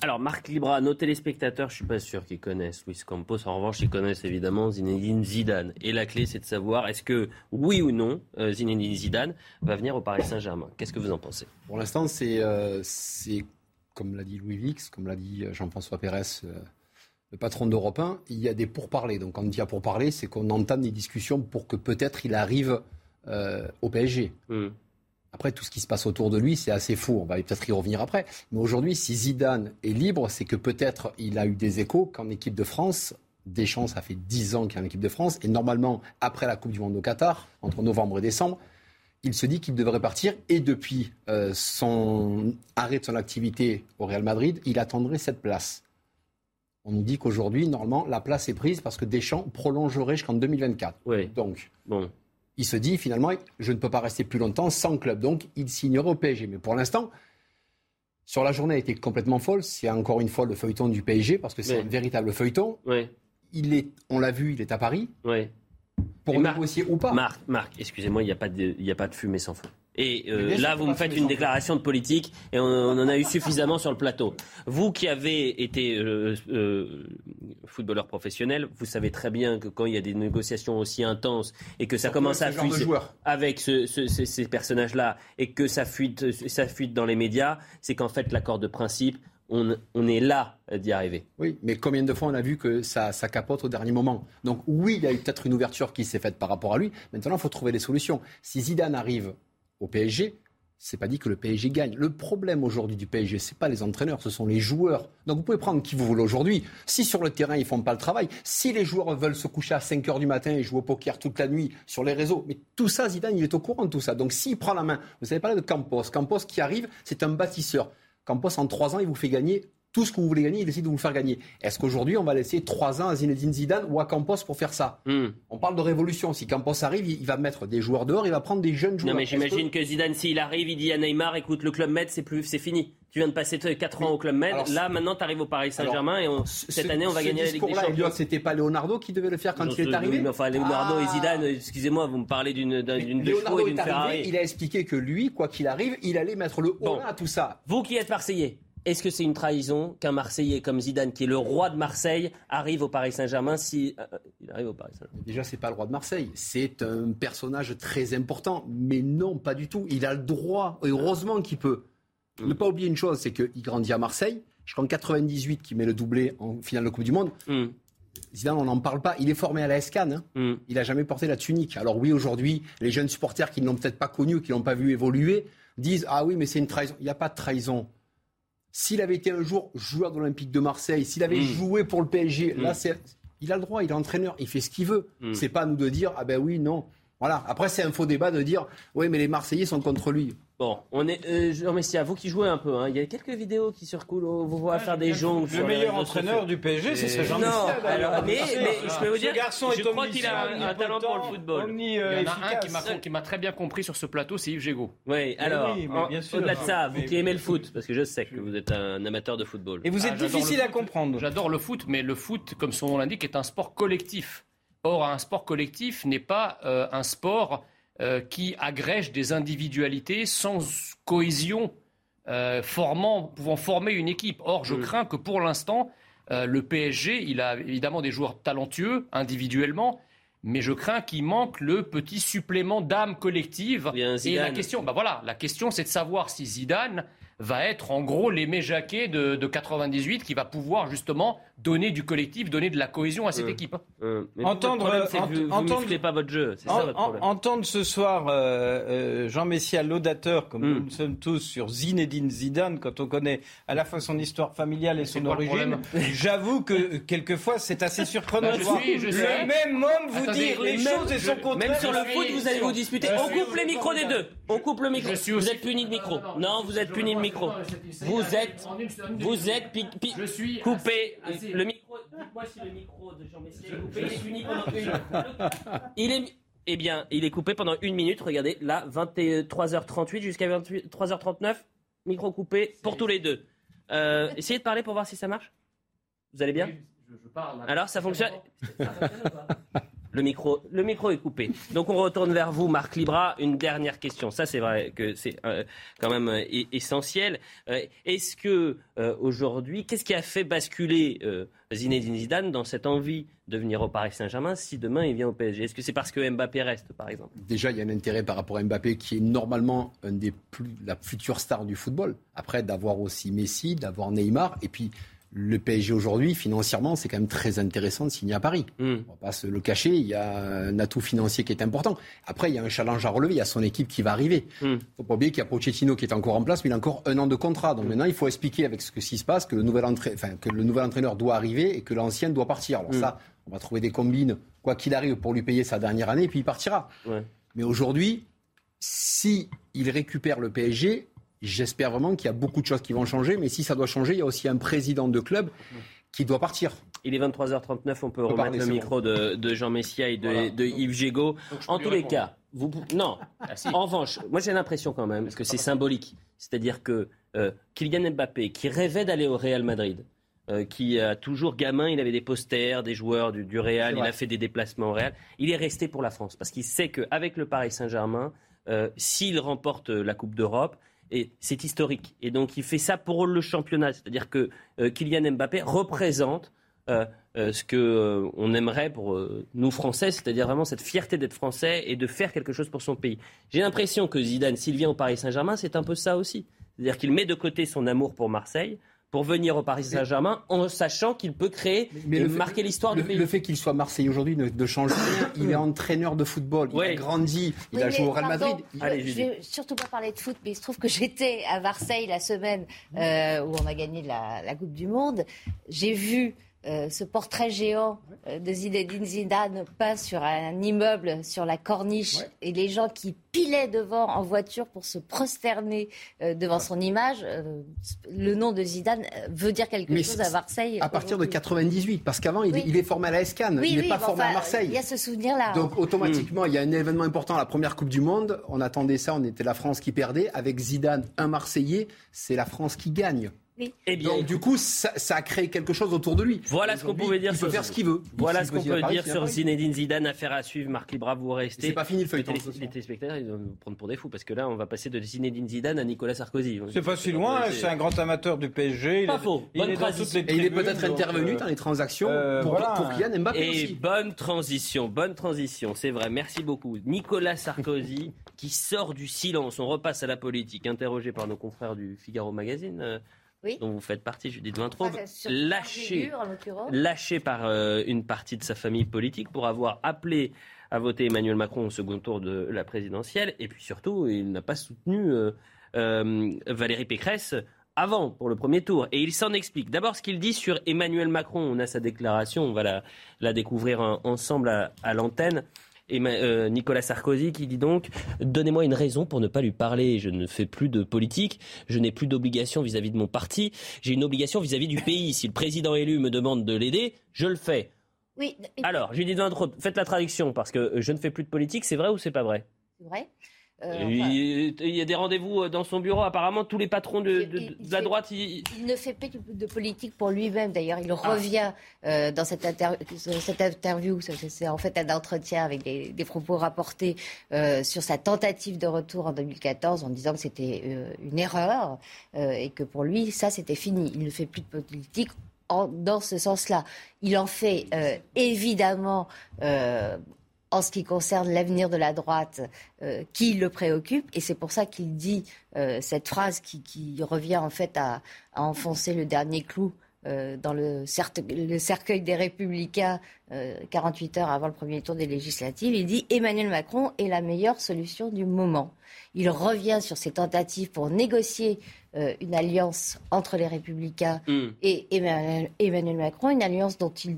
Alors, Marc Libra, nos téléspectateurs, je suis pas sûr qu'ils connaissent Luis Campos. En revanche, ils connaissent évidemment Zinedine Zidane. Et la clé, c'est de savoir est-ce que, oui ou non, euh, Zinedine Zidane va venir au Paris Saint-Germain. Qu'est-ce que vous en pensez? Pour l'instant, c'est, euh, c'est, comme l'a dit Louis Vix, comme l'a dit Jean-François Pérez, euh, le patron d'Europe 1, il y a des pourparlers. Donc, quand on dit à pourparler, c'est qu'on entame des discussions pour que peut-être il arrive euh, au PSG. Après, tout ce qui se passe autour de lui, c'est assez fou. On va peut-être y revenir après. Mais aujourd'hui, si Zidane est libre, c'est que peut-être il a eu des échos qu'en équipe de France, Deschamps, ça fait 10 ans qu'il est en équipe de France. Et normalement, après la Coupe du Monde au Qatar, entre novembre et décembre, il se dit qu'il devrait partir. Et depuis euh, son arrêt de son activité au Real Madrid, il attendrait cette place. On nous dit qu'aujourd'hui, normalement, la place est prise parce que Deschamps prolongerait jusqu'en 2024. Donc, bon. Il se dit finalement, je ne peux pas rester plus longtemps sans club. Donc, il signerait au PSG. Mais pour l'instant, sur la journée, a été complètement folle. C'est encore une fois le feuilleton du PSG parce que c'est Oui. un véritable feuilleton. Il est, on l'a vu, il est à Paris. Oui. Pour Et Marc- négocier ou pas. Marc, Marc excusez-moi, il n'y a, pas de- y a pas de fumée sans feu. Et euh, là, vous me faites une déclaration de politique et on, on, en a eu suffisamment sur le plateau. Vous qui avez été euh, euh, footballeur professionnel, vous savez très bien que quand il y a des négociations aussi intenses et que ça Surtout commence à fuiter avec ce- ce- ces, ces personnages-là et que ça fuite, ça fuite dans les médias, c'est qu'en fait, l'accord de principe, on, on est là d'y arriver. Oui, mais combien de fois on a vu que ça, ça capote au dernier moment? Donc oui, il y a eu peut-être une ouverture qui s'est faite par rapport à lui. Maintenant, il faut trouver des solutions. Si Zidane arrive au PSG, c'est pas dit que le PSG gagne. Le problème aujourd'hui du PSG, c'est pas les entraîneurs, ce sont les joueurs. Donc vous pouvez prendre qui vous voulez aujourd'hui. Si sur le terrain ils font pas le travail, si les joueurs veulent se coucher à 5 heures du matin et jouer au poker toute la nuit sur les réseaux, mais tout ça, Zidane, il est au courant de tout ça. Donc s'il prend la main, vous savez parler de Campos. Campos qui arrive, c'est un bâtisseur. Campos en 3 ans, il vous fait gagner tout ce que vous voulez gagner, il décide de vous le faire gagner. Est-ce qu'aujourd'hui, on va laisser 3 ans à Zinedine Zidane ou à Campos pour faire ça Hmm. On parle de révolution. Si Campos arrive, il va mettre des joueurs dehors, il va prendre des jeunes joueurs. Non mais j'imagine que- que Zidane, s'il arrive, il dit à Neymar, écoute, le Club Med, c'est plus, c'est fini. Tu viens de passer 4 ans au Club Med. Alors, Là, maintenant, tu arrives au Paris Saint-Germain et on- cette Ce- année, on va gagner la Ligue des Champions. C'était pas Leonardo qui devait le faire quand Non, il est arrivé mais enfin, Leonardo Ah. et Zidane, excusez-moi, vous me parlez d'une d'un- d'une Leonardo est arrivé, Ferrari. il a expliqué que lui, quoi qu'il arrive, il allait mettre le haut à tout ça. Vous qui êtes Marseillais, est-ce que c'est une trahison qu'un Marseillais comme Zidane, qui est le roi de Marseille, arrive au Paris Saint-Germain si euh, il arrive au Paris Saint-Germain? Déjà, c'est pas le roi de Marseille. C'est un personnage très important. Mais non, pas du tout. Il a le droit. Et heureusement qu'il peut. Ne pas oublier une chose, c'est qu'il grandit à Marseille. Jusqu'en 98, qui met le doublé en finale de Coupe du Monde. Hmm. Zidane, on n'en parle pas. Il est formé à la SCAN. hein. Il n'a jamais porté la tunique. Alors oui, aujourd'hui, les jeunes supporters qui ne l'ont peut-être pas connu, qui ne l'ont pas vu évoluer, disent Ah oui, mais c'est une trahison. Il n'y a pas de trahison. S'il avait été un jour joueur de l'Olympique de Marseille, s'il avait Mm. joué pour le PSG, là, Mm. c'est, il a le droit, il est entraîneur, il fait ce qu'il veut. Mm. C'est pas à nous de dire Ah ben oui, non. Voilà. Après, c'est un faux débat de dire Oui, mais les Marseillais sont contre lui. Bon, on est, euh, Jean Messia, vous qui jouez un peu, hein, il y a quelques vidéos qui circulent, on vous voit faire des jongles. Le meilleur entraîneur du PSG, c'est ce Et- Jean Non, alors, mais, C'est- mais je peux vous ce dire, garçon je est crois qu'il a un, talent pour le football. omni- Il y en a un qui efficace. m'a, qui m'a très bien compris sur ce plateau, c'est Yves Gégaud. Oui, alors, oui, mais en- bien sûr. au-delà de ça, vous Mais- qui aimez le foot, parce que je sais que vous êtes un amateur de football. Et vous êtes Ah, difficile le à foot. comprendre. J'adore le foot, mais le foot, comme son nom l'indique, est un sport collectif. Or, un sport collectif n'est pas euh, un sport euh, qui agrège des individualités sans cohésion, euh, formant, pouvant former une équipe. Or, je crains que pour l'instant, euh, le PSG, il a évidemment des joueurs talentueux individuellement. Mais je crains qu'il manque le petit supplément d'âme collective. Et la question, bah voilà, la question c'est de savoir si Zidane va être en gros l'aimé Jacquet de, de 98 qui va pouvoir justement donner du collectif, donner de la cohésion à cette Euh, équipe. Euh, mais Entendre- problème, vous, musclez pas votre jeu, c'est En- ça votre en- problème. entendre ce soir euh, euh, Jean Messia laudateur, comme Hmm. nous le sommes tous, sur Zinedine Zidane, quand on connaît à la fois son histoire familiale et son origine, j'avoue que euh, quelquefois c'est assez surprenant Bah, de je voir suis- je le même homme vous Attendez, dire les choses et son contraire. Même sur le foot, vous allez vous disputer. On coupe les micros des deux. On coupe le micro. Vous êtes puni de micro. Non, vous êtes puni de micro. Vous êtes, vous êtes coupé. Le micro. Dites-moi si le micro de Jean Messia est coupé. Il est puni pendant une. Il est. Eh bien, il est coupé pendant une minute. Regardez, là, 23h38 jusqu'à 23h39. Micro coupé pour tous les deux. Euh, essayez de parler pour voir si ça marche. Vous allez bien Alors, ça fonctionne le micro, le micro est coupé. Donc on retourne vers vous, Marc Libra. Une dernière question. Ça, c'est vrai que c'est euh, quand même euh, e- essentiel. Euh, Est-ce que aujourd'hui, qu'est-ce qui a fait basculer Zinedine Zidane dans cette envie de venir au Paris Saint-Germain si demain il vient au PSG Est-ce que c'est parce que Mbappé reste, par exemple? Déjà, il y a un intérêt par rapport à Mbappé, qui est normalement un des plus, la future star du football. Après, d'avoir aussi Messi, d'avoir Neymar, et puis le PSG aujourd'hui, financièrement, c'est quand même très intéressant de signer à Paris. Hmm. On va pas se le cacher, il y a un atout financier qui est important. Après, il y a un challenge à relever, il y a son équipe qui va arriver. Hmm. faut pas oublier qu'il y a Pochettino qui est encore en place, mais il a encore un an de contrat. Donc maintenant, il faut expliquer avec ce qui se passe que le nouvel, entra- enfin, que le nouvel entraîneur doit arriver et que l'ancien doit partir. Alors Hmm. ça, on va trouver des combines, quoi qu'il arrive, pour lui payer sa dernière année, et puis il partira. Mais aujourd'hui, si il récupère le PSG, j'espère vraiment qu'il y a beaucoup de choses qui vont changer. Mais si ça doit changer, il y a aussi un président de club qui doit partir. Il est 23h39, on peut On peut remettre parler, le micro de, de Jean Messia et de, Voilà. de Yves Gégaud. En tous les répondre. cas, vous, non. En revanche, moi j'ai l'impression quand même que c'est symbolique. C'est-à-dire que euh, Kylian Mbappé, qui rêvait d'aller au Real Madrid, euh, qui a toujours gamin, il avait des posters, des joueurs du, du Real, il a fait des déplacements au Real, il est resté pour la France parce qu'il sait qu'avec le Paris Saint-Germain, euh, s'il remporte la Coupe d'Europe. Et c'est historique. Et donc il fait ça pour le championnat. C'est-à-dire que euh, Kylian Mbappé représente euh, euh, ce que on aimerait pour nous Français, c'est-à-dire vraiment cette fierté d'être Français et de faire quelque chose pour son pays. J'ai l'impression que Zidane, s'il vient au Paris Saint-Germain, c'est un peu ça aussi. C'est-à-dire qu'il met de côté son amour pour Marseille pour venir au Paris Saint-Germain en sachant qu'il peut créer et marquer l'histoire du pays. Le fait qu'il soit Marseillais aujourd'hui ne, change rien. Il est entraîneur de football, il a grandi, il a joué au Real Madrid. Je, ne vais surtout pas parler de foot, mais il se trouve que j'étais à Marseille la semaine euh, où on a gagné la, la Coupe du Monde. J'ai vu euh, ce portrait géant euh, de Zinedine Zidane peint sur un immeuble, sur la corniche, et les gens qui pilaient devant en voiture pour se prosterner euh, devant son image. le nom de Zidane veut dire quelque chose à Marseille. À partir de 98, parce qu'avant, il, est formé à la SCAN, il n'est pas formé à Marseille. Il y a ce souvenir-là. Donc automatiquement, il y a un événement important, la première Coupe du Monde. On attendait ça, on était la France qui perdait. Avec Zidane, un Marseillais, c'est la France qui gagne. Eh bien, Donc, du coup, ça, a créé quelque chose autour de lui. Voilà ce qu'on pouvait dire. Il peut faire ce qu'il veut. Voilà ce qu'on peut dire sur Zinedine Zidane. Affaire à suivre. Marc Libra, vous restez. C'est pas fini le feuilleton. Les, téléspectateurs, ils vont nous prendre pour des fous parce que là, on va passer de Zinedine Zidane à Nicolas Sarkozy. C'est pas si loin. C'est un grand amateur du PSG. Pas faux. Il est toutes les Et il est peut-être intervenu euh, dans les transactions pour, Kylian Mbappé Et aussi. bonne transition, bonne transition. C'est vrai. Merci beaucoup. Nicolas Sarkozy qui sort du silence. On repasse à la politique. Interrogé par nos confrères du Figaro Magazine. Dont vous faites partie, Judith Vintraube, lâché, lâché par euh, une partie de sa famille politique pour avoir appelé à voter Emmanuel Macron au second tour de la présidentielle. Et puis surtout, il n'a pas soutenu euh, euh, Valérie Pécresse avant, pour le premier tour. Et il s'en explique. D'abord, ce qu'il dit sur Emmanuel Macron. On a sa déclaration, on va la, découvrir ensemble à l'antenne et euh, Nicolas Sarkozy qui dit donc Donnez-moi une raison pour ne pas lui parler. Je ne fais plus de politique, je n'ai plus d'obligation vis-à-vis de mon parti, j'ai une obligation vis-à-vis du pays. Si le président élu me demande de l'aider, je le fais. Oui. Alors, j'ai dit faites la traduction parce que je ne fais plus de politique, c'est vrai ou c'est pas vrai? C'est vrai. Euh, il, y a des rendez-vous euh, dans son bureau. Apparemment, tous les patrons de, la droite. Il... ne fait plus de politique pour lui-même. D'ailleurs, il ah. revient euh, dans cette, cette interview. C'est en fait un entretien avec des, propos rapportés sur sa tentative de retour en 2014 en disant que c'était une erreur et que pour lui, ça, c'était fini. Il ne fait plus de politique dans ce sens-là. Il en fait évidemment en ce qui concerne l'avenir de la droite euh, qui le préoccupe. Et c'est pour ça qu'il dit euh, cette phrase qui, revient en fait à, enfoncer le dernier clou euh, dans le, cercueil des républicains 48 heures avant le premier tour des législatives. Il dit Emmanuel Macron est la meilleure solution du moment. Il revient sur ses tentatives pour négocier une alliance entre les républicains mm. et Emmanuel Macron, une alliance dont il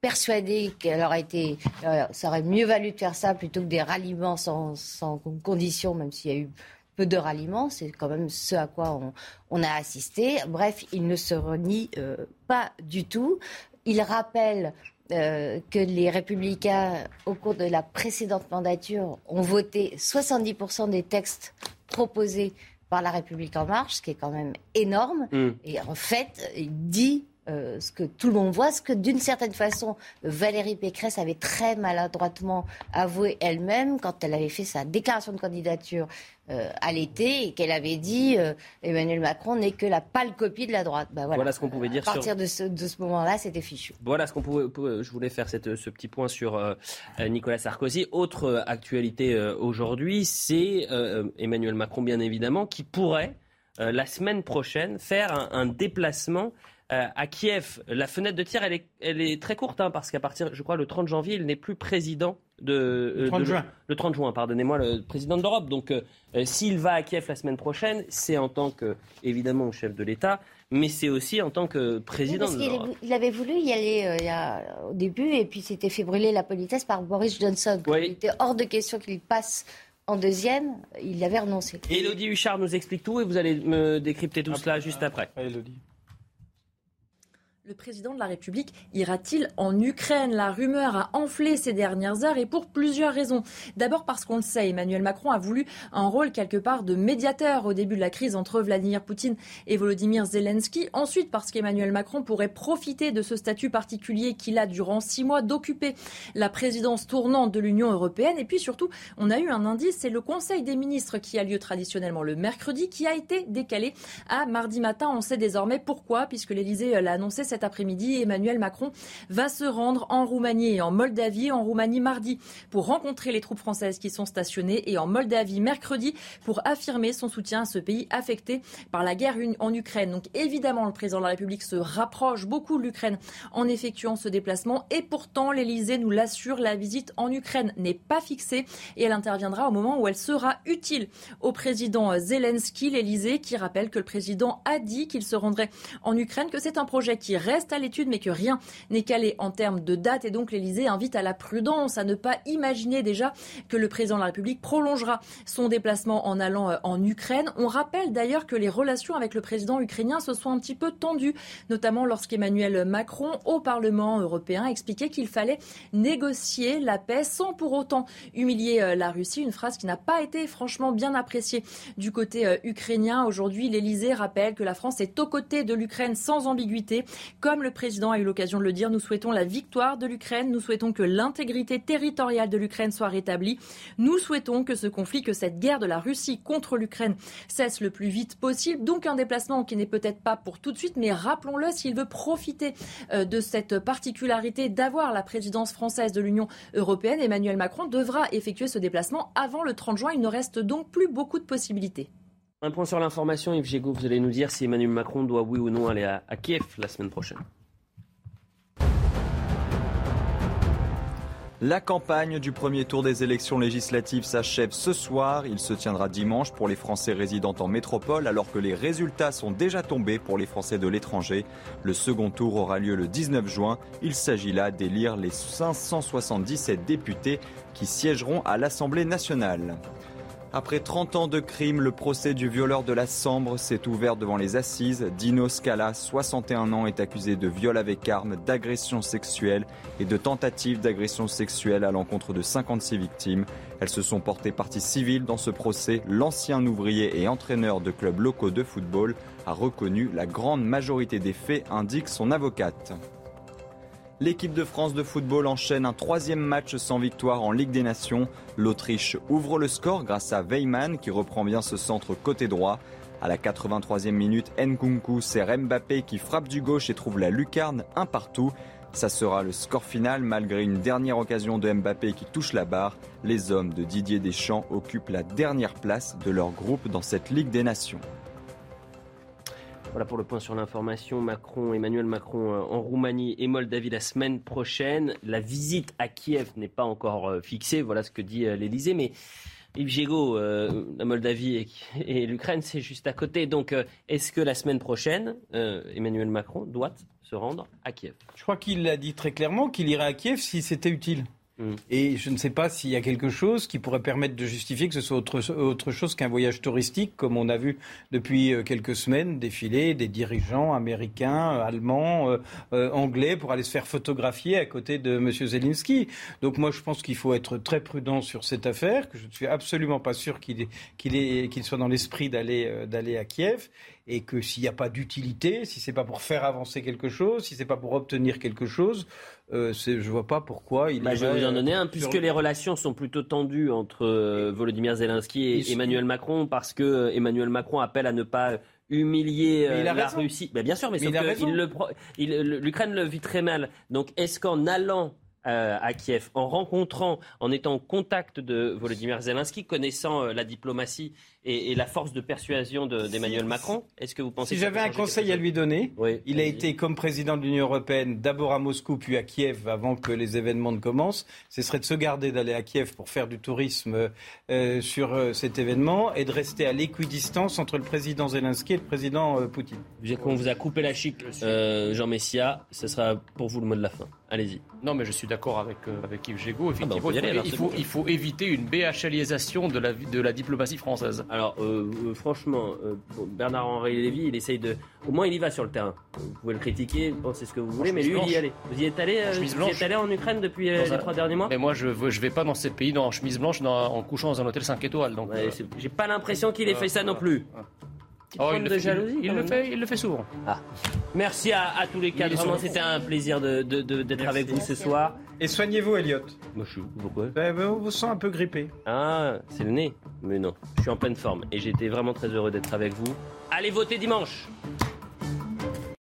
persuadé qu'elle aurait été, euh, ça aurait mieux valu de faire ça plutôt que des ralliements sans, sans condition, même s'il y a eu peu de ralliements. C'est quand même ce à quoi on, a assisté. Bref, il ne se renie euh, pas du tout. Il rappelle euh, que les républicains, au cours de la précédente mandature, ont voté 70% des textes proposés par la République en marche, ce qui est quand même énorme. Mm. Et en fait, il dit euh, ce que tout le monde voit, ce que d'une certaine façon Valérie Pécresse avait très maladroitement avoué elle-même quand elle avait fait sa déclaration de candidature euh, à l'été et qu'elle avait dit euh, Emmanuel Macron n'est que la pâle copie de la droite. Bah, voilà. ce qu'on pouvait dire. À partir de ce, moment-là, c'était fichu. Voilà ce qu'on pouvait, Je voulais faire cette, ce petit point sur Nicolas Sarkozy. Autre actualité aujourd'hui, c'est Emmanuel Macron, bien évidemment, qui pourrait la semaine prochaine faire un déplacement euh, à Kiev, la fenêtre de tir, elle est, elle est très courte, hein, parce qu'à partir, je crois, le 30 janvier, il n'est plus président de... Euh, le 30 juin. Le 30 juin, pardonnez-moi, le président de l'Europe. Donc, euh, s'il va à Kiev la semaine prochaine, c'est en tant que, évidemment, chef de l'État, mais c'est aussi en tant que président de l'Europe. Il avait voulu y aller il y a, au début, et puis s'était fait brûler la politesse par Boris Johnson. Il était hors de question qu'il passe en deuxième, il y avait renoncé. Elodie Huchard nous explique tout et vous allez me décrypter tout cela juste après. Elodie. Le président de la République ira-t-il en Ukraine? La rumeur a enflé ces dernières heures et pour plusieurs raisons. D'abord parce qu'on le sait, Emmanuel Macron a voulu un rôle quelque part de médiateur au début de la crise entre Vladimir Poutine et Volodymyr Zelensky. Ensuite parce qu'Emmanuel Macron pourrait profiter de ce statut particulier qu'il a durant six mois d'occuper la présidence tournante de l'Union européenne. Et puis surtout, on a eu un indice, c'est le Conseil des ministres qui a lieu traditionnellement le mercredi, qui a été décalé à mardi matin. On sait désormais pourquoi, puisque l'Elysée l'a annoncé cet après-midi. Emmanuel Macron va se rendre en Roumanie et en Moldavie. En Roumanie mardi pour rencontrer les troupes françaises qui sont stationnées et en Moldavie mercredi pour affirmer son soutien à ce pays affecté par la guerre en Ukraine. Donc évidemment, le président de la République se rapproche beaucoup de l'Ukraine en effectuant ce déplacement et pourtant l'Elysée nous l'assure, la visite en Ukraine n'est pas fixée et elle interviendra au moment où elle sera utile au président Zelensky. L'Elysée qui rappelle que le président a dit qu'il se rendrait en Ukraine, que c'est un projet qui reste à l'étude, mais que rien n'est calé en termes de date. Et donc l'Elysée invite à la prudence, à ne pas imaginer déjà que le président de la République prolongera son déplacement en allant euh, en Ukraine. On rappelle d'ailleurs que les relations avec le président ukrainien se sont un petit peu tendues, notamment lorsqu'Emmanuel Macron, au Parlement européen, expliquait qu'il fallait négocier la paix sans pour autant humilier euh, la Russie. Une phrase qui n'a pas été franchement bien appréciée du côté euh, ukrainien. Aujourd'hui, l'Elysée rappelle que la France est aux côtés de l'Ukraine sans ambiguïté comme le président a eu l'occasion de le dire, nous souhaitons la victoire de l'Ukraine, nous souhaitons que l'intégrité territoriale de l'Ukraine soit rétablie, nous souhaitons que ce conflit, que cette guerre de la Russie contre l'Ukraine cesse le plus vite possible. Donc un déplacement qui n'est peut-être pas pour tout de suite, mais rappelons-le, s'il veut profiter euh, de cette particularité d'avoir la présidence française de l'Union européenne, Emmanuel Macron devra effectuer ce déplacement avant le 30 juin. Il ne reste donc plus beaucoup de possibilités. Un point sur l'information, Yves Gégaud, vous allez nous dire si Emmanuel Macron doit oui ou non aller à, Kiev la semaine prochaine. La campagne du premier tour des élections législatives s'achève ce soir. Il se tiendra dimanche pour les Français résidant en métropole alors que les résultats sont déjà tombés pour les Français de l'étranger. Le second tour aura lieu le 19 juin. Il s'agit là d'élire les 577 députés qui siégeront à l'Assemblée nationale. Après 30 ans de crime, le procès du violeur de la Sambre s'est ouvert devant les assises. Dino Scala, 61 ans, est accusé de viol avec arme, d'agression sexuelle et de tentative d'agression sexuelle à l'encontre de 56 victimes. Elles se sont portées partie civile dans ce procès. L'ancien ouvrier et entraîneur de clubs locaux de football a reconnu la grande majorité des faits, indique son avocate. L'équipe de France de football enchaîne un troisième match sans victoire en Ligue des Nations. L'Autriche ouvre le score grâce à Weyman qui reprend bien ce centre côté droit. À la 83e minute, Nkunku sert Mbappé qui frappe du gauche et trouve la lucarne un partout. Ça sera le score final malgré une dernière occasion de Mbappé qui touche la barre. Les hommes de Didier Deschamps occupent la dernière place de leur groupe dans cette Ligue des Nations. Voilà pour le point sur l'information. Macron, Emmanuel Macron euh, en Roumanie et Moldavie la semaine prochaine. La visite à Kiev n'est pas encore euh, fixée. Voilà ce que dit euh, l'Elysée. Mais Yves Gégaud, la Moldavie et, l'Ukraine, c'est juste à côté. Donc, est-ce que la semaine prochaine, Emmanuel Macron doit se rendre à Kiev? Je crois qu'il a dit très clairement qu'il irait à Kiev si c'était utile. Mm. Et je ne sais pas s'il y a quelque chose qui pourrait permettre de justifier que ce soit autre, autre chose qu'un voyage touristique, comme on a vu depuis euh, quelques semaines défiler des dirigeants américains, euh, allemands, euh, anglais pour aller se faire photographier à côté de M. Zelensky. Donc moi, je pense qu'il faut être très prudent sur cette affaire, que je ne suis absolument pas sûr qu'il qu'il soit dans l'esprit d'aller d'aller à Kiev et que s'il n'y a pas d'utilité, si c'est pas pour faire avancer quelque chose, si c'est pas pour obtenir quelque chose, euh, je ne vois pas pourquoi il. Bah, je vais vous en donner un, puisque les relations sont plutôt tendues entre euh, Volodymyr Zelensky et Emmanuel Macron, parce que euh, Emmanuel Macron appelle à ne pas humilier la Russie. Bah, bien sûr, mais, l'Ukraine le vit très mal. Donc, est-ce qu'en allant euh, à Kiev, en rencontrant, en étant en contact de Volodymyr Zelensky, connaissant euh, la diplomatie et, la force de persuasion d'Emmanuel Macron, est-ce que vous pensez Si j'avais un conseil à lui donner, il a été comme président de l'Union européenne d'abord à Moscou puis à Kiev avant que les événements ne commencent. Ce serait de se garder d'aller à Kiev pour faire du tourisme euh, sur cet événement et de rester à l'équidistance entre le président Zelensky et le président Poutine. On vous a coupé la chic, Jean Messia. Ce sera pour vous le mot de la fin. Allez-y. Non, mais je suis d'accord avec, euh, avec Yves Gégaud. Ah bah, aller, il, faut, il éviter une BHLisation de la, de la diplomatie française. Alors, euh, euh, franchement, euh, Bernard-Henri Lévy, il essaye de. Au moins, il y va sur le terrain. Vous pouvez le critiquer, pensez ce que vous voulez, mais lui, il y allait. Vous y êtes allé, euh, vous y êtes allé en Ukraine depuis les un- trois derniers mois Mais moi, je ne vais pas dans ces pays dans, en chemise blanche dans- en couchant dans un hôtel 5 étoiles. Donc, Ouais, J'ai pas l'impression qu'il ait fait ça non plus. Petite Oh, forme il le de fait- jalousie. il le fait, il le fait souvent. Ah. Merci à, à tous les quatre. Vraiment, c'était un plaisir de- de- de- d'être avec vous ce soir. Et soignez-vous, Elliot. Moi, je suis. Pourquoi? Ben, ben, on vous sent un peu grippé. Ah, c'est le nez. Mais non, je suis en pleine forme et j'étais vraiment très heureux d'être avec vous. Allez voter dimanche.